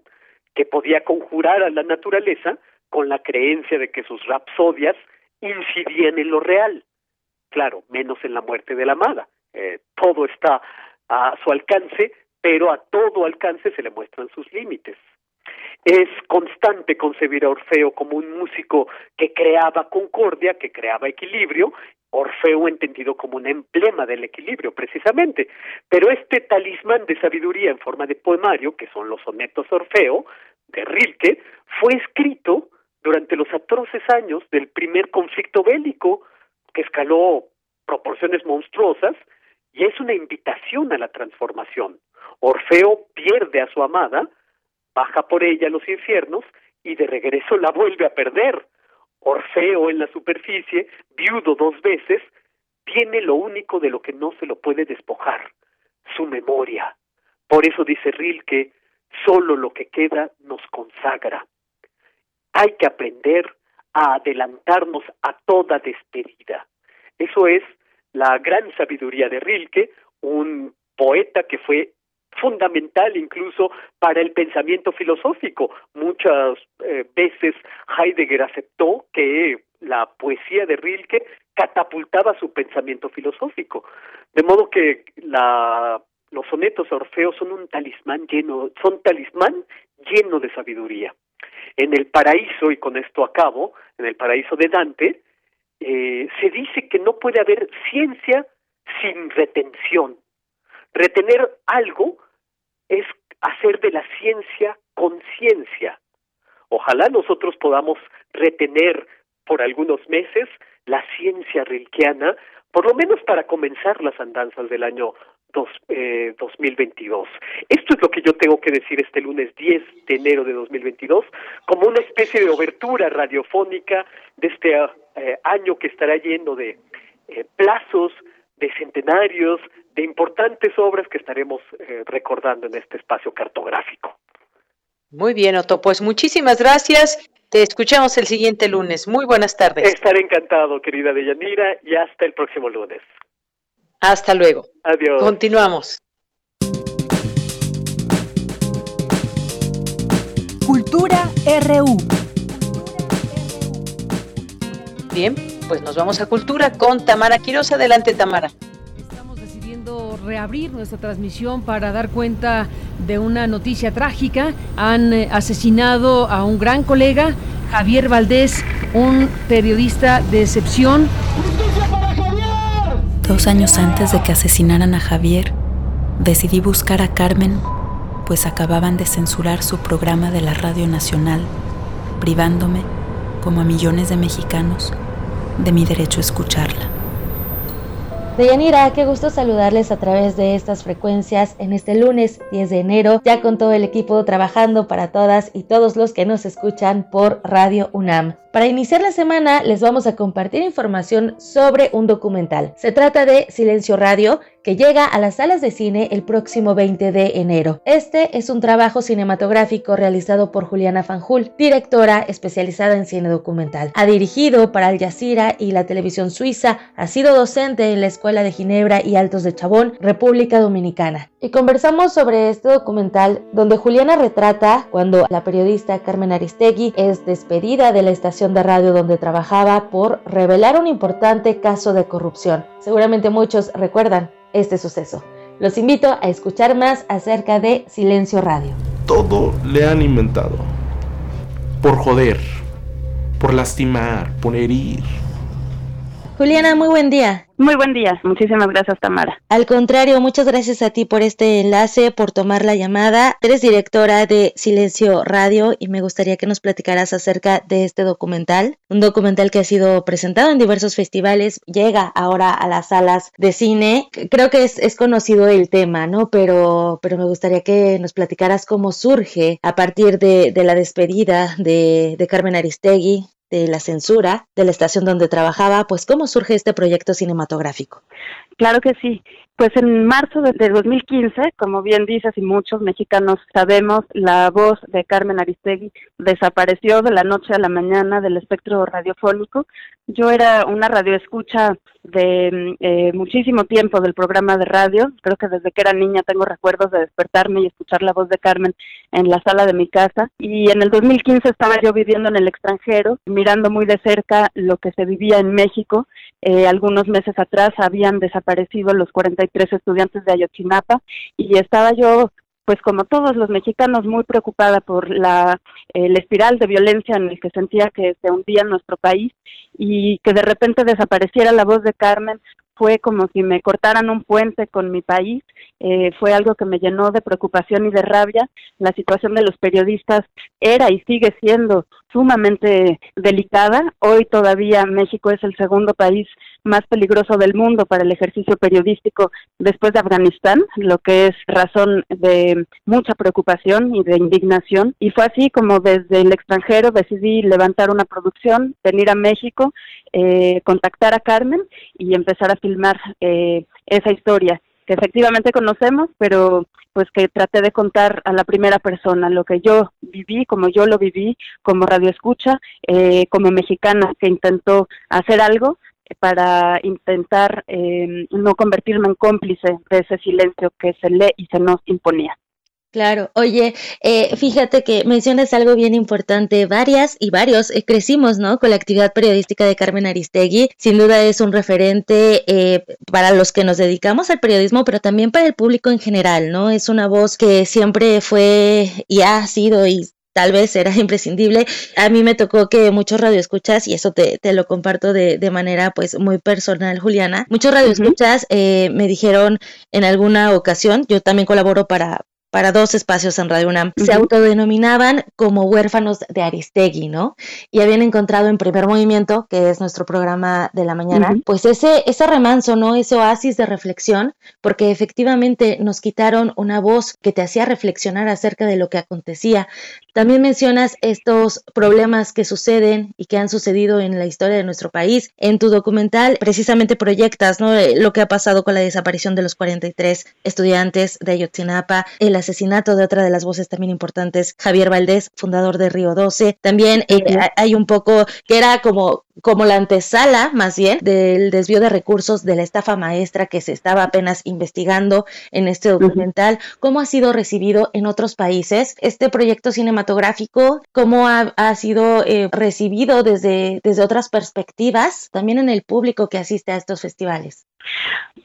que podía conjurar a la naturaleza con la creencia de que sus rapsodias incidían en lo real. claro, menos en la muerte de la amada. Eh, todo está a su alcance, pero a todo alcance se le muestran sus límites. Es constante concebir a Orfeo como un músico que creaba concordia, que creaba equilibrio, Orfeo entendido como un emblema del equilibrio, precisamente. Pero este talismán de sabiduría en forma de poemario, que son los sonetos Orfeo, de Rilke, fue escrito durante los atroces años del primer conflicto bélico, que escaló proporciones monstruosas, y es una invitación a la transformación. Orfeo pierde a su amada, baja por ella a los infiernos y de regreso la vuelve a perder. Orfeo en la superficie, viudo dos veces, tiene lo único de lo que no se lo puede despojar, su memoria. Por eso dice Rilke, solo lo que queda nos consagra. Hay que aprender a adelantarnos a toda despedida. Eso es la gran sabiduría de Rilke, un poeta que fue fundamental incluso para el pensamiento filosófico. Muchas eh, veces Heidegger aceptó que la poesía de Rilke catapultaba su pensamiento filosófico. De modo que la, los sonetos Orfeo son un talismán lleno, son talismán lleno de sabiduría. En el paraíso, y con esto acabo, en el paraíso de Dante, eh, se dice que no puede haber ciencia sin retención. Retener algo es hacer de la ciencia conciencia. Ojalá nosotros podamos retener por algunos meses la ciencia rilkeana, por lo menos para comenzar las andanzas del año dos, eh, 2022. Esto es lo que yo tengo que decir este lunes 10 de enero de 2022, como una especie de obertura radiofónica de este eh, año que estará lleno de eh, plazos, de centenarios, de importantes obras que estaremos eh, recordando en este espacio cartográfico.
Muy bien, Otto. Pues muchísimas gracias. Te escuchamos el siguiente lunes. Muy buenas tardes.
Estaré encantado, querida Deyanira, y hasta el próximo lunes.
Hasta luego.
Adiós.
Continuamos.
Cultura RU.
Bien, pues nos vamos a Cultura con Tamara Quiroz. Adelante, Tamara.
Estamos decidiendo reabrir nuestra transmisión para dar cuenta de una noticia trágica. Han eh, asesinado a un gran colega, Javier Valdés, un periodista de excepción.
Dos años antes de que asesinaran a Javier, decidí buscar a Carmen, pues acababan de censurar su programa de la Radio Nacional, privándome, como a millones de mexicanos, de mi derecho a escucharla.
Deyanira, qué gusto saludarles a través de estas frecuencias en este lunes 10 de enero, ya con todo el equipo trabajando para todas y todos los que nos escuchan por Radio UNAM. Para iniciar la semana les vamos a compartir información sobre un documental. Se trata de Silencio Radio, que llega a las salas de cine el próximo 20 de enero. Este es un trabajo cinematográfico realizado por Juliana Fanjul, directora especializada en cine documental. Ha dirigido para Al Jazeera y la televisión suiza, ha sido docente en la Escuela de Ginebra y Altos de Chabón, República Dominicana. Y conversamos sobre este documental donde Juliana retrata cuando la periodista Carmen Aristegui es despedida de la estación de radio donde trabajaba por revelar un importante caso de corrupción. Seguramente muchos recuerdan este suceso. Los invito a escuchar más acerca de Silencio Radio.
Todo le han inventado. Por joder, por lastimar, por herir.
Juliana, muy buen día.
Muy buen día, muchísimas gracias Tamara.
Al contrario, muchas gracias a ti por este enlace, por tomar la llamada. Eres directora de Silencio Radio y me gustaría que nos platicaras acerca de este documental, un documental que ha sido presentado en diversos festivales, llega ahora a las salas de cine. Creo que es, es conocido el tema, ¿no? Pero, pero me gustaría que nos platicaras cómo surge a partir de, de la despedida de, de Carmen Aristegui, de la censura de la estación donde trabajaba, pues cómo surge este proyecto cinematográfico.
Claro que sí. Pues en marzo de, 2015, como bien dices y muchos mexicanos sabemos, la voz de Carmen Aristegui desapareció de la noche a la mañana del espectro radiofónico. Yo era una radioescucha de eh, muchísimo tiempo del programa de radio. Creo que desde que era niña tengo recuerdos de despertarme y escuchar la voz de Carmen en la sala de mi casa. Y en el 2015 estaba yo viviendo en el extranjero, mirando muy de cerca lo que se vivía en México. Eh, algunos meses atrás habían desaparecido los 43 estudiantes de Ayotzinapa y estaba yo pues como todos los mexicanos muy preocupada por la el espiral de violencia en el que sentía que se hundía nuestro país y que de repente desapareciera la voz de Carmen fue como si me cortaran un puente con mi país, eh, fue algo que me llenó de preocupación y de rabia. La situación de los periodistas era y sigue siendo sumamente delicada. Hoy todavía México es el segundo país más peligroso del mundo para el ejercicio periodístico después de Afganistán, lo que es razón de mucha preocupación y de indignación. Y fue así como desde el extranjero decidí levantar una producción, venir a México, eh, contactar a Carmen y empezar a filmar eh, esa historia que efectivamente conocemos, pero pues que traté de contar a la primera persona lo que yo viví, como yo lo viví, como radioescucha, eh, como mexicana que intentó hacer algo para intentar eh, no convertirme en cómplice de ese silencio que se lee y se nos imponía.
Claro, oye, eh, fíjate que mencionas algo bien importante, varias y varios eh, crecimos, ¿no? Con la actividad periodística de Carmen Aristegui, sin duda es un referente eh, para los que nos dedicamos al periodismo, pero también para el público en general, ¿no? Es una voz que siempre fue y ha sido y tal vez era imprescindible. A mí me tocó que muchos radioescuchas, y eso te, te lo comparto de, de, manera pues muy personal, Juliana, muchos radioescuchas eh, me dijeron en alguna ocasión, yo también colaboro para, para dos espacios en Radio UNAM, se autodenominaban como huérfanos de Aristegui, ¿no? Y habían encontrado en primer movimiento, que es nuestro programa de la mañana, pues ese, ese remanso, ¿no? Ese oasis de reflexión, porque efectivamente nos quitaron una voz que te hacía reflexionar acerca de lo que acontecía. También mencionas estos problemas que suceden y que han sucedido en la historia de nuestro país. En tu documental precisamente proyectas, ¿no? Eh, lo que ha pasado con la desaparición de los 43 estudiantes de Ayotzinapa, el asesinato de otra de las voces también importantes, Javier Valdés, fundador de Río 12. También eh, hay un poco que era como como la antesala, más bien, del desvío de recursos de la estafa maestra que se estaba apenas investigando en este documental. ¿Cómo ha sido recibido en otros países este proyecto cinematográfico? ¿Cómo ha, sido eh, recibido desde, desde otras perspectivas, también en el público que asiste a estos festivales?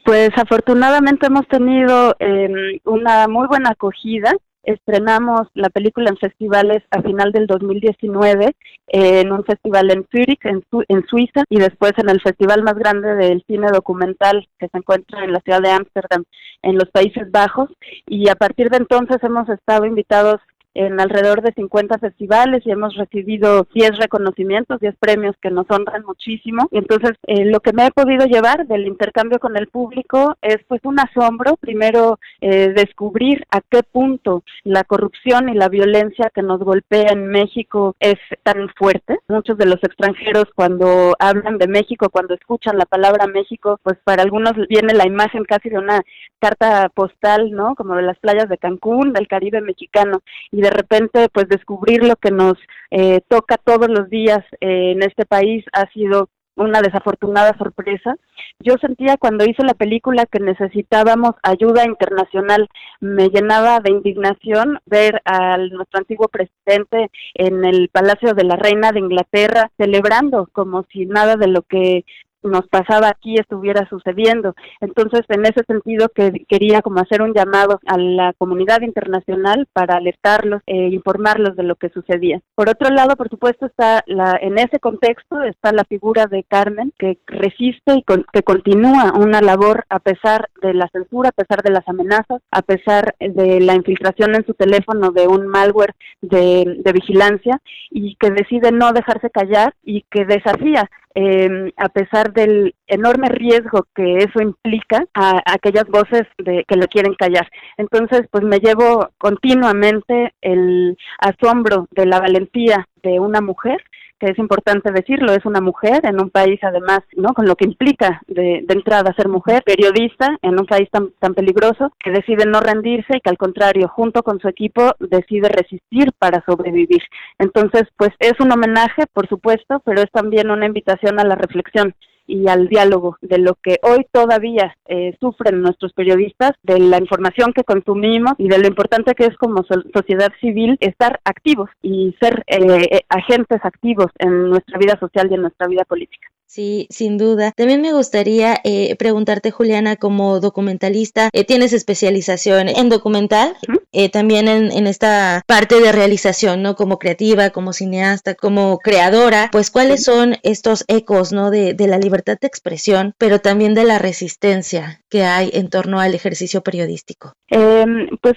Pues afortunadamente hemos tenido em, una muy buena acogida. Estrenamos la película en festivales a final del 2019, en un festival en Zurich, en, en Suiza, y después en el festival más grande del cine documental que se encuentra en la ciudad de Ámsterdam, en los Países Bajos. Y a partir de entonces hemos estado invitados en alrededor de 50 festivales y hemos recibido 10 reconocimientos, 10 premios que nos honran muchísimo. Y entonces, eh, lo que me he podido llevar del intercambio con el público es pues un asombro, primero eh, descubrir a qué punto la corrupción y la violencia que nos golpea en México es tan fuerte. Muchos de los extranjeros cuando hablan de México, cuando escuchan la palabra México, pues para algunos viene la imagen casi de una carta postal, ¿no? Como de las playas de Cancún, del Caribe mexicano. Y de repente pues descubrir lo que nos eh, toca todos los días eh, en este país ha sido una desafortunada sorpresa. Yo sentía cuando hice la película que necesitábamos ayuda internacional. Me llenaba de indignación ver a nuestro antiguo presidente en el Palacio de la Reina de Inglaterra celebrando como si nada de lo que nos pasaba aquí estuviera sucediendo. Entonces, en ese sentido, que quería como hacer un llamado a la comunidad internacional para alertarlos e informarlos de lo que sucedía. Por otro lado, por supuesto, está la, en ese contexto está la figura de Carmen, que resiste y que continúa una labor a pesar de la censura, a pesar de las amenazas, a pesar de la infiltración en su teléfono de un malware de, de vigilancia y que decide no dejarse callar y que desafía eh, a pesar del enorme riesgo que eso implica a, aquellas voces de, que lo quieren callar. Entonces, pues me llevo continuamente el asombro de la valentía de una mujer que es importante decirlo, es una mujer en un país además, ¿no? Con lo que implica de, de entrada ser mujer, periodista en un país tan, tan peligroso, que decide no rendirse y que al contrario, junto con su equipo, decide resistir para sobrevivir. Entonces, pues es un homenaje, por supuesto, pero es también una invitación a la reflexión y al diálogo de lo que hoy todavía eh, sufren nuestros periodistas, de la información que consumimos y de lo importante que es como sociedad civil estar activos y ser eh, eh, agentes activos en nuestra vida social y en nuestra vida política.
Sí, sin duda. También me gustaría eh, preguntarte, Juliana, como documentalista, eh, tienes especialización en documental, eh, también en, en, esta parte de realización, ¿no? Como creativa, como cineasta, como creadora, pues cuáles son estos ecos, ¿no? De, de la libertad de expresión, pero también de la resistencia que hay en torno al ejercicio periodístico.
Em, pues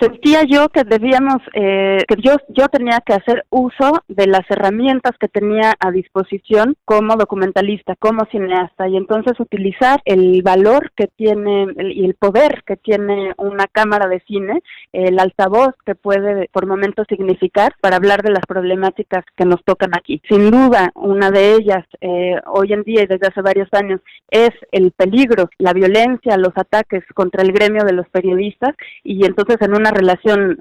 sentía yo que debíamos, eh, que yo, yo tenía que hacer uso de las herramientas que tenía a disposición como documentalista, como cineasta, y entonces utilizar el valor que tiene y el, poder que tiene una cámara de cine, el altavoz que puede por momentos significar para hablar de las problemáticas que nos tocan aquí. Sin duda, una de ellas eh, hoy en día y desde hace varios años es el peligro, la violencia, los ataques contra el gremio de los periodistas, y entonces en una relación,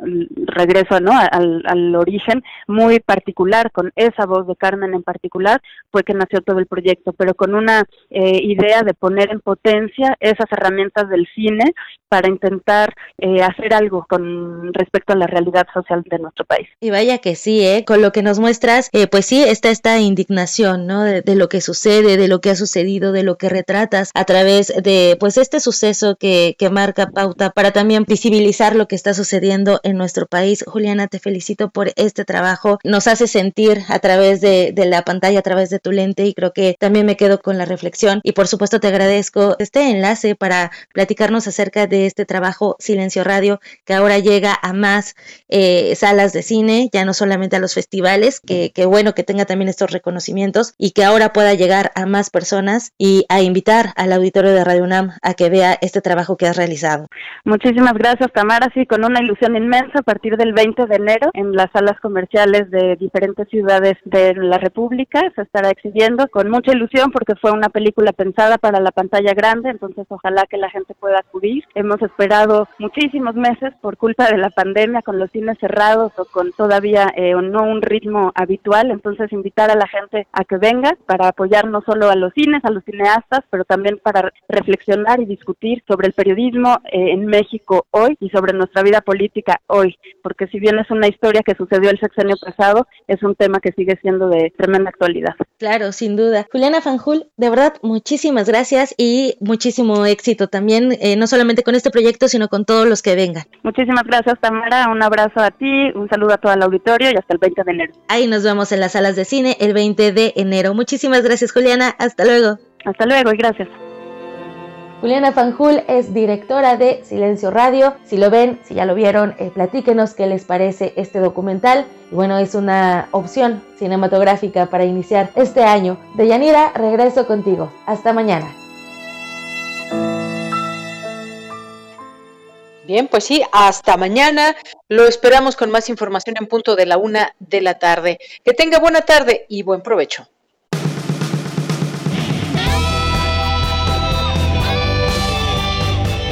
regreso ¿no? al, al, origen, muy particular, con esa voz de Carmen en particular, fue que nació todo el proyecto, pero con una eh, idea de poner en potencia esas herramientas del cine para intentar eh, hacer algo con respecto a la realidad social de nuestro país.
Y vaya que sí, ¿eh? con lo que nos muestras, eh, pues sí, está esta indignación, ¿no? De, de, lo que sucede, de lo que ha sucedido, de lo que retratas a través de, pues, este suceso que, que marca pauta para también visibilizar lo que está sucediendo en nuestro país. Juliana, te felicito por este trabajo. Nos hace sentir a través de, la pantalla, a través de tu lente y creo que también me quedo con la reflexión y por supuesto te agradezco este enlace para platicarnos acerca de este trabajo Silencio Radio que ahora llega a más eh, salas de cine, ya no solamente a los festivales, que, que bueno que tenga también estos reconocimientos y que ahora pueda llegar a más personas y a invitar al auditorio de Radio UNAM a que vea este trabajo que has realizado.
Muchísimas gracias, Tamara. Sí, con una ilusión inmensa a partir del 20 de enero en las salas comerciales de diferentes ciudades de la República se estará exhibiendo con mucha ilusión porque fue una película pensada para la pantalla grande, entonces ojalá que la gente pueda acudir. Hemos esperado muchísimos meses por culpa de la pandemia con los cines cerrados o con todavía eh, no un ritmo habitual, entonces invitar a la gente a que venga para apoyar no solo a los cines, a los cineastas, pero también para reflexionar y discutir sobre el periodismo eh, en México hoy y sobre nuestra vida política hoy, porque si bien es una historia que sucedió el sexenio pasado, es un tema que sigue siendo de tremenda actualidad.
Claro, sin duda. Juliana Fanjul, de verdad, muchísimas gracias y muchísimo éxito también, eh, no solamente con este proyecto, sino con todos los que vengan.
Muchísimas gracias, Tamara. Un abrazo a ti, un saludo a todo el auditorio y hasta el 20 de enero.
Ahí nos vemos en las salas de cine el 20 de enero. Muchísimas gracias, Juliana. Hasta luego.
Hasta luego y gracias.
Juliana Fanjul es directora de Silencio Radio. Si lo ven, si ya lo vieron, eh, platíquenos qué les parece este documental. Y bueno, es una opción cinematográfica para iniciar este año. Deyanira, regreso contigo. Hasta mañana.
Bien, pues sí, hasta mañana. Lo esperamos con más información en punto de la una de la tarde. Que tenga buena tarde y buen provecho.